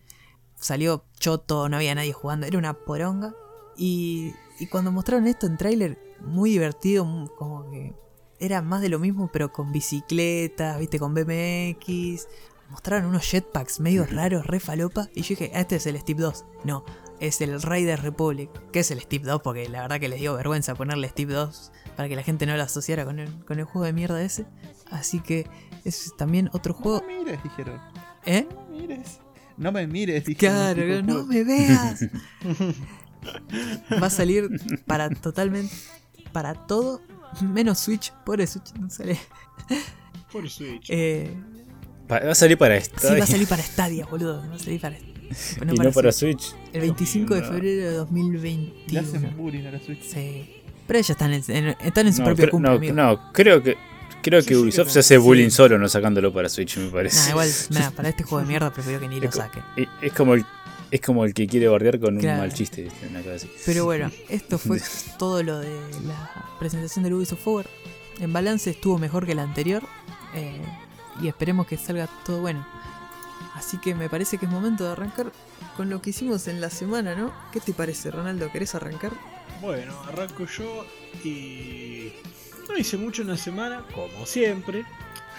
A: salió choto, no había nadie jugando, era una poronga. Y, y cuando mostraron esto en tráiler, muy divertido, como que era más de lo mismo, pero con bicicletas, viste, con BMX. Mostraron unos jetpacks medio raros, re falopa. Y yo dije, "Ah, este es el Steve 2. No, es el Raider Republic. que es el Steve 2? Porque la verdad que les dio vergüenza ponerle Steve 2 para que la gente no lo asociara con el, con el juego de mierda ese. Así que es también otro
C: No
A: juego.
C: me mires, dijeron.
A: ¿Eh?
C: No me mires. No me mires, dijeron.
A: Claro,
C: tipo,
A: no me veas. (laughs) Va a salir para totalmente. Para todo. Menos Switch. Pobre Switch no sale.
D: Por Switch.
A: Eh,
B: Va a salir para
A: sí,
B: esta.
A: va a salir para Stadia, boludo. Va a salir para. (laughs) no
B: y
A: para
B: no para
A: Switch.
B: Switch.
A: El 25 de
B: No.
A: febrero de
C: Le
A: 2021.
C: hacen bullying a la Switch.
A: Sí. Pero ellos están en, en- están en su
B: No,
A: propio cumple,
B: no,
A: amigo.
B: no, creo que creo que
C: sí,
B: Ubisoft se hace bullying
A: sí.
B: solo no sacándolo para Switch, me parece.
A: Nah, igual, (laughs) para este juego de mierda prefiero que ni lo saque.
B: Es, es como el es como el que quiere bardear con
A: Claro.
B: un mal chiste. Una cosa así.
A: Pero bueno, (laughs) esto fue (laughs) todo lo de la presentación del Ubisoft Forward. En balance estuvo mejor que el anterior. eh, y esperemos que salga todo bueno. Así que me parece que es momento de arrancar con lo que hicimos en la semana, ¿no? ¿Qué te parece, Ronaldo? ¿Querés arrancar?
D: Bueno, arranco yo y no hice mucho en la semana, como siempre.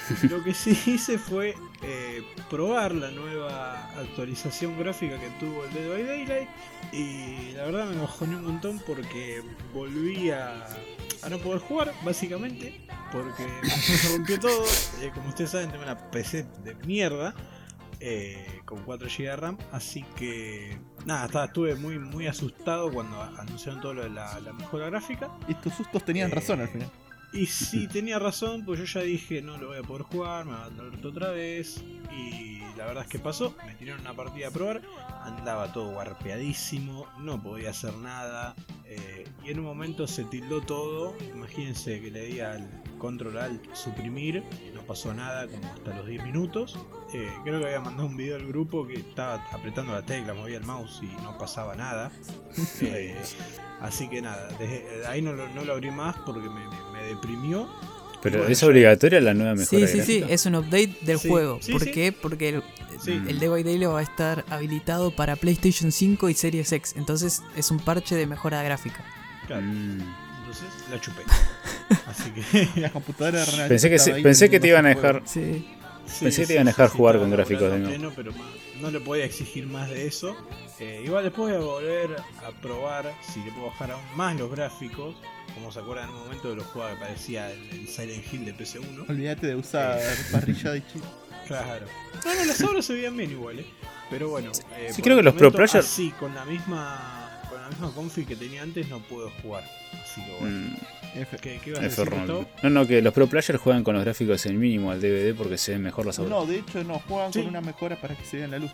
D: (laughs) Lo que sí hice fue eh, probar la nueva actualización gráfica que tuvo el Dead by Daylight y la verdad me mojoné un montón porque volví a, a no poder jugar, básicamente, porque se rompió todo. (laughs) Eh, como ustedes saben, tengo una PC de mierda eh, con 4 GB de RAM, así que nada, estaba, estuve muy, muy asustado cuando anunciaron todo lo de la, la mejora gráfica.
C: Y tus sustos tenían
D: Eh,
C: razón al final.
D: Y (laughs) sí, tenía razón, pues yo ya dije, no lo voy a poder jugar, me va a dar otra vez. Y la verdad es que pasó, me tiraron una partida a probar, andaba todo guarpeadísimo, no podía hacer nada. eh, y en un momento se tildó todo. Imagínense que le di al control alt suprimir, y no pasó nada como hasta los 10 minutos. Eh, creo que había mandado un video al grupo que estaba apretando la tecla, movía el mouse y no pasaba nada. (laughs) Eh, así que nada, desde ahí no lo, no lo abrí más porque me, me- me deprimió.
B: Pero
D: Bueno,
B: es obligatoria la nueva mejora
A: Sí, sí, sí, es un update del
D: Sí,
A: juego.
D: sí,
A: ¿Por
D: sí.
A: qué? Porque el,
D: Sí.
A: el Day by Day va a estar habilitado para PlayStation 5 y Series X. Entonces es un parche de mejora gráfica.
D: Claro,
B: Mm.
D: entonces la chupé. (laughs) Así que (laughs)
C: La computadora de
B: Pensé que, sí- pensé que te iban a dejar.
A: Sí.
D: Sí,
B: Pensé que te
D: sí,
B: iban a
D: sí,
B: dejar
D: sí,
B: jugar con gráficos de nuevo.
D: pero no le podía exigir más de eso. Eh, igual después voy a volver a probar si le puedo bajar aún más los gráficos. Como se acuerdan en un momento de los juegos que parecía el, el Silent Hill de PC1.
C: Olvídate de usar parrilla y chip. (laughs)
D: Claro. No, no, las obras se veían bien igual, eh. Pero bueno. eh,
B: sí, creo que los Pro Player-
D: así, con la misma con la misma config que tenía antes no puedo jugar. Así que bueno.
B: Mm,
C: F.
D: ¿Qué, qué ibas a
B: es
D: decir,
B: horrible.
D: Gustavo?
B: No, no, que los Pro Players juegan con los gráficos en mínimo al DVD porque se ven mejor las obras.
C: No, de hecho no, juegan
D: Sí.
C: con una mejora para que se vean la luz.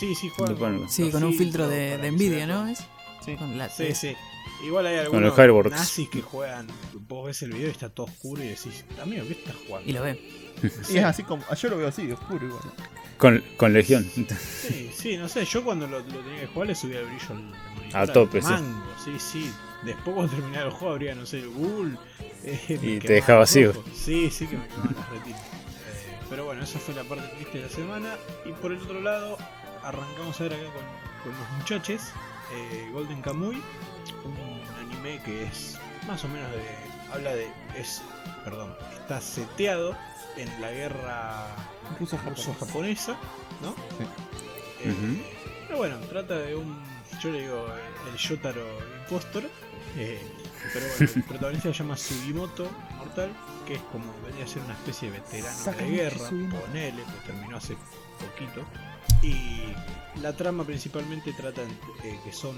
D: Sí, sí, juegan
A: Sí, con un filtro de, de Nvidia, ¿no? Es
C: Sí.
A: con la-
D: Sí, sí. Igual hay algunos nazis que juegan. Vos ves el video y está todo oscuro y decís, amigo, ¿qué estás jugando?
A: Y lo ve. (laughs)
C: Y es así como. Yo lo veo así, oscuro igual.
B: Con, con Legión.
D: Sí, sí, no sé. Yo cuando lo, lo tenía que jugar le subía el brillo al al al
B: tope, sí.
D: mango, sí. Sí, Después cuando terminaba el juego abría, no sé, el Google. eh,
B: Y te dejaba
D: ojos. Sí, sí que me quemaban las retinas. Eh, pero bueno, esa fue la parte triste de la semana. Y por el otro lado, arrancamos a ver acá con, con los muchachos. eh, Golden Kamuy, un anime que es más o menos de. habla de. es. perdón, está seteado en la guerra ruso-japonesa, ¿no?
C: Sí.
D: Eh. Pero bueno, trata de un. Yo le digo el, el Yotaro Impostor. Eh, pero bueno, (laughs) el protagonista se llama Sugimoto Mortal, que es como venía a ser una especie de veterano de guerra, ponele, pues terminó hace poquito. Y la trama principalmente trata eh, que son.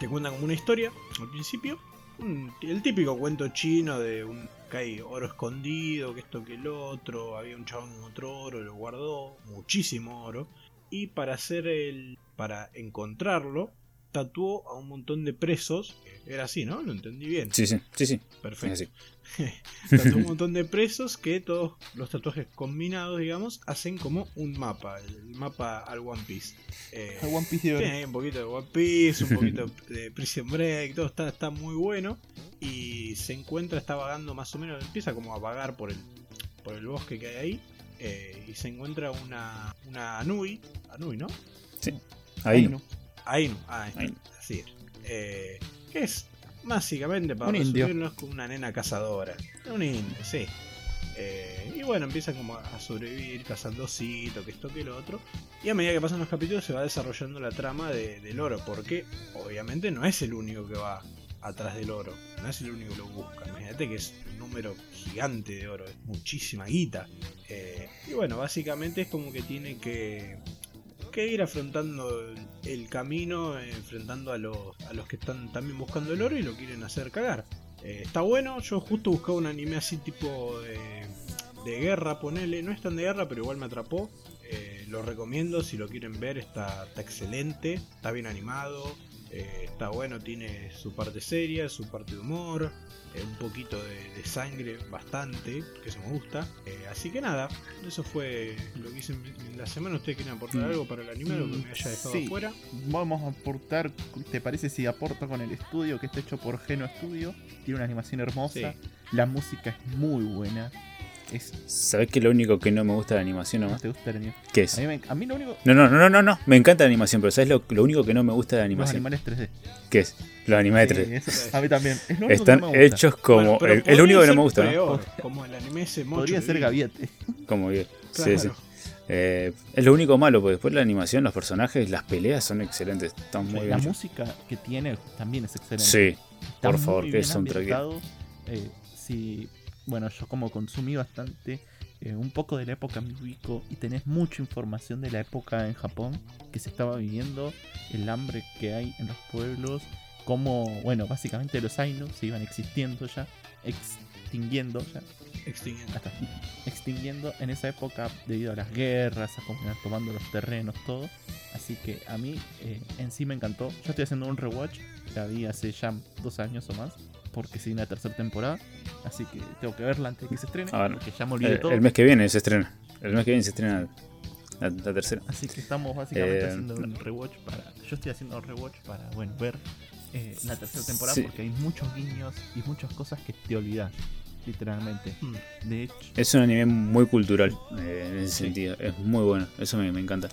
D: te cuentan como una historia al principio. un- el típico cuento chino de un que hay oro escondido, que esto que el otro, había un chabón con otro oro, lo guardó, muchísimo oro. Y para hacer el. para encontrarlo, tatuó a un montón de presos. Era así, ¿no? Lo entendí bien.
B: Sí, sí, sí, sí.
D: Perfecto.
B: así. (laughs)
D: Tatuó un (laughs) montón de presos que todos los tatuajes combinados, digamos, hacen como un mapa. El mapa al One Piece. Eh,
C: El One Piece de oro.
D: tiene ahí un poquito de One Piece, un poquito de Prison Break, todo está, está muy bueno. Y se encuentra, está vagando más o menos, empieza como a vagar por el, por el bosque que hay ahí. eh, y se encuentra una, una Anui, Anui, ¿no?
B: Ahí
C: Ay,
B: no.
D: Ainu, ah,
B: Ainu.
D: así es. Eh, que es básicamente para
C: Un indio.
D: como una nena cazadora. Un indio, sí. Eh, y bueno, empieza como a sobrevivir cazando osito, que esto que lo otro. Y a medida que pasan los capítulos se va desarrollando la trama de- del oro, porque obviamente no es el único que va atrás del oro, no es el único que lo busca. Imagínate que es un número gigante de oro, es muchísima guita. Eh, y bueno, básicamente es como que tiene que, que ir afrontando el, camino, enfrentando a los, a los que están también buscando el oro y lo quieren hacer cagar. Eh, está bueno, yo justo buscaba un anime así tipo de, de guerra, ponele, no es tan de guerra, pero igual me atrapó. Eh, lo recomiendo, si lo quieren ver, está excelente, está bien animado, eh, está bueno, tiene su parte seria, su parte de humor, eh, un poquito de, de sangre, bastante, que eso me gusta. Eh, así que nada, eso fue lo que hice en la semana. ¿Ustedes quieren aportar
B: Mm.
D: algo para el anime, algo que me haya dejado
C: Sí.
D: afuera?
C: Vamos a aportar, ¿te parece si aporto con el estudio que está hecho por Geno Studio? Tiene una animación hermosa,
D: Sí.
C: la música es muy buena. Es,
B: ¿Sabés que lo único que no me gusta de la animación
C: ¿No
B: nomás?
C: te gusta el anime?
B: ¿Qué
C: A
B: es?
C: mí, me- a mí lo único.
B: No, no, no, no, no, no. Me encanta la animación, pero ¿sabes lo, lo único que no me gusta de la
C: Los
B: animación?
C: animales 3D.
B: ¿Qué es? Los animales
C: Sí,
B: 3D.
C: eso- a mí también. Es lo único
B: Están
C: que no me gusta.
B: hechos como.
D: Bueno,
B: es lo único que no me gusta,
D: Como el anime ese mocho
C: Podría ser
D: vi.
C: Gaviete.
B: Como bien. (laughs) Sí,
D: Claro.
B: sí. Eh, es lo único malo, porque después la animación, los personajes, las peleas son excelentes. Están muy
C: La
B: bien.
C: música que tiene también es excelente.
B: Sí,
C: Está
B: por favor, que es un track.
C: Eh, si, bueno, yo como consumí bastante eh, un poco de la época me ubico y tenés mucha información de la época en Japón que se estaba viviendo, el hambre que hay en los pueblos, cómo, bueno, básicamente los Ainu se iban existiendo ya, extinguiendo, ya,
D: Extinguiendo.
C: hasta extinguiendo en esa época debido a las guerras, a cómo iban tomando los terrenos, todo. Así que a mí eh, en sí me encantó. Yo estoy haciendo un rewatch, la vi hace ya dos años o más, porque sigue una tercera temporada. Así que tengo que verla antes de que se estrene,
B: Ah,
C: porque ya me olvidé
B: El,
C: todo.
B: el mes que viene se estrena. El mes que viene se estrena la, la tercera.
C: Así que estamos básicamente
B: Eh,
C: haciendo un rewatch para. Yo estoy haciendo un rewatch para, bueno, ver eh, la tercera temporada
B: Sí.
C: porque hay muchos guiños y muchas cosas que te olvidas, literalmente.
D: Mm.
C: De hecho,
B: Es un anime muy cultural eh, en ese
C: Sí.
B: sentido. Es muy bueno. Eso me, me encanta.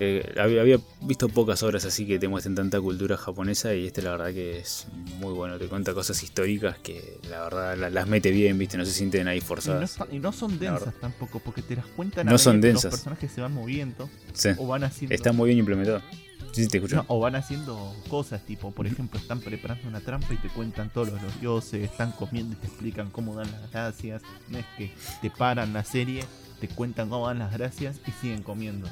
B: Eh, había, visto pocas obras así que te muestren tanta cultura japonesa y este la verdad que es muy bueno. Te cuenta cosas históricas que la verdad la- las mete bien, viste, no se sienten ahí
C: y no,
B: forzadas.
C: y no son densas tampoco, porque te las cuentan
B: No
C: a
B: son densas.
C: Los personajes se van moviendo
B: Sí,
C: o van haciendo.
B: está muy bien implementado. Sí, sí, te escucho.
C: No, o van haciendo cosas tipo, por ejemplo, están preparando una trampa y te cuentan todos los, los dioses, están comiendo y te explican cómo dan las gracias. No es que te paran la serie, te cuentan cómo dan las gracias y siguen comiendo.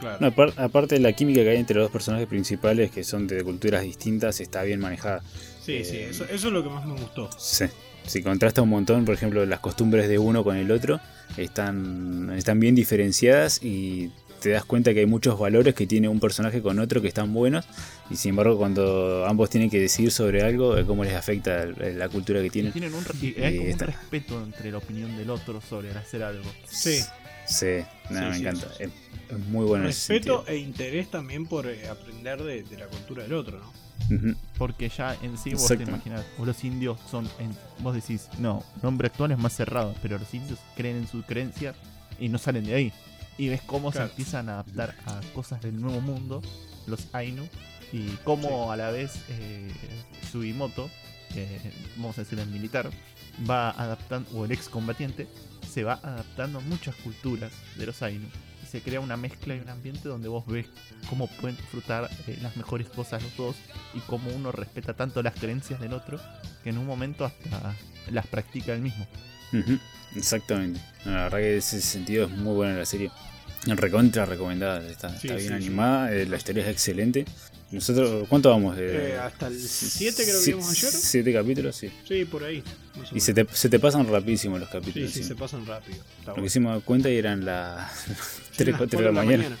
D: Claro.
B: No, apar- aparte de la química que hay entre los dos personajes principales, que son de culturas distintas, está bien manejada.
D: Sí, sí,
B: Eh,
D: eso, eso es lo que más me gustó.
B: Sí. Si contrasta un montón, por ejemplo, las costumbres de uno con el otro, están, están bien diferenciadas y te das cuenta que hay muchos valores que tiene un personaje con otro que están buenos y sin embargo cuando ambos tienen que decidir sobre algo, eh, cómo les afecta el- la cultura que
C: Y
B: tienen.
C: tienen un, re- y hay como un respeto entre la opinión del otro sobre el hacer algo.
D: Sí.
B: Sí, me
D: sí,
B: encanta.
D: sí,
B: Es, es muy bueno ese
D: Respeto e interés también por eh, aprender de, de la cultura del otro, ¿no?
C: Porque ya en sí vos te imaginas, o los indios son, en- vos decís, no, nombre actual es más cerrado, pero los indios creen en su creencia y no salen de ahí. Y ves cómo
D: Claro.
C: se empiezan a adaptar a cosas del nuevo mundo, los Ainu, y cómo a la vez eh, Sugimoto, vamos a decir el militar, va adaptando, o el excombatiente, se va adaptando a muchas culturas de los Ainu. Y se crea una mezcla y un ambiente donde vos ves cómo pueden disfrutar eh, las mejores cosas los dos y cómo uno respeta tanto las creencias del otro que en un momento hasta las practica él mismo.
B: Exactamente. La verdad que en ese sentido es muy buena la serie. Recontra recomendada. Está,
D: Sí,
B: está bien
D: sí,
B: animada, eh, la historia es excelente. Nosotros, ¿cuánto vamos? Eh,
D: Eh, hasta el 7 creo que vimos ayer.
B: Siete capítulos, sí.
D: Sí, por ahí.
B: Y se te, se te pasan rapidísimo los capítulos.
D: sí,
B: sí.
D: se pasan rápido.
B: Lo que hicimos cuenta y eran las
D: Sí,
B: 3,
D: las
B: 4 de la mañana.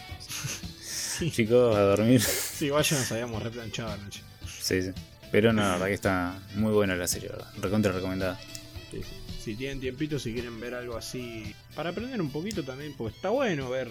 D: Sí, (laughs)
B: Chicos, a dormir.
D: sí, vaya, nos habíamos replanchado anoche.
B: Sí, sí. Pero no, la verdad que está muy buena la serie, ¿verdad? Recontra recomendada.
D: Sí, sí. Si tienen tiempito, si quieren ver algo así, para aprender un poquito también, porque está bueno ver.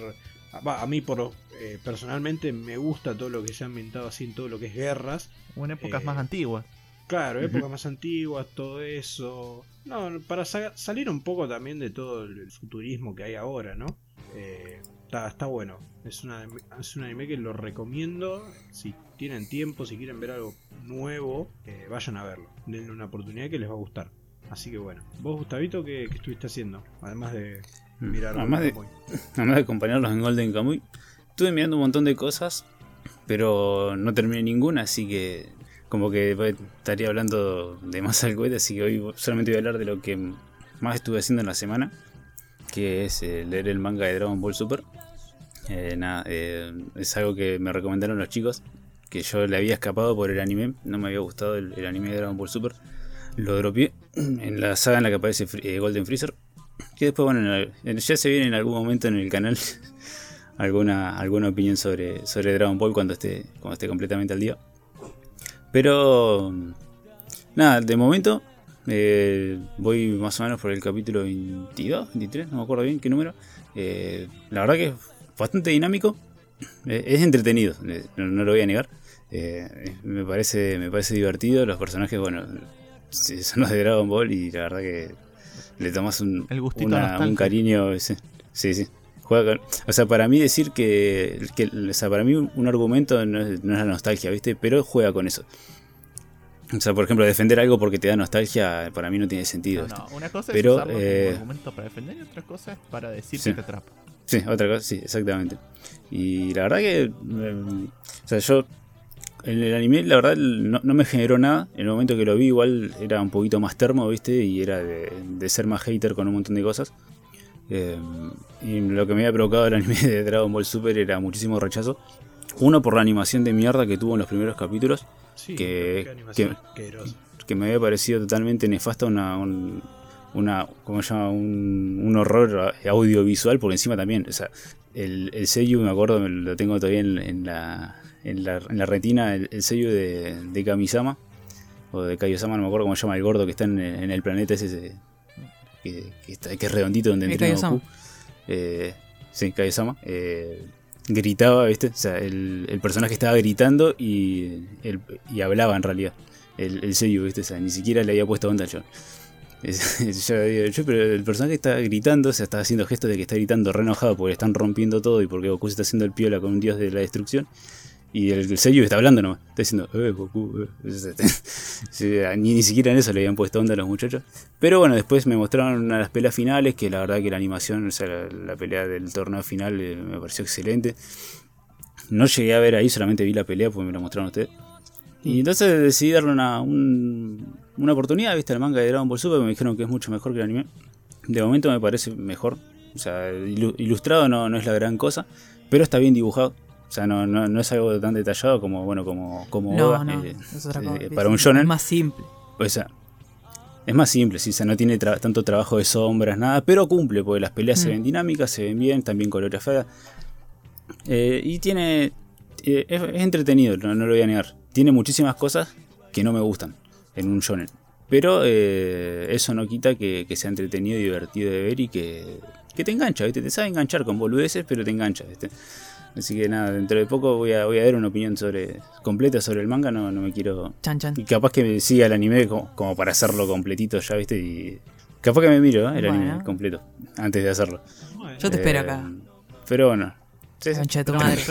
D: A mí, por eh, personalmente, me gusta todo lo que se ha ambientado así en todo lo que es guerras.
C: O en épocas
D: Eh,
C: más antiguas.
D: Claro, épocas más antiguas, todo eso. No, para sa- salir un poco también de todo el futurismo que hay ahora, ¿no? Eh, está, está bueno. Es, una, es un anime que lo recomiendo. Si tienen tiempo, si quieren ver algo nuevo, eh, vayan a verlo. Denle una oportunidad que les va a gustar. Así que bueno. ¿Vos, Gustavito, qué, qué estuviste haciendo? Además de mirar
B: Mm. Además de, (laughs) además de acompañarlos en Golden Kamuy, estuve mirando un montón de cosas, pero no terminé ninguna, así que como que estaría hablando de más al cohete, así que hoy solamente voy a hablar de lo que más estuve haciendo en la semana, que es eh, leer el manga de Dragon Ball Super. Eh, nada, eh, es algo que me recomendaron los chicos, que yo le había escapado por el anime, no me había gustado el, el anime de Dragon Ball Super. Lo dropeé en la saga en la que aparece eh, Golden Freezer. Que después, bueno, ya se viene en algún momento en el canal (laughs) alguna, alguna opinión sobre, sobre Dragon Ball cuando esté, cuando esté completamente al día. Pero, nada, de momento eh, voy más o menos por el capítulo 22, 23, no me acuerdo bien qué número. Eh, la verdad que es bastante dinámico, eh, es entretenido, no, no lo voy a negar. Me, parece, me parece divertido, los personajes, bueno, son los de Dragon Ball y la verdad que le tomas un,
C: El gustito
B: una-
C: nostálgico.
B: un cariño. Sí, sí. sí. Juega con- o sea, para mí decir que, que- O sea, para mí un, argumento no es, no es la nostalgia, ¿viste? Pero juega con eso. O sea, por ejemplo, defender algo porque te da nostalgia, para mí no tiene sentido.
C: No, no, una cosa
B: Pero,
C: es usarlo
B: eh,
C: como argumento para defender y otra cosa es para decir
B: Sí.
C: que te atrapa.
B: Sí, otra cosa, sí, exactamente. Y la verdad que. eh, o sea, yo. En el anime, la verdad, no, no me generó nada. En el momento que lo vi, igual era un poquito más termo, ¿viste? Y era de, de ser más hater con un montón de cosas. Eh, y lo que me había provocado el anime de Dragon Ball Super era muchísimo rechazo. Uno por la animación de mierda que tuvo en los primeros capítulos,
D: Sí,
B: que- que- que me había parecido totalmente nefasta una, un- una, ¿cómo se llama? Un, un horror audiovisual por encima también. O sea, el, el sello, me acuerdo, me lo tengo todavía en, en la, en, la, en la retina, el, el sello de, de Kamisama, o de Kaiosama, no me acuerdo cómo se llama el gordo que está en, en el planeta ese, ese que, que, está, que es redondito donde entrena. Goku. Eh, sí, Kaiosama. Eh, gritaba, ¿viste? O sea, el, el personaje estaba gritando y, el- y hablaba en realidad. El, el sello, ¿viste? O sea, ni siquiera le había puesto onda (laughs) yo. Es- yo digo, "Che, pero el personaje está gritando, o sea, está haciendo gestos de que está gritando re enojado porque le están rompiendo todo y porque Goku se está haciendo el piola con un dios de la destrucción. Y el, el sello está hablando nomás, está diciendo, eh, eh". (laughs) Sí, ni, ni siquiera en eso le habían puesto onda a los muchachos. Pero bueno, después me mostraron una de las peleas finales, que la verdad que la animación, o sea, la, pelea del torneo final eh, me pareció excelente. No llegué a ver ahí, solamente vi la pelea porque me la mostraron ustedes. Y entonces decidí darle una, un- una oportunidad, viste, al manga de Dragon Ball Super, me dijeron que es mucho mejor que el anime. De momento me parece mejor. O sea, ilu- ilustrado no, no es la gran cosa, pero está bien dibujado. O sea, no, no, no es algo tan detallado como, bueno, como, como
A: No,
B: Oda, eh,
A: es
B: eh, para un
A: Es
B: shonen.
A: más simple.
B: O sea, es más simple, sí, o sea, no tiene tra- tanto trabajo de sombras, nada, pero cumple, porque las peleas se
A: Mm.
B: ven dinámicas, se ven bien, también coreografiadas. Eh, y tiene. eh, es, es entretenido, no, no lo voy a negar. Tiene muchísimas cosas que no me gustan en un shonen. Pero eh, eso no quita que, que sea entretenido y divertido de ver y que, que te engancha, ¿viste? Te sabe enganchar con boludeces, pero te engancha, ¿viste? Así que nada, dentro de poco voy a, voy a dar una opinión sobre completa sobre el manga, no, no me quiero
A: Chan, chan.
B: y capaz que me siga el anime como, como para hacerlo completito ya, ¿viste? Y capaz que me miro ¿eh? el anime completo antes de hacerlo.
D: Bueno,
A: Yo te espero
B: Eh,
A: acá.
B: Pero bueno. Sí, sí.
A: Concha de tu madre.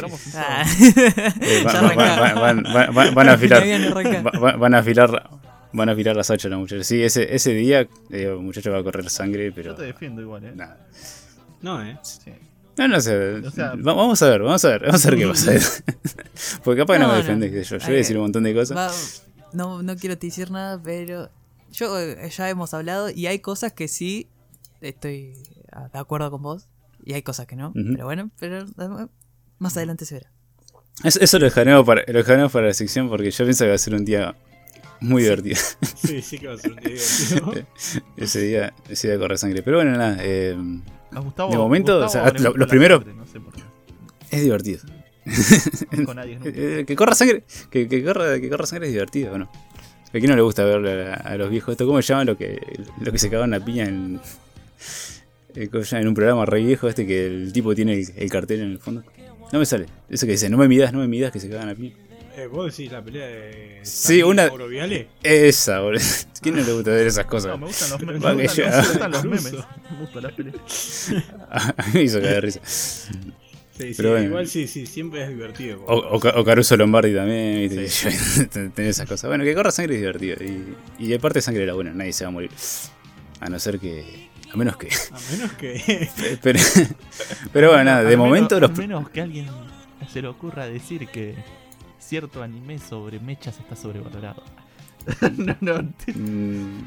B: Eh, (laughs) van, van- van- van a afilar.
A: Todavía no arranca.
B: va- va- Van a afilar. Van a afilar las hachas los muchachos. Sí, ese, ese día eh, el muchacho va a correr sangre, pero.
C: Yo te defiendo igual, eh.
B: Nada.
D: No, eh.
C: Sí.
B: No, no sé.
C: O sea-
B: Va- vamos a ver, vamos a ver, vamos a ver qué (laughs) pasa. Porque capaz que no,
A: No,
B: me
A: no.
B: defendés, qué sé yo. Yo voy a decir un montón de cosas.
A: Va- no, no quiero te decir nada, pero yo eh, ya hemos hablado y hay cosas que sí estoy ah, de acuerdo con vos y hay cosas que no. Pero bueno, pero eh, más adelante se verá.
B: Eso, eso lo dejaremos para, lo dejaremos para la sección porque yo pienso que va a ser un día muy divertido.
D: Sí, sí que va a ser un día divertido. (laughs)
B: ese día, ese día corre sangre. Pero bueno, nada, eh,
C: A Gustavo,
B: De momento,
C: Gustavo
B: o sea,
C: le
B: lo-
C: gusta
B: los primeros-
C: no sé
B: es divertido.
C: Con nadie. (laughs)
B: Eh, que corra sangre, que, que corra, que corra sangre es divertido, ¿o no? ¿A quién no le gusta ver a, a los viejos esto? ¿Cómo se llama lo que, lo que se cagaban la piña en, eh, en un programa re viejo este que el tipo tiene el, el cartel en el fondo? No me sale. Eso que dice, no me midas, no me midas, que se cagan la piña.
D: Eh, ¿Vos decís la pelea de.
B: Sí, una-
D: Viale?
B: Esa, boludo. (laughs) ¿Quién no le gusta ver esas
C: No,
B: cosas?
C: me gustan los, (laughs) me, me gustan los, me gustan los
D: Incluso. (laughs)
C: memes. Me gustan las peleas.
B: A mí me hizo caer de risa.
D: Sí, sí,
B: bueno.
D: igual sí, sí, siempre es divertido.
B: O, o, Ca- o Caruso Lombardi también, ¿viste? Tenés esas cosas. Bueno, que corra sangre es divertido. Y, y aparte sangre era buena, nadie se va a morir. A no ser que. A menos que.
D: A menos que.
B: Pero, pero bueno, nada, de momento
C: menos,
B: los.
C: al menos que a alguien se le ocurra decir que cierto anime sobre mechas está sobrevalorado. (laughs) no, no,
B: Mm,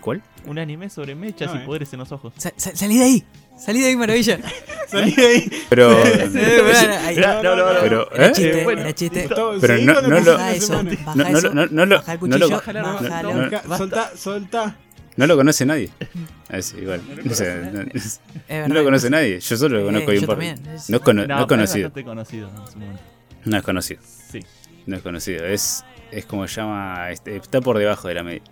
B: ¿Cuál?
C: un anime sobre mechas
D: No,
C: y
D: eh.
C: poderes en los ojos.
A: Sa- sa- salí de ahí, salí de ahí, maravilla. (laughs)
D: Salí de ahí.
B: Pero. (laughs)
A: Eh,
C: No, no, no, no.
B: Pero,
A: Era
B: ¿eh?
A: chiste,
C: Eh, bueno,
A: era chiste.
D: Todo-
B: Pero no- no lo-
A: Baja eso, baja
B: No, no,
A: eso,
B: no, no lo-
A: baja el
B: no lo-
A: cuchillo, bájalo.
C: no,
B: no,
D: soltá, soltá.
B: No lo conoce nadie. A ver, sí, igual. O sea, no,
A: Es
B: no
A: verdad.
B: lo conoce nadie. Yo solo lo
A: Eh,
B: conozco
A: yo
B: bien por.
A: también, es-
B: No es, cono- no es conocido. No es conocido.
C: Sí.
B: No es conocido. Es, es como se llama. este, está por debajo de la media.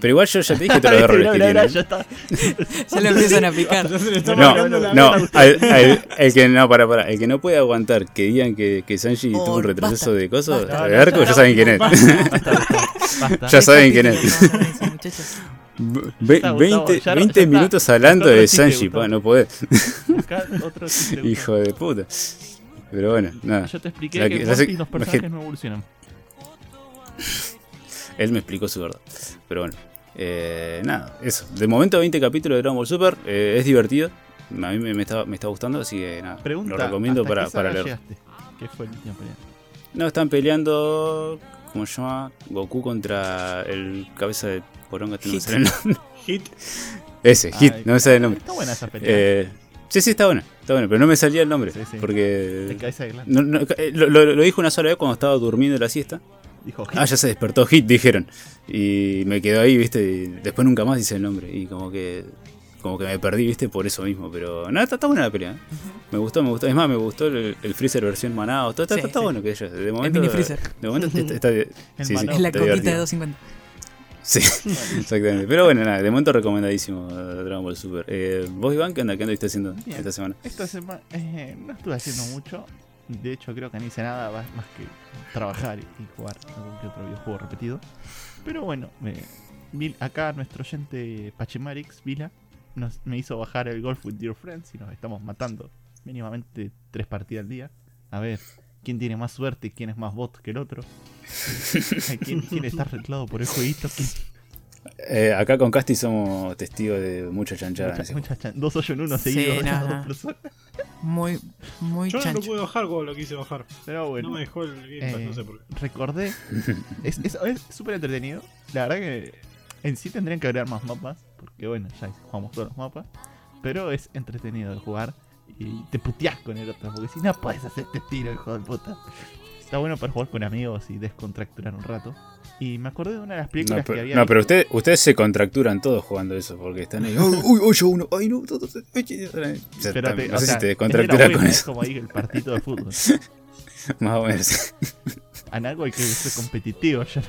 B: Pero igual yo ya te dije todos los (laughs) errores que tiene.
C: ya está. (laughs)
A: Ya lo empiezan a picar. (laughs)
B: No, no,
D: vena.
B: al- al- el que no, para, para, el que no puede aguantar que digan que, que Sanji
A: Oh,
B: tuvo un retroceso
A: basta,
B: de cosas,
A: basta.
B: de arco, ya saben quién es. Ya saben quién es.
A: Capítulo, no, no, no, muchachos.
B: Ve-
C: Gustavo,
B: 20,
C: ya no-
B: 20
C: ya está.
B: minutos hablando de Sanji, pa, no podés.
C: Otro
B: Hijo de puta. Pero bueno, nada.
C: Yo te expliqué
B: La
C: que
B: que- la
C: los personajes no evolucionan. (laughs)
B: Él me explicó su verdad. Pero bueno. Eh, nada, eso. De momento 20 capítulos de Dragon Ball Super. eh, es divertido. A mí me, me está, me está gustando, así que nada.
C: Pregunta,
B: lo recomiendo
C: ¿hasta
B: para,
C: qué
B: para leer.
C: ¿Qué fue el último pelea?
B: No, están peleando. ¿Cómo se llama? Goku contra el cabeza de poronga. No me
A: Hit.
B: sale el nombre.
D: Hit.
B: Ese, Hit,
C: Ay,
B: no me sale el nombre.
C: Está buena esa pelea.
B: Eh, sí, sí, está bueno. Está bueno, pero no me salía el nombre.
C: Sí, sí.
B: Porque. No, no, eh, lo, lo- lo dijo una sola vez cuando estaba durmiendo la siesta.
C: Dijo
B: Ah, ya se despertó Hit, dijeron. Y me quedó ahí, viste. y después nunca más dice el nombre. Y como que. Como que me perdí, viste, por eso mismo. Pero nada, está, está buena la pelea. ¿eh? Me gustó, me gustó. Es más, me gustó el, el Freezer versión Manao. Todo, está,
A: Sí,
B: está
A: sí.
B: bueno que ellos. De
A: El
B: momento,
A: mini freezer.
B: De momento está. está- (laughs)
C: El
B: sí, sí,
C: Manao.
A: Es la
B: está
A: copita
B: divertido.
A: de 250.
B: Sí, exactamente. Pero bueno, nada, de momento recomendadísimo eh, Dragon Ball Super. Eh, ¿Vos, Iván, qué onda? ¿Qué anduviste haciendo
C: Bien.
B: esta semana?
C: Esta semana eh, no estuve haciendo mucho. De hecho, creo que no hice nada más que trabajar y jugar algún que otro videojuego repetido. Pero bueno, vi- acá nuestro oyente Pachimarix, Vila, nos, me hizo bajar el Golf with Dear Friends y nos estamos matando mínimamente tres partidas al día. A ver, ¿quién tiene más suerte y quién es más bot que el otro? ¿Quién, quién está arreglado por el jueguito? ¿Quién-
B: Eh, acá con Casti somos testigos de mucha chanchada. en
C: mucha-
B: ese
C: mucha chan- dos hoyos en uno
A: Sí,
C: seguidos. de
A: no, no.
C: personas.
A: Muy, muy
D: Yo no lo
A: chancho.
D: pude bajar como lo quise bajar.
C: Pero bueno.
D: No me dejó el Game Pass,
C: Eh,
D: no sé por qué.
C: recordé. Es es- es súper entretenido. La verdad que en sí tendrían que agregar más mapas. Porque bueno, ya jugamos todos los mapas. Pero es entretenido de jugar. Y te puteás con el otro. Porque si no puedes hacerte tiro, hijo de puta. Está bueno para jugar con amigos y descontracturar un rato. Y me acordé de una de las películas
B: No, pero,
C: que había
B: no, pero usted, ustedes se contracturan todos jugando eso, porque están ahí. "Uy, Uy, ocho uno. Ay, no. todo, todo, ay, ay, ay". O sea,
C: Pero te-
B: no
C: o
B: sé
C: sea,
B: si te descontracturas con
C: buena, Es
B: eso.
C: como ahí el partido de fútbol. (laughs)
B: Más o menos.
C: En algo hay que ser competitivo. Ya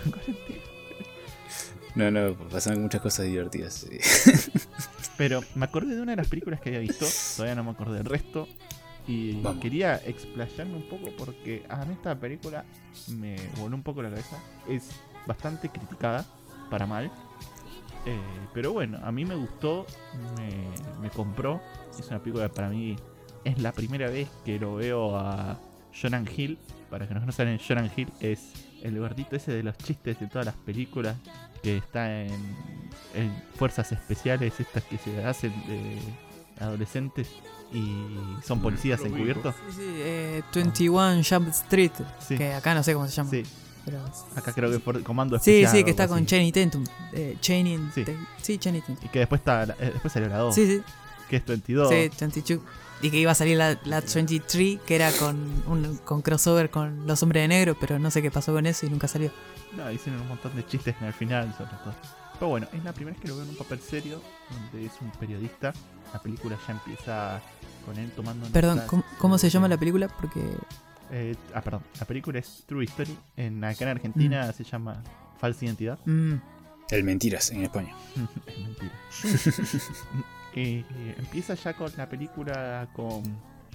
C: no.
B: No, no, pasan muchas cosas divertidas. sí. (laughs)
C: Pero me acordé de una de las películas que había visto, todavía no me acordé del resto. Y
B: Vamos.
C: quería explayarme un poco porque a mí esta película me voló un poco la cabeza. Es bastante criticada, para mal. Eh, pero bueno, a mí me gustó, me, me compró. Es una película que para mí es la primera vez que lo veo a Jonah Hill. Para que no conozcan, Jonah Hill es el gordito ese de los chistes de todas las películas que está en, en fuerzas especiales, estas que se hacen de adolescentes y son policías
D: Lo ubico.
C: encubiertos.
A: Sí, sí, eh, 21 Jump Street.
C: Sí.
A: Que acá no sé cómo se llama.
C: Sí,
A: pero-
C: acá creo que por comando
A: Sí,
C: especial.
A: sí,
C: o
A: que está con. Channing Tatum. Eh, Channing
C: Sí.
A: Sí, Channing Tatum.
C: Y que después, está, la- eh, después salió la 2,
A: Sí, sí,
C: que es 22.
A: sí, 22. Y que iba a salir la, la 23, que era con, un, con crossover con los hombres de negro, pero no sé qué pasó con eso y nunca salió.
C: No, hicieron un montón de chistes en el final, sobre todo. Pero bueno, es la primera vez que lo veo en un papel serio, donde es un periodista. La película ya empieza con él tomando.
A: Perdón, ¿cómo, cómo se llama la película? Porque.
C: Eh, ah, perdón. La película es True History. En acá en Argentina se llama Falsa Identidad.
A: mm,
B: El mentiras en España. (laughs)
C: es mentira. (laughs) Eh, empieza ya con la película con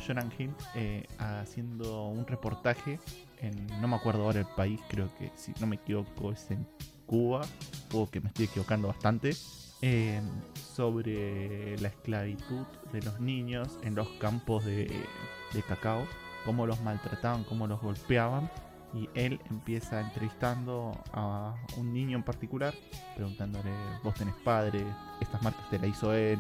C: Jonah Hill eh, haciendo un reportaje en, no me acuerdo ahora el país, creo que si no me equivoco es en Cuba, o que me estoy equivocando bastante, sobre la esclavitud de los niños en los campos de, de cacao, cómo los maltrataban, cómo los golpeaban. Y él empieza entrevistando a un niño en particular, preguntándole, vos tenés padre, estas marcas te la hizo él,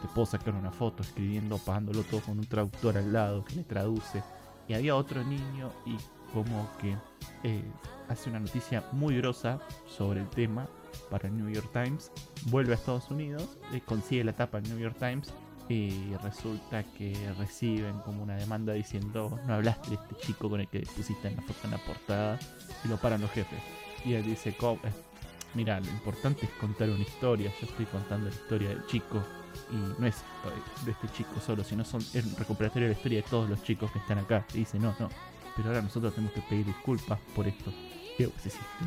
C: te puedo sacar una foto, escribiendo, pagándolo todo con un traductor al lado que le traduce. Y había otro niño y como que eh, hace una noticia muy grosa sobre el tema para el New York Times, vuelve a Estados Unidos, eh, consigue la tapa del New York Times y resulta que reciben como una demanda diciendo no hablaste de este chico con el que pusiste en la foto en la portada y lo paran los jefes. Y él dice, "Co- eh, mira, lo importante es contar una historia, yo estoy contando la historia del chico y no es eh, de este chico solo, sino son, es recuperatorio de la historia de todos los chicos que están acá. Y dice, no, no, pero ahora nosotros tenemos que pedir disculpas por esto.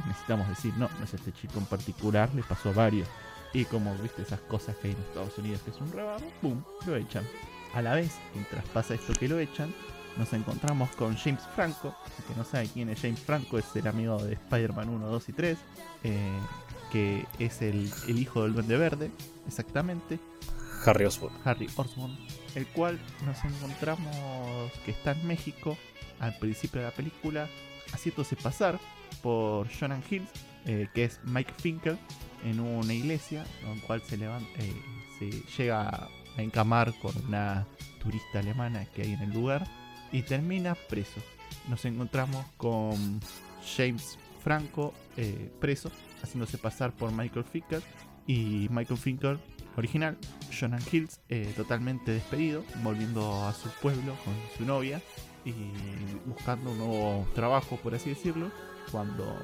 C: Necesitamos decir, no, no es este chico en particular, le pasó a varios. Y como viste esas cosas que hay en Estados Unidos, que es un rebajo, ¡pum! Lo echan. A la vez, mientras pasa esto que lo echan, nos encontramos con James Franco. Que no sabe quién es James Franco, es el amigo de Spider-Man 1, 2 y 3. eh, que es el, el hijo del Duende Verde, exactamente.
B: Harry Osborn.
C: Harry Osborn, el cual nos encontramos que está en México al principio de la película, haciéndose pasar por Jonah Hill, eh, que es Mike Finkel, en una iglesia, con cual se, levanta, eh, llega a encamar con una turista alemana que hay en el lugar y termina preso. Nos encontramos con James Franco eh, preso, haciéndose pasar por Michael Finkel y Michael Finkel original, Jonah Hills, eh, totalmente despedido, volviendo a su pueblo con su novia y buscando un nuevo trabajo, por así decirlo, cuando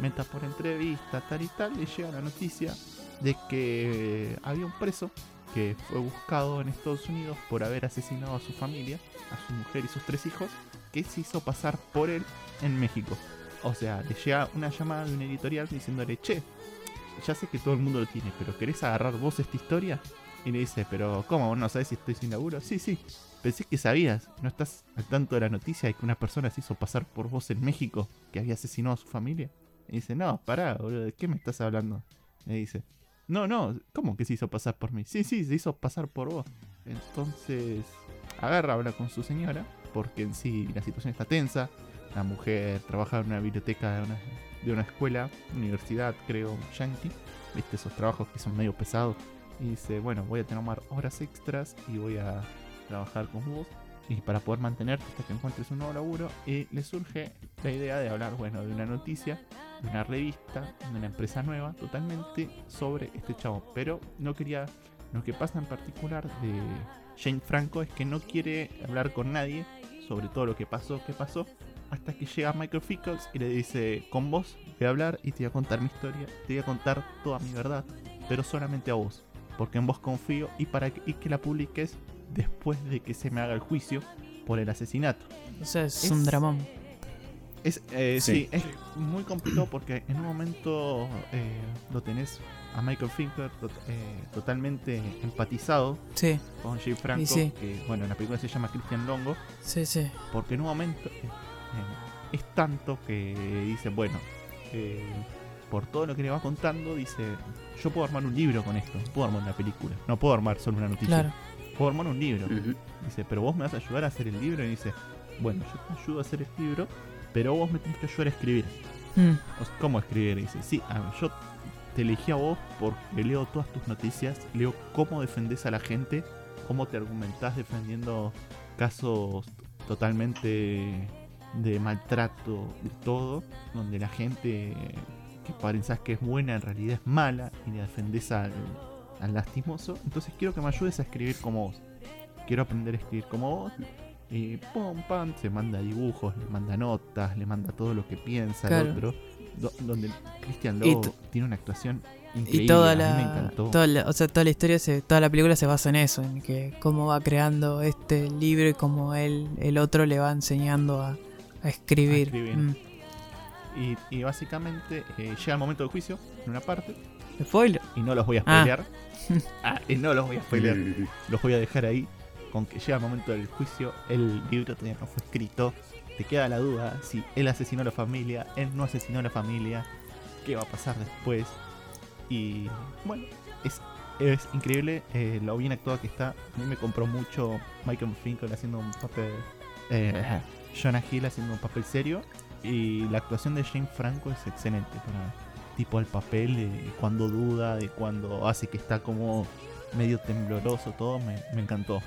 C: meta por entrevista, tal y tal, le llega la noticia de que había un preso que fue buscado en Estados Unidos por haber asesinado a su familia, a su mujer y sus tres hijos, que se hizo pasar por él en México. O sea, le llega una llamada de un editorial diciéndole, che, ya sé que todo el mundo lo tiene, pero ¿querés agarrar vos esta historia? Y le dice, pero ¿cómo? ¿Vos no sabés si estoy sin laburo? Sí, sí. Pensé que sabías. ¿No estás al tanto de la noticia de que una persona se hizo pasar por vos en México que había asesinado a su familia? Y dice, no, pará, boludo, ¿de qué me estás hablando? Le dice, no, no, ¿cómo que se hizo pasar por mí? Sí, sí, se hizo pasar por vos. Entonces, agarra, habla con su señora, porque en sí la situación está tensa. La mujer trabaja en una biblioteca de una, de una escuela, universidad, creo, yankee. Viste, esos trabajos que son medio pesados. Y dice, bueno, voy a tomar horas extras y voy a trabajar con vos. Y para poder mantenerte hasta que encuentres un nuevo laburo. Y le surge la idea de hablar, bueno, de una noticia, de una revista, de una empresa nueva, totalmente sobre este chavo. Pero no quería, lo que pasa en particular de Jane Franco es que no quiere hablar con nadie sobre todo lo que pasó, qué pasó. Hasta que llega Michael Fickles y le dice, con vos voy a hablar y te voy a contar mi historia, te voy a contar toda mi verdad, pero solamente a vos porque en vos confío y para que, y que la publiques después de que se me haga el juicio por el asesinato.
A: O sea, es,
C: Es-
A: un dramón.
C: Es, eh, sí.
B: Sí.
C: es muy complicado porque en un momento eh, lo tenés a Michael Finker tot- eh, totalmente empatizado
A: Sí,
C: con Jay Franco,
A: sí.
C: que bueno, en la película se llama Christian Longo,
A: sí, sí.
C: porque en un momento eh, eh, es tanto que dice, bueno, eh, por todo lo que le va contando, dice, yo puedo armar un libro con esto, no puedo armar una película, no puedo armar solo una noticia,
A: Claro.
C: puedo armar un libro.
B: Ujú.
C: Dice, pero vos me vas a ayudar a hacer el libro. Y dice, bueno, yo te ayudo a hacer el libro, pero vos me tenés que ayudar a escribir.
A: Mm,
C: sea, ¿Cómo escribir? Y dice, sí, yo te elegí a vos porque leo todas tus noticias, leo cómo defendés a la gente, cómo te argumentás defendiendo casos totalmente de maltrato, de todo, donde la gente que pensás que es buena en realidad es mala y le defendés al, al lastimoso. Entonces quiero que me ayudes a escribir como vos. Quiero aprender a escribir como vos. Y pum, pam, se manda dibujos, le manda notas, le manda todo lo que piensa
A: Claro.
C: el otro. do- donde Christian Lowe tiene una actuación increíble.
A: Y toda
C: a mí me
A: la,
C: encantó.
A: toda la, o sea, toda la historia, se, toda la película se basa en eso, en que cómo va creando este libro y cómo él, el otro le va enseñando a, a escribir.
C: A escribir.
A: Mm.
C: Y, y básicamente eh, llega el momento del juicio, en una parte,
A: Spoiler.
C: y no los voy a
A: Ah.
C: spoilear. (laughs) Ah, y no los voy a spoilear. (laughs) Los voy a dejar ahí. Con que llega el momento del juicio, el libro todavía no fue escrito. Te queda la duda si él asesinó a la familia, él no asesinó a la familia, qué va a pasar después. Y bueno, es, es increíble eh, lo bien actuado que está. A mí me compró mucho Michael Finkel haciendo un papel. Eh, Jonah Hill haciendo un papel serio. Y la actuación de Jane Franco es excelente para tipo el papel de cuando duda, de cuando hace que está como medio tembloroso todo, me, me encantó.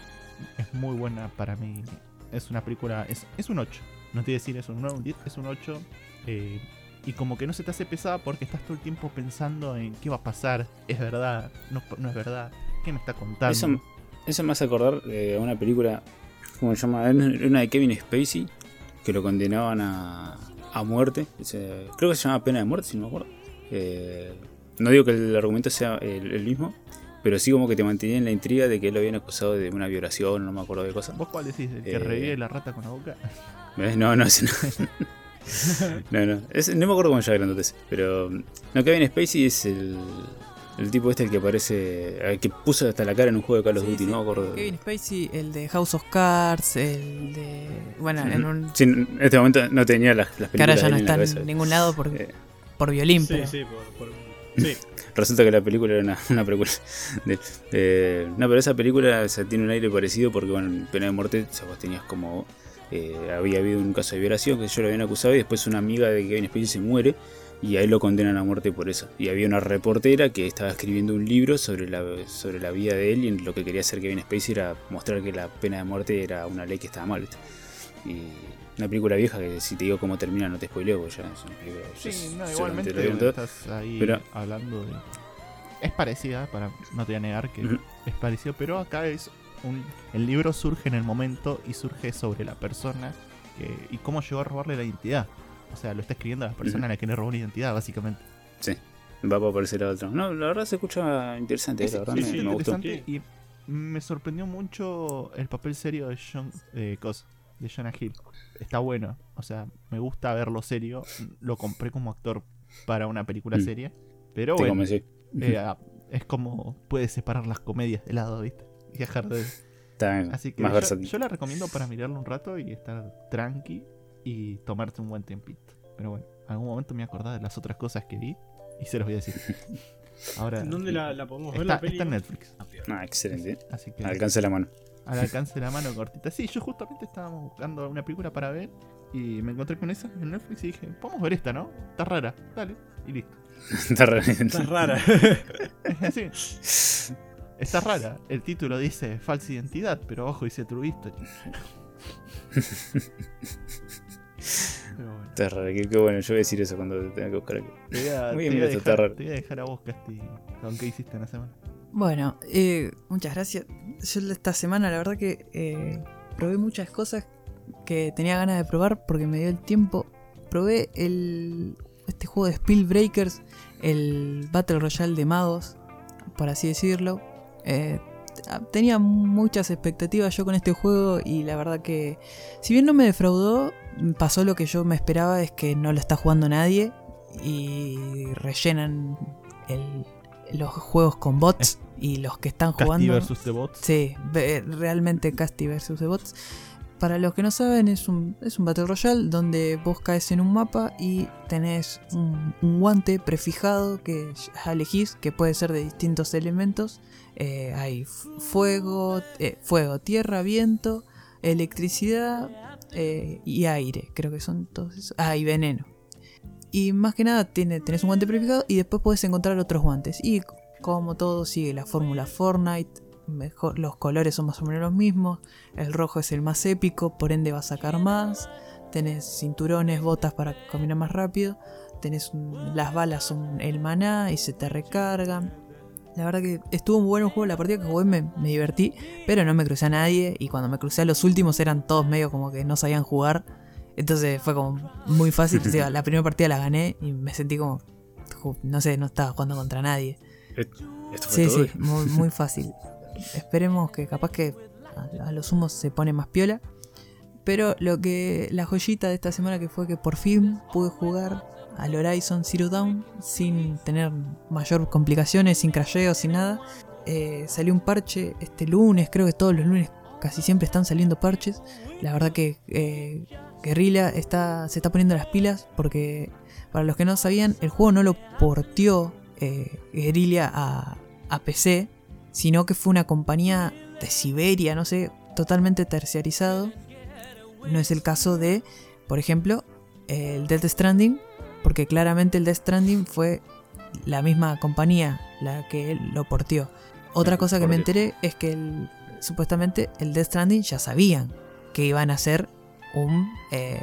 C: Es muy buena para mí. Es una película, es, es un 8. No te voy a decir es un 9, un 10, es un 8. eh, y como que no se te hace pesada porque estás todo el tiempo pensando en qué va a pasar. Es verdad, no, no es verdad. ¿Qué me está contando?
B: Eso, me hace acordar eh, a una película, ¿cómo se llama? Una de Kevin Spacey, que lo condenaban a, a muerte. Creo que se llama Pena de Muerte, si no me acuerdo. Eh, no digo que el argumento sea el mismo, pero sí como que te mantenía en la intriga de que él lo habían acusado de una violación, no me acuerdo de cosas.
C: ¿Vos cuál decís? ¿El que
B: Eh,
C: revive la rata con la boca?
B: ¿Ves? (laughs) No, no, ese no. (laughs) no, no. No me acuerdo cómo llama grandote ese. Pero. No, Kevin Spacey es el. El tipo este el que aparece. El que puso hasta la cara en un juego de Call of
A: Sí,
B: Duty,
A: sí.
B: no me acuerdo.
A: Kevin Spacey, el de House of Cards, el de. Bueno, en un.
B: Sí, en este momento no tenía las, las
A: Que ahora
B: películas
A: ya
B: de
A: no
B: en
A: está en ningún lado por,
B: Eh,
A: por violín,
D: Sí,
A: pero.
D: sí, por, por- (laughs)
B: Resulta que la película era una, (laughs) una precuela. de- eh, no, pero esa película tiene un aire parecido porque, bueno, en Pena de Muerte o sea, vos tenías como. eh, había habido un caso de violación que yo lo habían acusado y después una amiga de Kevin Spacey se muere y ahí lo condenan a muerte por eso. Y había una reportera que estaba escribiendo un libro sobre la, sobre la vida de él y lo que quería hacer Kevin Spacey era mostrar que la pena de muerte era una ley que estaba mal. Y una película vieja que si te digo cómo termina no te spoileo, ya es una película.
C: Sí, no, igualmente estás ahí
B: Pero-
C: hablando de... Es parecida, para no te voy a negar que es parecido, pero acá es un... El libro surge en el momento y surge sobre la persona que- y cómo llegó a robarle la identidad. O sea, lo está escribiendo la persona a la que le robó la identidad, básicamente.
B: Sí, va por aparecer la otra. No, la verdad se escucha interesante,
C: Es,
B: la verdad
D: sí,
B: me,
D: sí,
B: me gustó.
C: interesante y me sorprendió mucho el papel serio de John, de Cos, de Jonah Hill. Está bueno, o sea, me gusta verlo serio. Lo compré como actor para una película
B: Mm.
C: seria, pero
B: Te
C: bueno, eh, ah, es como puedes separar las comedias de lado, ¿viste? Y dejar de...
B: Está
C: Así que
B: más
C: yo,
B: versátil.
C: yo la recomiendo para mirarlo un rato y estar tranqui y tomarte un buen tempito. Pero bueno, en algún momento me voy a acordar de las otras cosas que vi y se los voy a decir. (laughs) Ahora,
D: ¿Dónde la, la podemos ver
C: está,
D: la peli?
C: está en Netflix,
B: Ah, excelente.
C: así que
B: Al alcance la mano.
C: Al alcance de la mano cortita. Sí, yo justamente estábamos buscando una película para ver y me encontré con esa en Netflix y dije, podemos ver esta, ¿no? Está rara, dale, y listo.
B: Está re-
D: Está rara. (laughs)
C: Sí, está rara. El título dice falsa identidad, pero ojo, dice true history. Bueno.
B: Está raro, qué, qué bueno. Yo voy a decir eso cuando tenga que buscar aquí.
C: Te voy a,
B: Muy
C: te
B: bien,
C: voy a dejar,
B: raro.
C: te voy a dejar a vos, Casti, con qué hiciste en la semana.
A: Bueno, eh, muchas gracias. Yo esta semana la verdad que eh, probé muchas cosas que tenía ganas de probar porque me dio el tiempo. Probé el este juego de Spellbreakers, el Battle Royale de magos, por así decirlo. Eh, tenía muchas expectativas yo con este juego y la verdad que si bien no me defraudó, pasó lo que yo me esperaba, es que no lo está jugando nadie y rellenan el- los juegos con bots y los que están
C: Casti
A: jugando...
C: versus The Bots.
A: Sí, realmente Casti versus The Bots. Para los que no saben, es un, es un Battle Royale donde vos caes en un mapa y tenés un, un guante prefijado que elegís, que puede ser de distintos elementos. Eh, hay fuego, eh, fuego, tierra, viento, electricidad eh, y aire. Creo que son todos esos. Ah, y veneno. Y más que nada tenés un guante prefijado y después podés encontrar otros guantes. Y como todo sigue la fórmula Fortnite, mejor, los colores son más o menos los mismos. El rojo es el más épico, por ende va a sacar más. Tenés cinturones, botas para caminar más rápido. Tenés un- las balas son el maná y se te recargan. La verdad que estuvo muy bueno el juego. La partida que jugué me, me divertí, pero no me crucé a nadie. Y cuando me crucé a los últimos eran todos medio como que no sabían jugar. Entonces fue como muy fácil. (laughs) O sea, la primera partida la gané y me sentí como, no sé, no estaba jugando contra nadie.
B: Esto fue
A: Sí,
B: todo.
A: sí, muy, muy fácil. Esperemos que capaz que a, a los humos se pone más piola. Pero lo que. La joyita de esta semana que fue que por fin pude jugar al Horizon Zero Dawn sin tener mayor complicaciones, sin crasheos, sin nada. Eh, salió un parche este lunes, creo que todos los lunes casi siempre están saliendo parches. La verdad que eh, Guerrilla está, se está poniendo las pilas porque para los que no sabían, el juego no lo portió eh, Guerrilla a, a PC, sino que fue una compañía de Siberia, no sé, totalmente terciarizado. No es el caso de, por ejemplo, el Death Stranding, porque claramente el Death Stranding fue la misma compañía la que lo portió. Otra
B: Mm,
A: cosa que me enteré es que el- supuestamente el Death Stranding ya sabían que iban a hacer un, eh,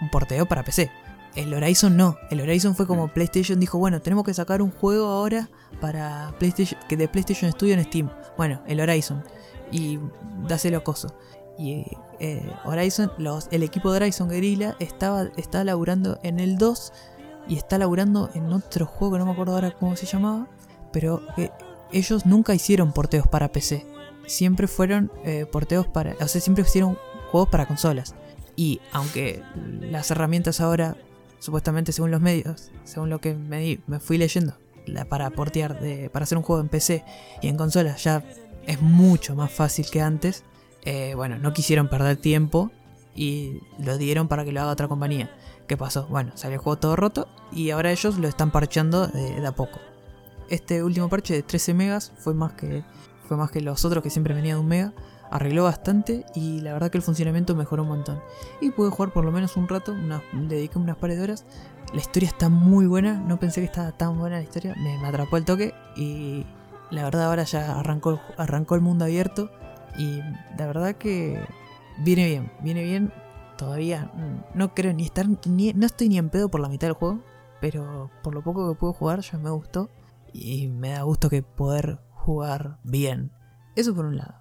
A: un porteo para PC. El Horizon no. El Horizon fue como PlayStation dijo, bueno, tenemos que sacar un juego ahora para PlayStation, que de PlayStation Studio en Steam. Bueno, el Horizon. Y dáselo coso. Y eh, Horizon, los, el equipo de Horizon Guerrilla estaba, estaba laburando en el 2 y está laburando en otro juego que no me acuerdo ahora cómo se llamaba. Pero que ellos nunca hicieron porteos para PC. Siempre fueron eh, porteos para. O sea, siempre hicieron juegos para consolas. Y aunque las herramientas ahora, supuestamente según los medios, según lo que me, me fui leyendo, para portear, de, para hacer un juego en PC y en consolas ya es mucho más fácil que antes. eh, bueno, no quisieron perder tiempo y lo dieron para que lo haga otra compañía. ¿Qué pasó? Bueno, salió el juego todo roto y ahora ellos lo están parcheando de, de a poco. Este último parche de 13 megas fue más que fue más que los otros que siempre venían de un mega. Arregló bastante y la verdad que el funcionamiento mejoró un montón. Y pude jugar por lo menos un rato, una- le dediqué unas pares de horas. La historia está muy buena, no pensé que estaba tan buena la historia, me, atrapó el toque y la verdad ahora ya arrancó, arrancó el mundo abierto y la verdad que viene bien, viene bien. Todavía no creo ni estar, ni, no estoy ni en pedo por la mitad del juego, pero por lo poco que puedo jugar ya me gustó y me da gusto que poder jugar bien. Eso por un lado.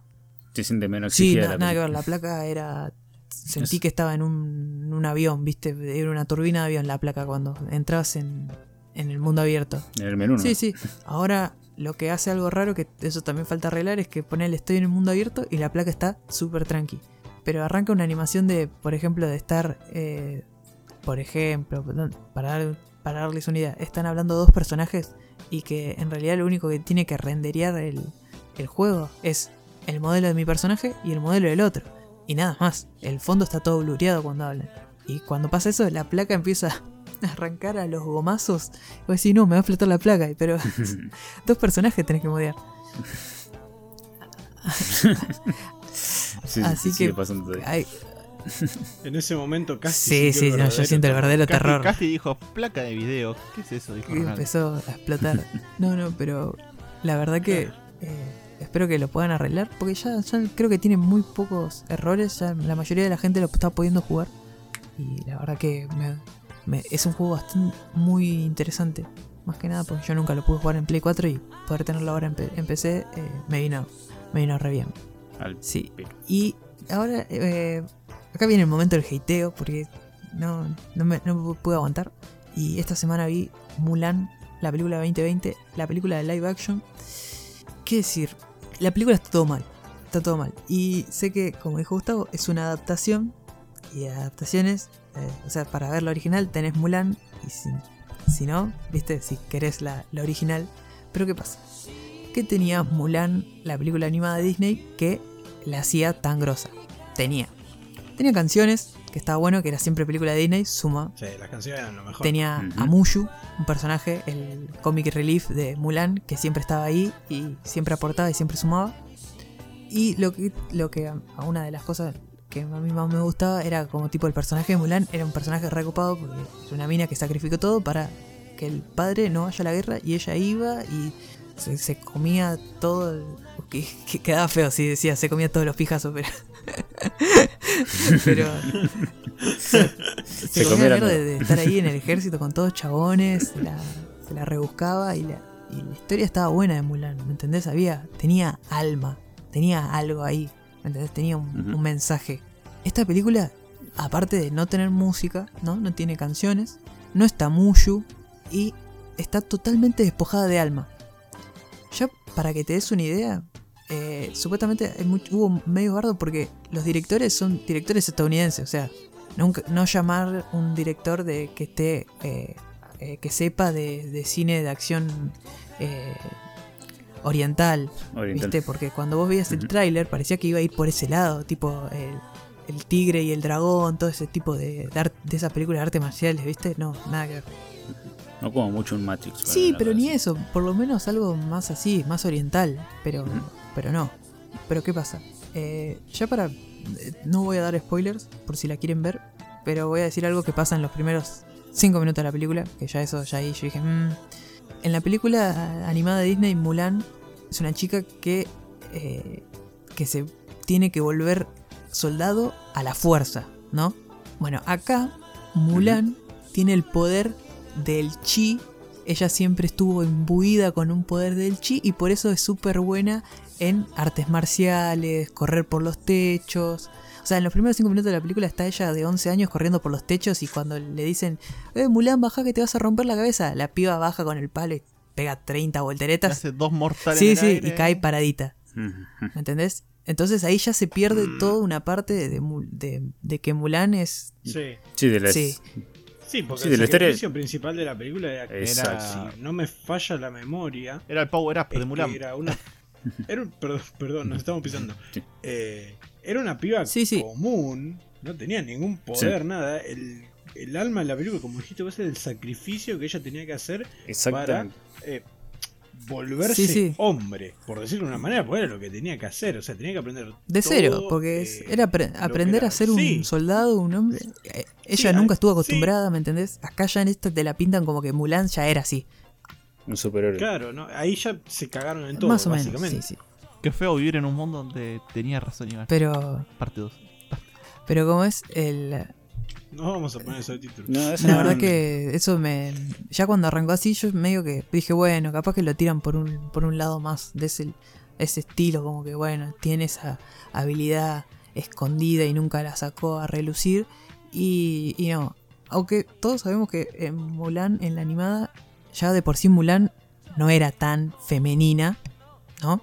B: Se siente menos
A: Sí, nada que ver, la placa era sentí
B: Es-
A: que estaba en un, en un avión, ¿viste? Era una turbina de avión la placa cuando entrabas en, en el mundo abierto.
B: En el menú, ¿no?
A: Sí, sí. Ahora lo que hace algo raro, que eso también falta arreglar, es que ponele estoy en el mundo abierto y la placa está súper tranqui. Pero arranca una animación de, por ejemplo, de estar, eh, por ejemplo, para, dar- para darles una idea, están hablando dos personajes y que en realidad lo único que tiene que renderear el, el juego es el modelo de mi personaje y el modelo del otro. Y nada más. El fondo está todo blureado cuando hablan. Y cuando pasa eso, la placa empieza a arrancar a los gomazos. Y vos decís, no, me va a explotar la placa. Pero (laughs) dos personajes tenés que modear.
B: Sí,
A: Así
B: sigue
A: que-
D: En ese momento casi.
A: sí, sí, no, yo siento el verdadero terror.
C: Casti dijo, placa de video. ¿Qué es eso? Dijo
A: Y empezó a explotar. (laughs) No, no, pero la verdad que eh, espero que lo puedan arreglar. Porque ya, ya creo que tiene muy pocos errores. Ya la mayoría de la gente lo está pudiendo jugar. Y la verdad que me- me- es un juego bastante muy interesante. Más que nada porque yo nunca lo pude jugar en Play 4 y poder tenerlo ahora en, en PC eh, me vino me vino re bien.
B: Al-
A: Sí. Y ahora, eh, acá viene el momento del hateo, porque no, no, me, no me pude aguantar. Y esta semana vi Mulan, la película 2020, la película de live action. ¿Qué decir? La película está todo mal, está todo mal. Y sé que, como dijo Gustavo, es una adaptación. Y adaptaciones, eh, o sea, para ver la original tenés Mulan. Y si, si no, viste, si querés la, la original. Pero ¿qué pasa? que tenía Mulan, la película animada de Disney, que la hacía tan grosa. Tenía. Tenía canciones, que estaba bueno, que era siempre película de Disney, suma.
D: Sí, las canciones eran lo mejor.
A: Tenía a Mushu, un personaje, el comic relief de Mulan, que siempre estaba ahí y siempre aportaba y siempre sumaba. Y lo que, lo que a a una de las cosas que a mí más me gustaba era como tipo el personaje de Mulan, era un personaje recopado porque es una mina que sacrificó todo para que el padre no vaya a la guerra y ella iba y se, se comía todo. el- que, que quedaba feo si decía se comía todos los pijazos, pero. (laughs) pero. Se, se
B: la
A: mierda de, estar ahí en el ejército con todos chabones, se la, se la rebuscaba y la, y la historia estaba buena de Mulan, ¿me entendés? Había, tenía alma, tenía algo ahí, ¿me entendés? Tenía un mensaje. Esta película, aparte de no tener música, ¿no? No tiene canciones, no está Mushu y está totalmente despojada de alma. Ya para que te des una idea, eh, supuestamente hay hubo medio bardo porque los directores son directores estadounidenses, o sea, nunca, no llamar un director de que esté eh, eh, que sepa de, de cine de acción eh, oriental,
B: Oriental.
A: ¿viste? Porque cuando vos veías el tráiler parecía que iba a ir por ese lado, tipo el, el tigre y el dragón, todo ese tipo de, de, de esas películas de artes marciales, ¿viste? No, nada que ver.
B: No como mucho un Matrix.
A: Sí, pero ni eso, por lo menos algo más así, más oriental, pero. Pero no. Pero ¿qué pasa? Eh, ya para... eh, No voy a dar spoilers por si la quieren ver, pero voy a decir algo que pasa en los primeros 5 minutos de la película, que ya eso, ya ahí yo dije... "Mm". En la película animada de Disney, Mulan es una chica que, eh, que se tiene que volver soldado a la fuerza, ¿no? Bueno, acá Mulan tiene el poder del chi. Ella siempre estuvo imbuida con un poder del chi y por eso es súper buena en artes marciales, correr por los techos. O sea, en los primeros 5 minutos de la película está ella de 11 años corriendo por los techos y cuando le dicen, eh, Mulan, baja que te vas a romper la cabeza, la piba baja con el palo y pega 30 volteretas.
C: Hace dos mortales.
A: Sí,
C: en el
A: sí,
C: aire.
A: y cae paradita. ¿Me entendés? Entonces ahí ya se pierde toda una parte de, de de- de que Mulan es...
D: Sí.
B: Sí, de las.
A: Sí.
D: Sí, porque
B: Sí,
D: el
B: de la historia-
D: sacrificio principal de la película era que
B: Exacto.
D: si no me falla la memoria,
C: Era el power up de Mulan.
D: era una. (laughs) Era un- perdón, perdón, nos estamos pisando. (laughs)
B: Sí.
D: Eh, era una piba
A: Sí, sí.
D: común, no tenía ningún poder, nada. El, el alma de la película, como dijiste vos, era el sacrificio que ella tenía que hacer para eh, volverse hombre, por decirlo de una manera, porque era lo que tenía que hacer. O sea, tenía que aprender.
A: De
D: todo,
A: cero, porque
D: eh,
A: era aprender
D: era-
A: a ser un soldado, un hombre. Ella nunca estuvo acostumbrada, ¿me entendés? Acá ya en esta te la pintan como que Mulan ya era así.
B: Un superhéroe.
D: Claro, ¿no? ahí ya se cagaron en todo,
A: Más o menos,
D: básicamente.
A: sí, sí.
C: Qué feo vivir en un mundo donde tenía razón Iván.
A: Pero,
C: Parte 2.
A: pero como es, el,
D: No vamos a poner ese título.
B: No, eso
A: la
B: no-
A: verdad que eso me... Ya cuando arrancó así, yo medio que dije, bueno, capaz que lo tiran por un, por un lado más de ese, ese estilo, como que, bueno, tiene esa habilidad escondida y nunca la sacó a relucir. Y, y no, aunque todos sabemos que en Mulan, en la animada, ya de por sí Mulan no era tan femenina, ¿no?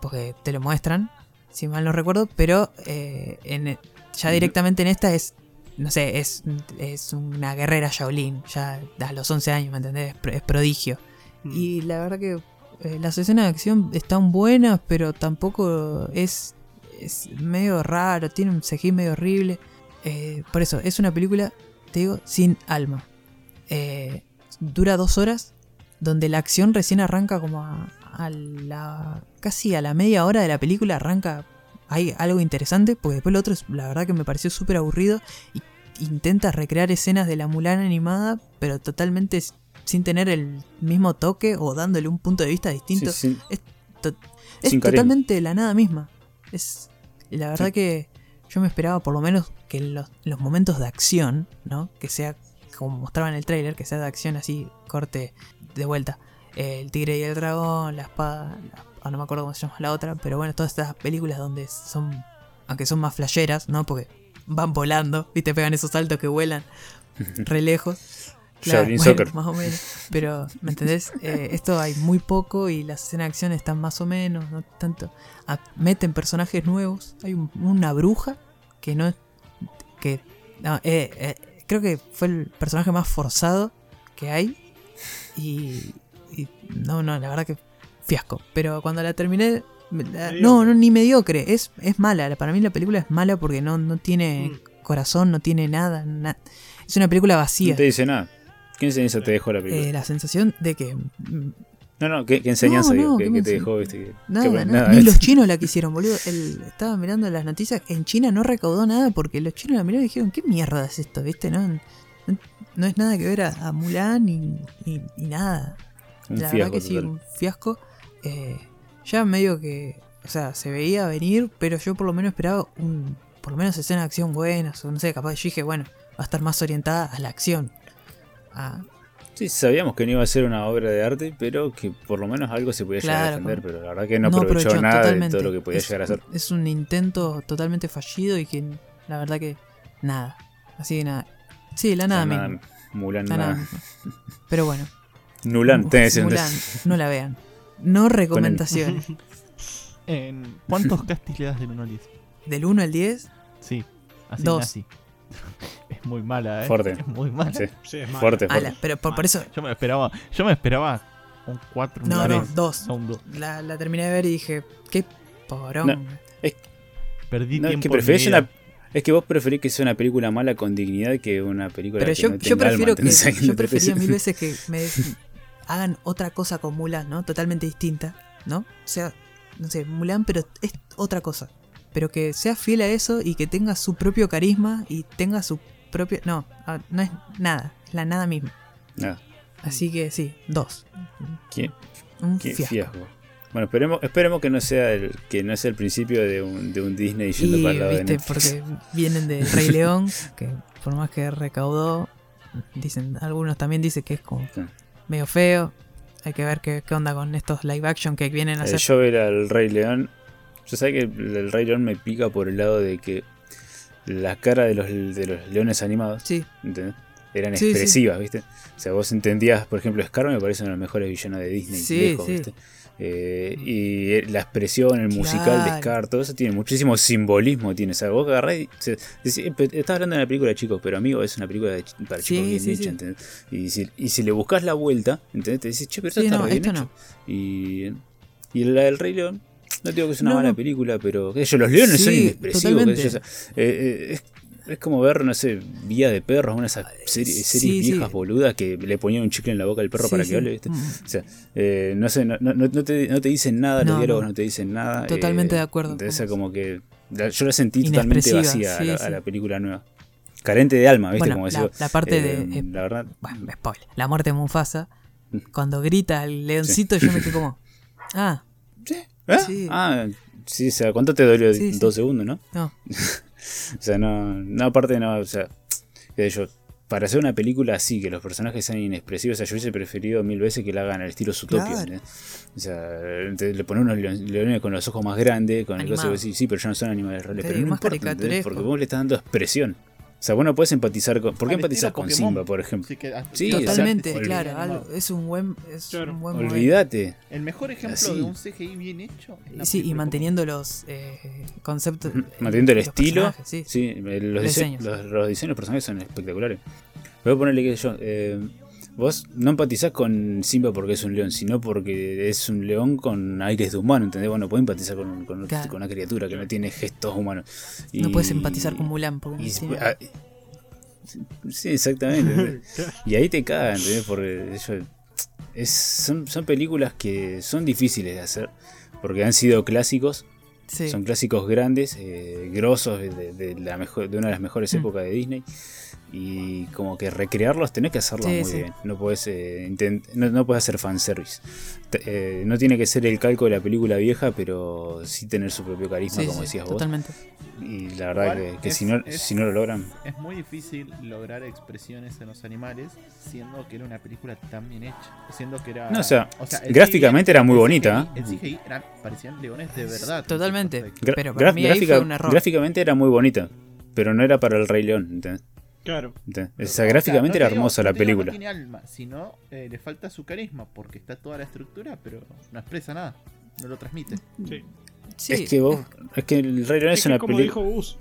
A: Porque te lo muestran, si mal no recuerdo, pero eh, en, ya directamente en esta es, no sé, es, es una guerrera Shaolin, ya a los 11 años, ¿me entendés? Es prodigio.
D: Mm.
A: Y la verdad que eh, las escenas de acción están buenas, pero tampoco es, es medio raro, tiene un CGI medio horrible. Eh, por eso, es una película, te digo, sin alma. Eh, dura dos horas, donde la acción recién arranca como a, a la... casi a la media hora de la película arranca... Hay algo interesante, porque después lo otro, la verdad que me pareció súper aburrido. Y intenta recrear escenas de la Mulan animada, pero totalmente sin tener el mismo toque o dándole un punto de vista distinto.
B: Sí, sí.
A: Es, to- totalmente la nada misma. Es la verdad
B: Sí.
A: que yo me esperaba por lo menos que en los, los momentos de acción, ¿no? Que sea como mostraba en el tráiler, que sea de acción así, corte de vuelta. Eh, el tigre y el dragón, la espada, la- ah, no me acuerdo cómo se llama la otra, pero bueno, todas estas películas donde son, aunque son más flasheras, ¿no? Porque van volando y te pegan esos saltos que vuelan (laughs) re lejos. Bueno,
B: Soccer.
A: más o menos. Pero, ¿me entendés? (laughs) Eh, esto hay muy poco y las escenas de acción están más o menos, no tanto. Meten personajes nuevos. Hay un- una bruja que no. que. no, eh, eh, creo que fue el personaje más forzado que hay. Y. y no, no, la verdad que fiasco. Pero cuando la terminé. la- no, no, ni mediocre. Es, es mala. Para mí la película es mala porque no, no tiene
D: Mm.
A: corazón, no tiene nada. na- es una película vacía.
B: No te dice nada. ¿Qué enseñanza te dejó la película?
A: Eh, la sensación de que mm,
B: no, no, ¿qué, qué enseñanza
A: no,
B: ¿Qué,
A: ¿qué
B: qué
A: me
B: te dejó? Que-
A: nada,
B: que-
A: nada, ni los (laughs) chinos la quisieron, boludo. El- estaba mirando las noticias, en China no recaudó nada porque los chinos la miraron y dijeron, ¿qué mierda es esto? ¿Viste? No, no, es nada que ver a, a Mulan ni, ni- ni nada.
B: Un
A: la verdad que sí,
B: total.
A: un fiasco. Eh, ya medio que, o sea, se veía venir, pero yo por lo menos esperaba un, por lo menos escenas de acción buenas, o no sé, capaz yo dije, bueno, va a estar más orientada a la acción. Ah,
B: Sí, sabíamos que no iba a ser una obra de arte, pero que por lo menos algo se podía llegar a defender. Pero la verdad que no, aprovechó, nada de todo lo que podía
A: Es-
B: llegar a ser.
A: Es un intento totalmente fallido y que la verdad que nada. Así que nada. Sí, la nada misma.
B: Mulan,
A: La
B: nada.
A: nada misma. Pero bueno.
B: Nulan, tenés
A: Mulan, no la vean. No recomendaciones. (laughs)
C: En- ¿Cuántos castis le das del 1 al 10?
A: Del 1 al 10,
C: Sí, así
A: Dos.
C: así. Es muy mala, ¿eh?
B: Fuerte.
C: Es (laughs) muy mala.
B: Sí,
D: Sí, es malo.
B: fuerte,
A: pero por, por eso.
C: Yo me esperaba, yo me esperaba un 4, un
A: No, no,
C: 3,
A: dos.
C: no un 2.
A: La, la terminé de ver y dije, qué porón.
B: No.
C: Perdí
B: No, es
C: tiempo.
B: que preferís una. Es que vos preferís que sea una película mala con dignidad que una película
A: Pero
B: que
A: yo,
B: no
A: yo
B: tenga alma,
A: prefiero que.
B: ¿entendés?
A: Yo (laughs) prefería mil (laughs) veces que me hagan otra cosa con Mulan, ¿no? Totalmente distinta, ¿no? O sea, no sé, Mulan, pero es otra cosa. Pero que sea fiel a eso y que tenga su propio carisma y tenga su propio. No, ah, no es nada, es la nada misma.
B: Nada,
A: Así que sí, dos.
B: ¿qué,
A: Un
B: qué
A: fiasco.
B: fiasco. Bueno, esperemos, esperemos que no sea el que no sea el principio de un, de un Disney yendo
A: Y
B: para de
A: viste, porque vienen de Rey (laughs) León, que por más que recaudó, dicen, algunos también dicen que es como
B: Sí.
A: medio feo. Hay que ver qué, qué onda con estos live action que vienen a
B: Eh,
A: hacer.
B: yo ver al Rey León. Yo sé que el, el Rey León me pica por el lado de que la cara de los, de los leones animados
A: Sí,
B: ¿entendés? eran
A: Sí, sí.
B: expresivas, ¿viste? O sea, vos entendías, por ejemplo, Scar me parece uno de los mejores villanos de Disney, lejos. ¿viste? Eh, y eh, la expresión, el musical de. Scar, todo eso tiene muchísimo simbolismo. Tiene, o sea, vos agarrás y "Eh, estás hablando de una película de chicos, pero amigo, es una película de para
A: Sí,
B: chicos bien
A: sí,
B: hecha,
A: sí.
B: ¿entendés? Y si, y si le buscas la vuelta, ¿entendés? Te decís, che, pero
A: Sí,
B: está
A: no,
B: re bien
A: esto
B: hecho.
A: no.
B: Y, y la del Rey León, no digo que es una
A: No,
B: mala
A: no.
B: película, pero sé yo, los leones son
A: Sí,
B: inexpresivos. sé yo, eh, eh, es, es como ver, no sé, Vía de Perros, una de esas series,
A: Sí,
B: series
A: sí.
B: viejas boludas que le ponían un chicle en la boca al perro
A: Sí,
B: para
A: sí.
B: que hable, ¿viste?
A: Mm,
B: O sea, eh, no sé, no, te, no te dicen nada,
A: No,
B: los diálogos
A: no.
B: te dicen nada.
A: Totalmente de acuerdo
B: Entonces, como que la- yo la sentí totalmente vacía a,
A: sí,
B: la,
A: sí.
B: a la película nueva. Carente de alma, ¿viste?
A: Bueno,
B: como
A: la,
B: decía.
A: la parte
B: eh,
A: de. eh,
B: la verdad,
A: bueno, spoiler. La muerte de Mufasa.
B: Mm.
A: Cuando grita el leoncito, yo me quedé como. Ah,
B: ¿eh?
A: sí.
B: Ah, sí, o sea, ¿cuánto te dolió?
A: Sí, sí.
B: Dos segundos, ¿no?
A: no. (laughs)
B: O sea, no, no, aparte no, o sea, yo, para hacer una película así, que los personajes sean inexpresivos, o sea, yo hubiese preferido mil veces que la hagan al estilo Zootopia.
A: Claro.
B: ¿entendés? O sea, te- le ponen unos leon- leones con los ojos más grandes, con el
A: Animado.
B: caso de decir, sí, pero ya no son animales reales.
A: Sí,
B: pero no importa, porque vos le estás dando expresión. O sea, vos no podés empatizar con. ¿Por qué
C: estilo
B: con
C: Pokémon.
B: Simba, por ejemplo?
C: Sí, que
B: Sí,
C: totalmente
B: exacto.
A: claro. algo- es un buen, es
D: Claro.
A: un buen.
B: Olvídate.
C: El mejor ejemplo
B: Así.
C: de un CGI bien hecho. es la
A: Sí, y manteniendo los eh, conceptos. Eh,
B: Manteniendo el estilo.
A: Sí,
B: Sí, los,
A: Diseños.
B: diseños, los, los diseños de los personajes son espectaculares. Voy a ponerle que yo. eh, vos no empatizás con Simba porque es un león, sino porque es un león con aires de humano, ¿entendés? Vos no podés empatizar con, con-
A: Claro.
B: con una criatura que no tiene gestos humanos.
A: No puedes empatizar con Mulan porque
B: y-
A: no
B: ah, Sí, exactamente. y ahí te cagan, ¿entendés? Porque ellos- es, son, son películas que son difíciles de hacer, porque han sido clásicos
A: sí.
B: son clásicos grandes, eh, grosos, de, de la mejor, de una de las mejores
A: Mm.
B: épocas de Disney. Y como que recrearlos tenés que hacerlos
A: Sí,
B: muy
A: sí.
B: bien. No puedes, eh, no, no puedes hacer fanservice. Te- eh, no tiene que ser el calco de la película vieja, pero sí tener su propio carisma,
A: Sí,
B: como
A: sí,
B: decías vos.
A: totalmente.
B: Y la verdad
C: Igual
B: que, que
C: es-
B: si, no,
C: es-
B: si no lo logran,
C: Es muy difícil lograr expresiones en los animales siendo que era una película tan bien hecha. Siendo que era.
B: No, o sea,
C: el
B: gráficamente era muy
C: el
B: bonita,
C: CGI
B: ¿eh?
C: El CGI eran, parecían leones de verdad.
A: Totalmente. Pero para mí ahí fue un error.
B: gráficamente era muy bonita, pero no era para el Rey León. ¿entendés?
D: Claro.
B: ¿Entendés? O sea, gráficamente
C: no te
B: era
C: digo-
B: hermosa
C: no
B: la película.
C: No tiene alma, sino eh, le falta su carisma porque está toda la estructura, pero no expresa nada. No lo transmite.
D: Sí.
A: Sí,
B: es que vos, es que el Rey León es,
D: Es que
B: una
D: como
B: película.
D: dijo Gus,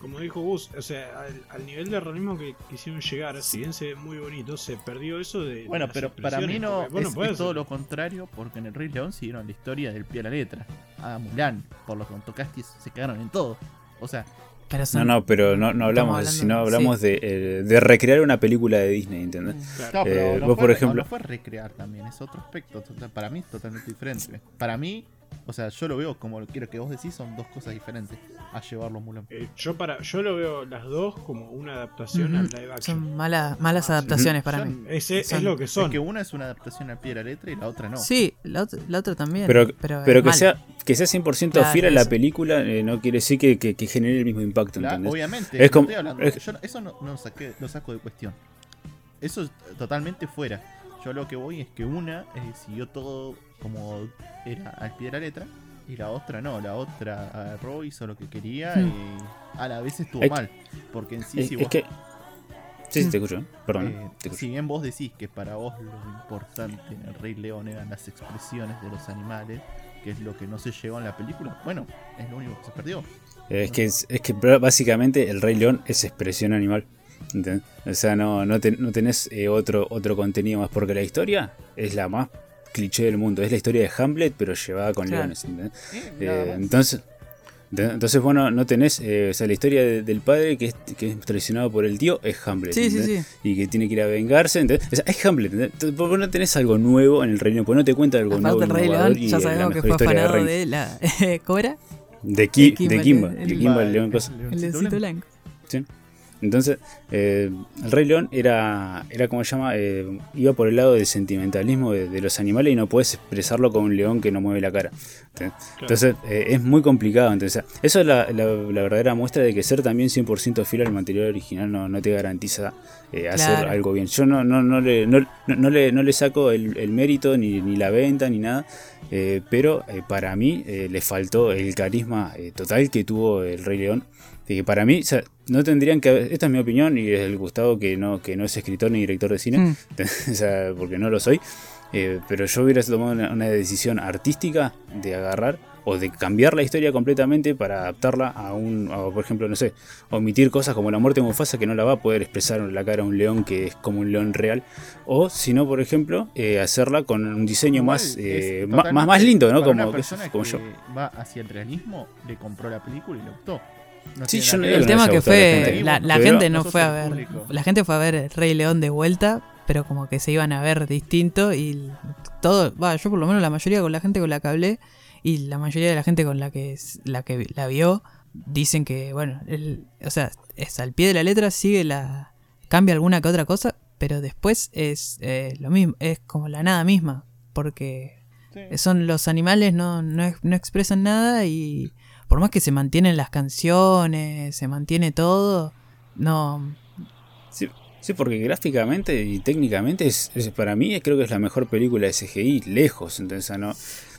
D: como dijo Gus, o sea, al, al nivel de realismo que quisieron llegar, si bien se ve muy bonito, se perdió eso de.
C: Bueno, pero para mí no es, es todo lo contrario porque en el Rey León siguieron la historia del pie a la letra. A Mulan, por lo que se cagaron en todo. O sea,
A: pero
B: No,
A: son-
B: no, pero no, no hablamos de eso, sino hablamos de, eh, de recrear una película de Disney, ¿entendés?
D: Claro.
C: no, pero
B: Eh,
C: no
B: vos,
C: fue,
B: por
C: no,
B: ejemplo-
C: no fue recrear también, es otro aspecto. total- Para mí es totalmente diferente. Para mí, o sea, yo lo veo como lo quiero que vos decís, son dos cosas diferentes a llevarlo a Mulan.
D: Eh, yo para yo lo veo las dos como una adaptación
A: Ujú.
D: al live action.
A: Son mala- malas
D: Ah, sí.
A: adaptaciones para
C: Son-
A: mí.
D: Es, es,
A: son-
D: lo que son.
C: Es que una es una adaptación al pie de la letra y la otra no.
A: Sí, la otra, la otra también.
B: Pero,
A: pero,
B: que
A: mal.
B: sea que sea 100%
A: Claro,
B: fiel a la
A: eso.
B: película eh, no quiere decir que, que- que genere el mismo impacto,
C: La-
B: ¿entendés?
C: obviamente,
B: Es como-
C: estoy hablando-
B: es-
C: yo no- eso no, no saqué- lo saco de cuestión. Eso es totalmente fuera. Yo lo que voy es que una eh, siguió todo como era al pie de la letra y la otra no. La otra agarró, hizo lo que quería
A: Hmm.
C: y a la vez estuvo
B: Es-
C: mal. Porque en sí,
B: es,
C: si
B: es
C: vos,
B: que... Sí, sí, te escucho, perdón.
C: eh,
B: te escucho.
C: si bien vos decís que para vos lo importante en el Rey León eran las expresiones de los animales, que es lo que no se llegó en la película, bueno, es lo único que se perdió.
B: Es que, es, es que básicamente el Rey León es expresión animal. ¿entendés? O sea, no, no, te- no tenés eh, otro, otro contenido más, porque la historia es la más cliché del mundo. Es la historia de Hamlet, pero llevada con
A: Claro.
B: leones. ¿entendés?
C: Eh,
B: entonces, de- entonces, bueno, no tenés, eh, o sea, la historia de- del padre que es, que es traicionado por el tío es Hamlet.
A: Sí, sí, sí.
B: Y que tiene que ir a vengarse. ¿entendés? O sea, es Hamlet. ¿entendés? Entonces, ¿Por qué no tenés algo nuevo en el reino? Porque no te cuenta algo nuevo.
A: Aparte, el Rey León, ya sabemos que fue afanado
B: Reino.
A: de la. (laughs) ¿Cómo era?
B: De, Ki-
A: de Kimba,
B: de Kimba.
A: el-
B: de
A: el-
B: el león cosa.
A: El
C: leoncito blanco.
A: blanco.
B: Entonces, eh, el Rey León era, era como se llama, Eh, iba por el lado del sentimentalismo de, de los animales y no puedes expresarlo con un león que no mueve la cara. Entonces, eh, es muy complicado. Entonces, eso es la, la- la verdadera muestra de que ser también 100% fiel al material original no, no te garantiza eh, hacer
A: Claro.
B: algo bien. Yo no, no, no, le, no, no- no le, no le saco el, el mérito ni, ni la venta ni nada. eh, pero eh, para mí eh, le faltó el carisma eh, total que tuvo el Rey León. De que para mí, o sea, no tendrían que haber- esta es mi opinión y es el Gustavo que no, que no es escritor ni director de cine,
A: Mm. (laughs)
B: o sea, porque no lo soy, eh, pero yo hubiera tomado una, una decisión artística de agarrar o de cambiar la historia completamente para adaptarla a un, a, por ejemplo, no sé, omitir cosas como la muerte de Mufasa que no la va a poder expresar en la cara a un león que es como un león real, o si no, por ejemplo, eh, hacerla con un diseño
C: Igual
B: más, eh, más, más lindo, ¿no?
C: para
B: Como, como
C: que
B: yo.
C: va hacia el realismo, le compró la película y le gustó. No
B: Sí,
C: tiene
B: yo no
C: nada
B: digo
A: El
B: no
A: tema que
B: la
A: fue.
B: gente.
A: La, la
B: Pero-
A: gente no fue a ver.
C: público.
A: La gente fue a ver el Rey León de vuelta, pero como que se iban a ver distinto y todo. Va, yo por lo menos la mayoría con la gente con la que hablé y la mayoría de la gente con la que la que la vio dicen que bueno, el, o sea, es al pie de la letra sigue la cambia alguna que otra cosa, pero después es eh, lo mismo, es como la nada misma, porque
C: Sí.
A: son los animales no, no, no expresan nada y por más que se mantienen las canciones, se mantiene todo, no...
B: Sí, Sí, porque gráficamente y técnicamente es, es- para mí creo que es la mejor película de CGI, lejos. Entonces, no,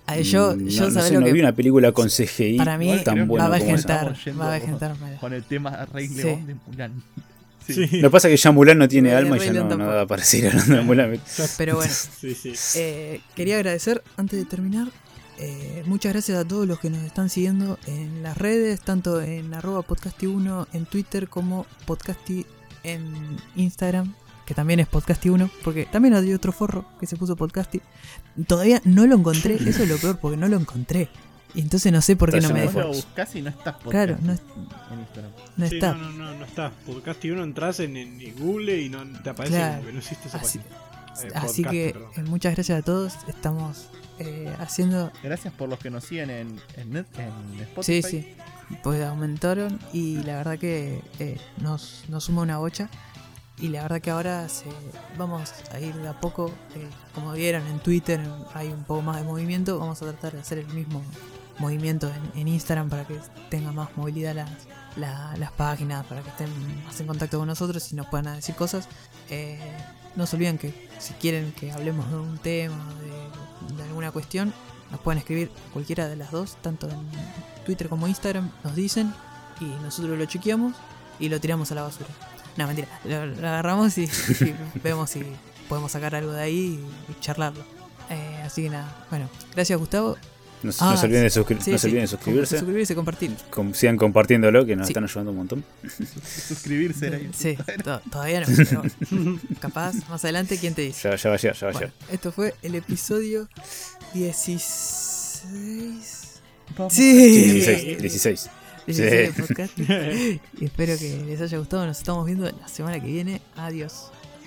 A: A ver, yo,
B: mm,
A: yo
B: no, no
A: sabés
B: sé,
A: lo
B: no
A: que
B: vi una película con CGI
A: para mí
B: tan bueno
A: va a vegetar, va a.
C: Con el tema Rey
A: Sí.
C: León de Mulan. (laughs) Sí.
D: Sí,
B: Lo que pasa es que ya Mulan no tiene alma y ya no, no da para seguir hablando de Mulan.
A: Pero bueno, (laughs)
D: sí, sí.
A: eh, quería agradecer antes de terminar. Eh, muchas gracias a todos los que nos están siguiendo en las redes, tanto en arroba podcasti1 en Twitter como podcasti en Instagram, que también es podcasti1, porque también hay otro forro que se puso podcasti. Todavía no lo encontré, (laughs) eso es lo peor, porque no lo encontré. Y entonces no sé por qué no me dejó.
C: y no estás podcast
A: Claro, no, es-
C: en Instagram.
A: no
D: Sí,
A: está.
D: no, no, no, no está. Podcast y uno entras en, en Google y no te aparece
A: Claro.
D: que no existe esa
A: Así,
D: página. Eh,
A: así
D: podcast,
A: que
D: perdón.
A: eh, muchas gracias a todos. Estamos eh, haciendo
C: Gracias por los que nos siguen en, en, net- en Spotify.
A: Sí, sí. Pues aumentaron y la verdad que eh, nos, nos suma una bocha. Y la verdad que ahora se, vamos a ir de a poco. eh, como vieron en Twitter hay un poco más de movimiento. Vamos a tratar de hacer el mismo movimiento en, en Instagram para que tenga más movilidad las, la- las páginas, para que estén más en contacto con nosotros y nos puedan decir cosas. Eh, no se olviden que si quieren que hablemos de un tema, de, de alguna cuestión, nos pueden escribir cualquiera de las dos, tanto en Twitter como Instagram, nos dicen y nosotros lo chequeamos y lo tiramos a la basura. No, mentira, lo, lo agarramos y, y (laughs) vemos si podemos sacar algo de ahí y, y charlarlo. Eh, así que nada, bueno, gracias Gustavo.
B: No, se-
A: Ah,
B: no se olviden de, suscri-
A: Sí,
B: no se
A: sí,
B: olviden de suscribirse.
A: Suscribirse y compartir.
B: Com- sigan compartiéndolo, que nos
A: Sí.
B: están ayudando un montón.
C: Suscribirse era ahí.
A: Sí, to- todavía no, pero (laughs) capaz más adelante, ¿quién te dice?
B: Ya, ya va a llegar, ya va a
A: Bueno,
B: llegar.
A: esto fue el episodio 16.
C: Vamos.
A: Sí,
B: 16, 16.
A: 16 de podcast. (laughs) y espero que les haya gustado. Nos estamos viendo la semana que viene. Adiós.